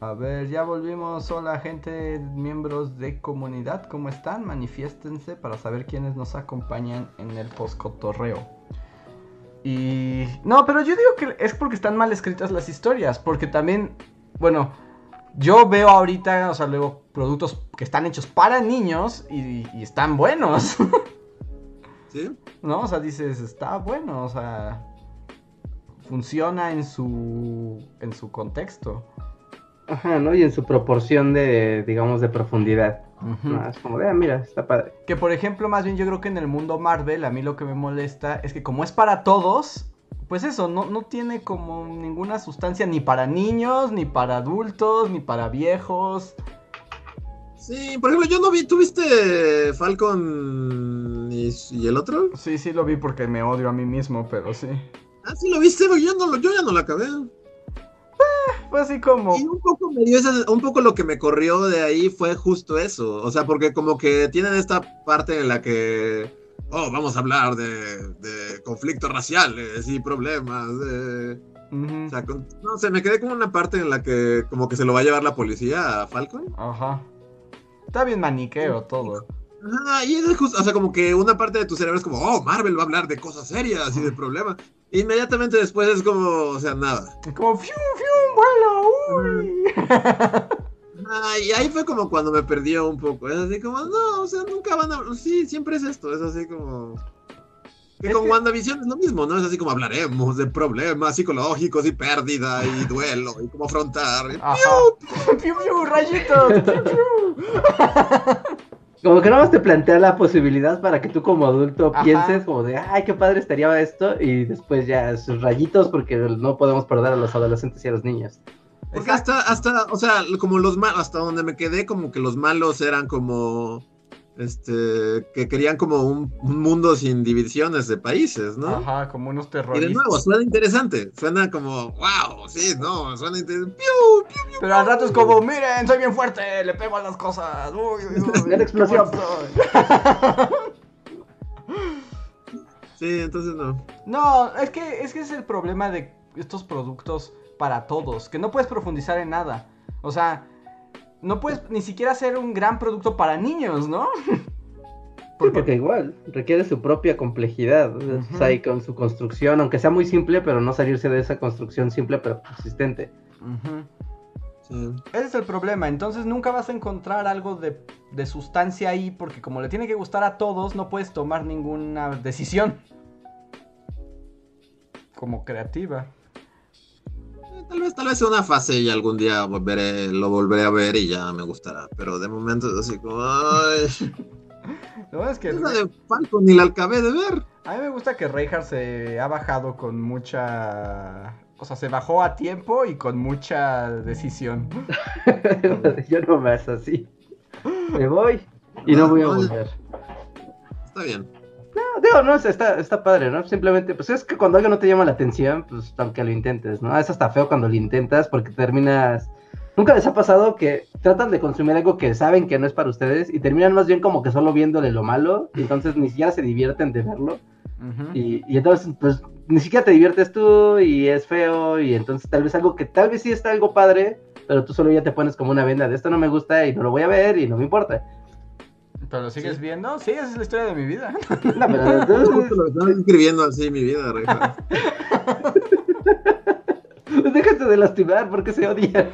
A ver, ya volvimos. Hola gente, miembros de comunidad, ¿cómo están? Manifiéstense para saber quiénes nos acompañan en el postcotorreo. Y... No, pero yo digo que es porque están mal escritas las historias, porque también, bueno, yo veo ahorita, o sea, luego productos que están hechos para niños y, y están buenos, ¿Sí? ¿no? O sea, dices, está bueno, o sea, funciona en su, en su contexto. Ajá, ¿no? Y en su proporción de, digamos, de profundidad. No, es como de, ah, mira, está padre. Que por ejemplo, más bien yo creo que en el mundo Marvel, a mí lo que me molesta es que como es para todos, pues eso, no, no tiene como ninguna sustancia ni para niños, ni para adultos, ni para viejos. Sí, por ejemplo, yo no vi, ¿tuviste Falcon y, y el otro? Sí, sí lo vi porque me odio a mí mismo, pero sí. Ah, sí lo viste, yo, no, lo- yo ya no la acabé. Fue así como... Y un poco me dio un poco lo que me corrió de ahí fue justo eso. O sea, porque como que tienen esta parte en la que. Oh, vamos a hablar de, de conflictos raciales y problemas. de- O sea, con- no sé, me quedé como una parte en la que como que se lo va a llevar la policía a Falcon. Ajá. Está bien maniqueo todo. Ajá, y es justo, o sea, como que una parte de tu cerebro es como, oh, Marvel va a hablar de cosas serias y de problemas. Inmediatamente después es como, o sea, nada. Es como fiu, fiu, vuelo, uy. Y ahí fue como cuando me perdió un poco. Es así como, no, o sea, nunca van a. Sí, siempre es esto. Es así como. Que Es con que- WandaVision es lo mismo, ¿no? Es así como hablaremos de problemas psicológicos y pérdida y duelo y cómo afrontar. Ajá. ¡Piu, piu, rayitos! ¡Piu, piu! Como que nada más te plantea la posibilidad para que tú como adulto Ajá. pienses como de, ay, qué padre estaría esto, y después ya sus rayitos porque no podemos perder a los adolescentes y a los niños. Porque Exacto. hasta, hasta, o sea, como los malos, hasta donde me quedé, como que los malos eran como, este, que querían como un, un mundo sin divisiones de países, ¿no? Ajá, como unos Y terroristas. de nuevo, suena interesante, suena como, wow, sí, no, suena interesante. ¡Piu! Pero al rato es como, miren, soy bien fuerte, le pego a las cosas. Uy, uy, uy, explosión. Sí, entonces no. No, es que, es que es el problema de estos productos para todos, que no puedes profundizar en nada. O sea, no puedes ni siquiera hacer un gran producto para niños, ¿no? Porque, igual, requiere su propia complejidad, o Ujú. sea, y con su construcción, aunque sea muy simple, pero no salirse de esa construcción simple pero persistente. Sí. Ese es el problema, entonces nunca vas a encontrar algo de, de sustancia ahí porque como le tiene que gustar a todos, no puedes tomar ninguna decisión. Como creativa. Tal vez, tal vez sea una fase y algún día volveré, lo volveré a ver y ya me gustará. Pero de momento es así como, ay, bueno es que esa de Falcon ni la acabé de ver. a mí me gusta que Reinhardt se ha bajado con mucha... O sea, se bajó a tiempo y con mucha decisión. Yo no más así. Me voy y no voy a volver. Está bien. No, digo, no, está, está padre, ¿no? Simplemente, pues es que cuando algo no te llama la atención, pues aunque lo intentes, ¿no? Es hasta feo cuando lo intentas porque terminas... ¿Nunca les ha pasado que tratan de consumir algo que saben que no es para ustedes y terminan más bien como que solo viéndole lo malo y entonces ni siquiera se divierten de verlo? Y, y entonces, pues, ni siquiera te diviertes tú y es feo y entonces tal vez algo que tal vez sí está algo padre, pero tú solo ya te pones como una venda de esto no me gusta y no lo voy a ver y no me importa. ¿Pero lo sigues Sí. viendo? Sí, esa es la historia de mi vida. No, pero Justo lo que estaba escribiendo así mi vida, Reja. déjate de lastimar porque se odian.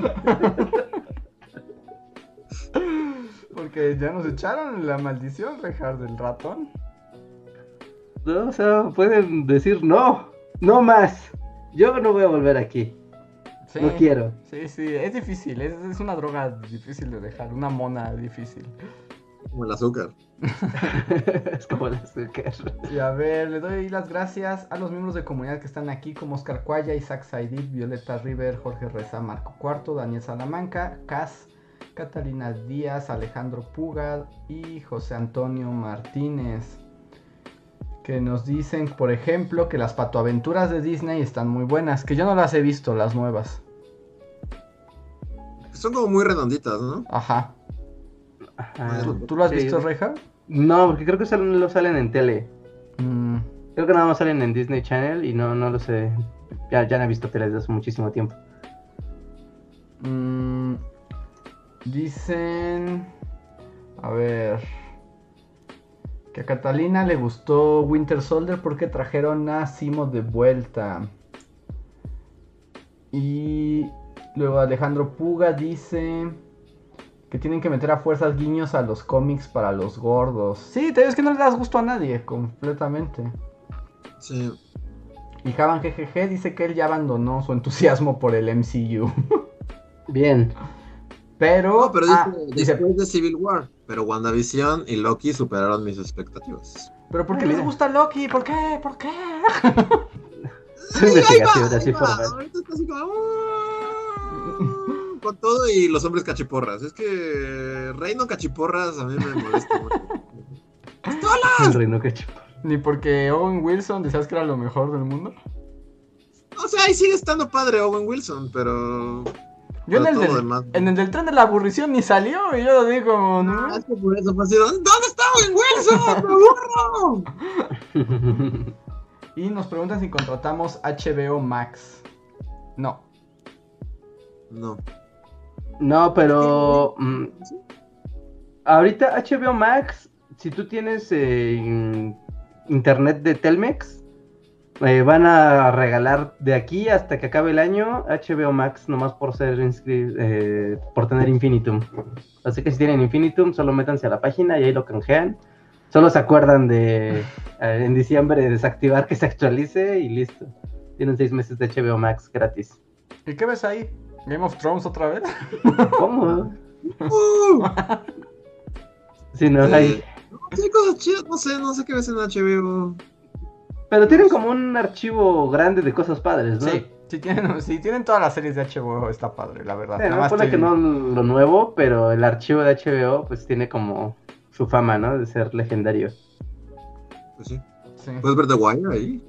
Porque ya nos echaron la maldición, Reinhardt, del ratón. No, o sea, pueden decir no, no más. Yo no voy a volver aquí. Sí. No quiero. Sí, sí, es difícil, es, es una droga difícil de dejar, una mona difícil. Como el azúcar. es como el azúcar. Y a ver, le doy las gracias a los miembros de comunidad que están aquí, como Oscar Cuaya, Isaac Saidit, Violeta River, Jorge Reza, Marco Cuarto, Daniel Salamanca, Cas, Catalina Díaz, Alejandro Puga y José Antonio Martínez. Que nos dicen, por ejemplo, que las patoaventuras de Disney están muy buenas, que yo no las he visto, las nuevas. Son como muy redonditas, ¿no? Ajá. Ajá. ¿Tú, lo has Sí. visto, Reja? No, porque creo que solo lo salen en tele. Mm, Creo que nada más salen en Disney Channel y no, no lo sé. Ya, ya no he visto tele desde hace muchísimo tiempo. Mm, dicen. A ver. Que a Catalina le gustó Winter Soldier porque trajeron a Simo de vuelta. Y luego Alejandro Puga dice que tienen que meter a fuerzas guiños a los cómics para los gordos. Sí, te digo es que no le das gusto a nadie completamente. Sí. Y Javan GGG dice que él ya abandonó su entusiasmo por el MCU. Bien. Pero, No, pero ah, dice, dice, después de Civil War. Pero WandaVision y Loki superaron mis expectativas. pero ¿por qué les gusta Loki? ¿Por qué? ¿Por qué? Su Ahí investigación, va, así ahí por va. ver. Ahorita está así como, "Ah", Con todo y los hombres cachiporras. Es que Reino Cachiporras a mí me molesta mucho. El reino chupa. Ni porque Owen Wilson decías que era lo mejor del mundo. O sea, ahí sigue estando padre Owen Wilson, pero. Yo en el, del, lo demás. en el del tren de la aburrición ni salió y yo lo digo, Ah, ¿no? es que por eso fue así, ¿Dónde está Owen Wilson? ¡Me aburro! Y nos preguntan si contratamos HBO Max. No. No. No, pero mm, ahorita HBO Max, si tú tienes eh, in- internet de Telmex, eh, van a regalar de aquí hasta que acabe el año HBO Max nomás por ser eh, por tener Infinitum. Así que si tienen Infinitum, solo métanse a la página y ahí lo canjean. Solo se acuerdan de eh, en diciembre desactivar que se actualice y listo. Tienen seis meses de HBO Max gratis. ¿Y qué ves ahí? ¿Game of Thrones otra vez? ¿Cómo? Uh, Si no Sí. hay. sí, cosas chidas, no sé, no sé qué ves en HBO. Pero tienen como un archivo grande de cosas padres, ¿no? Sí, sí tienen, sí tienen todas las series de HBO, está padre, la verdad. Sí, Nada no más estoy- que no lo nuevo, pero el archivo de HBO pues tiene como su fama, ¿no? De ser legendario. Pues sí. Sí, ¿Puedes ver The Wire ahí?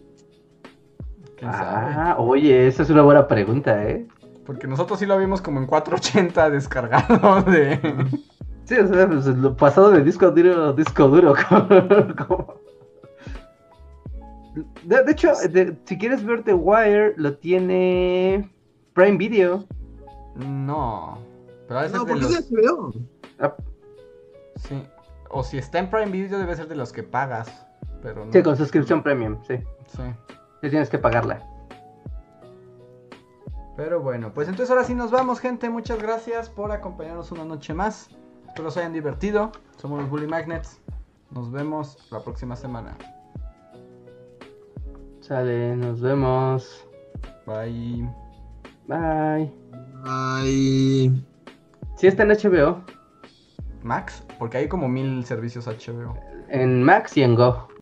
Ah, oye, esa es una buena pregunta, ¿eh? Porque nosotros sí lo vimos como en 480 descargado de... Sí, o sea, pues, lo pasado de disco duro, disco duro. como- De, de hecho, de- si quieres ver The Wire, lo tiene Prime Video. No. Pero debe ser No, de porque los... HBO. Ah, Sí. O si está en Prime Video debe ser de los que pagas. Pero no. Sí, con suscripción premium, sí. Sí. Sí, tienes que pagarla. Pero bueno, pues entonces ahora sí nos vamos, gente. Muchas gracias por acompañarnos una noche más. Espero se hayan divertido. Somos los Bully Magnets. Nos vemos la próxima semana. Sale, nos vemos. Bye. Bye. Ay. Sí está en HBO, Max, porque hay como mil servicios HBO. en Max y en Go.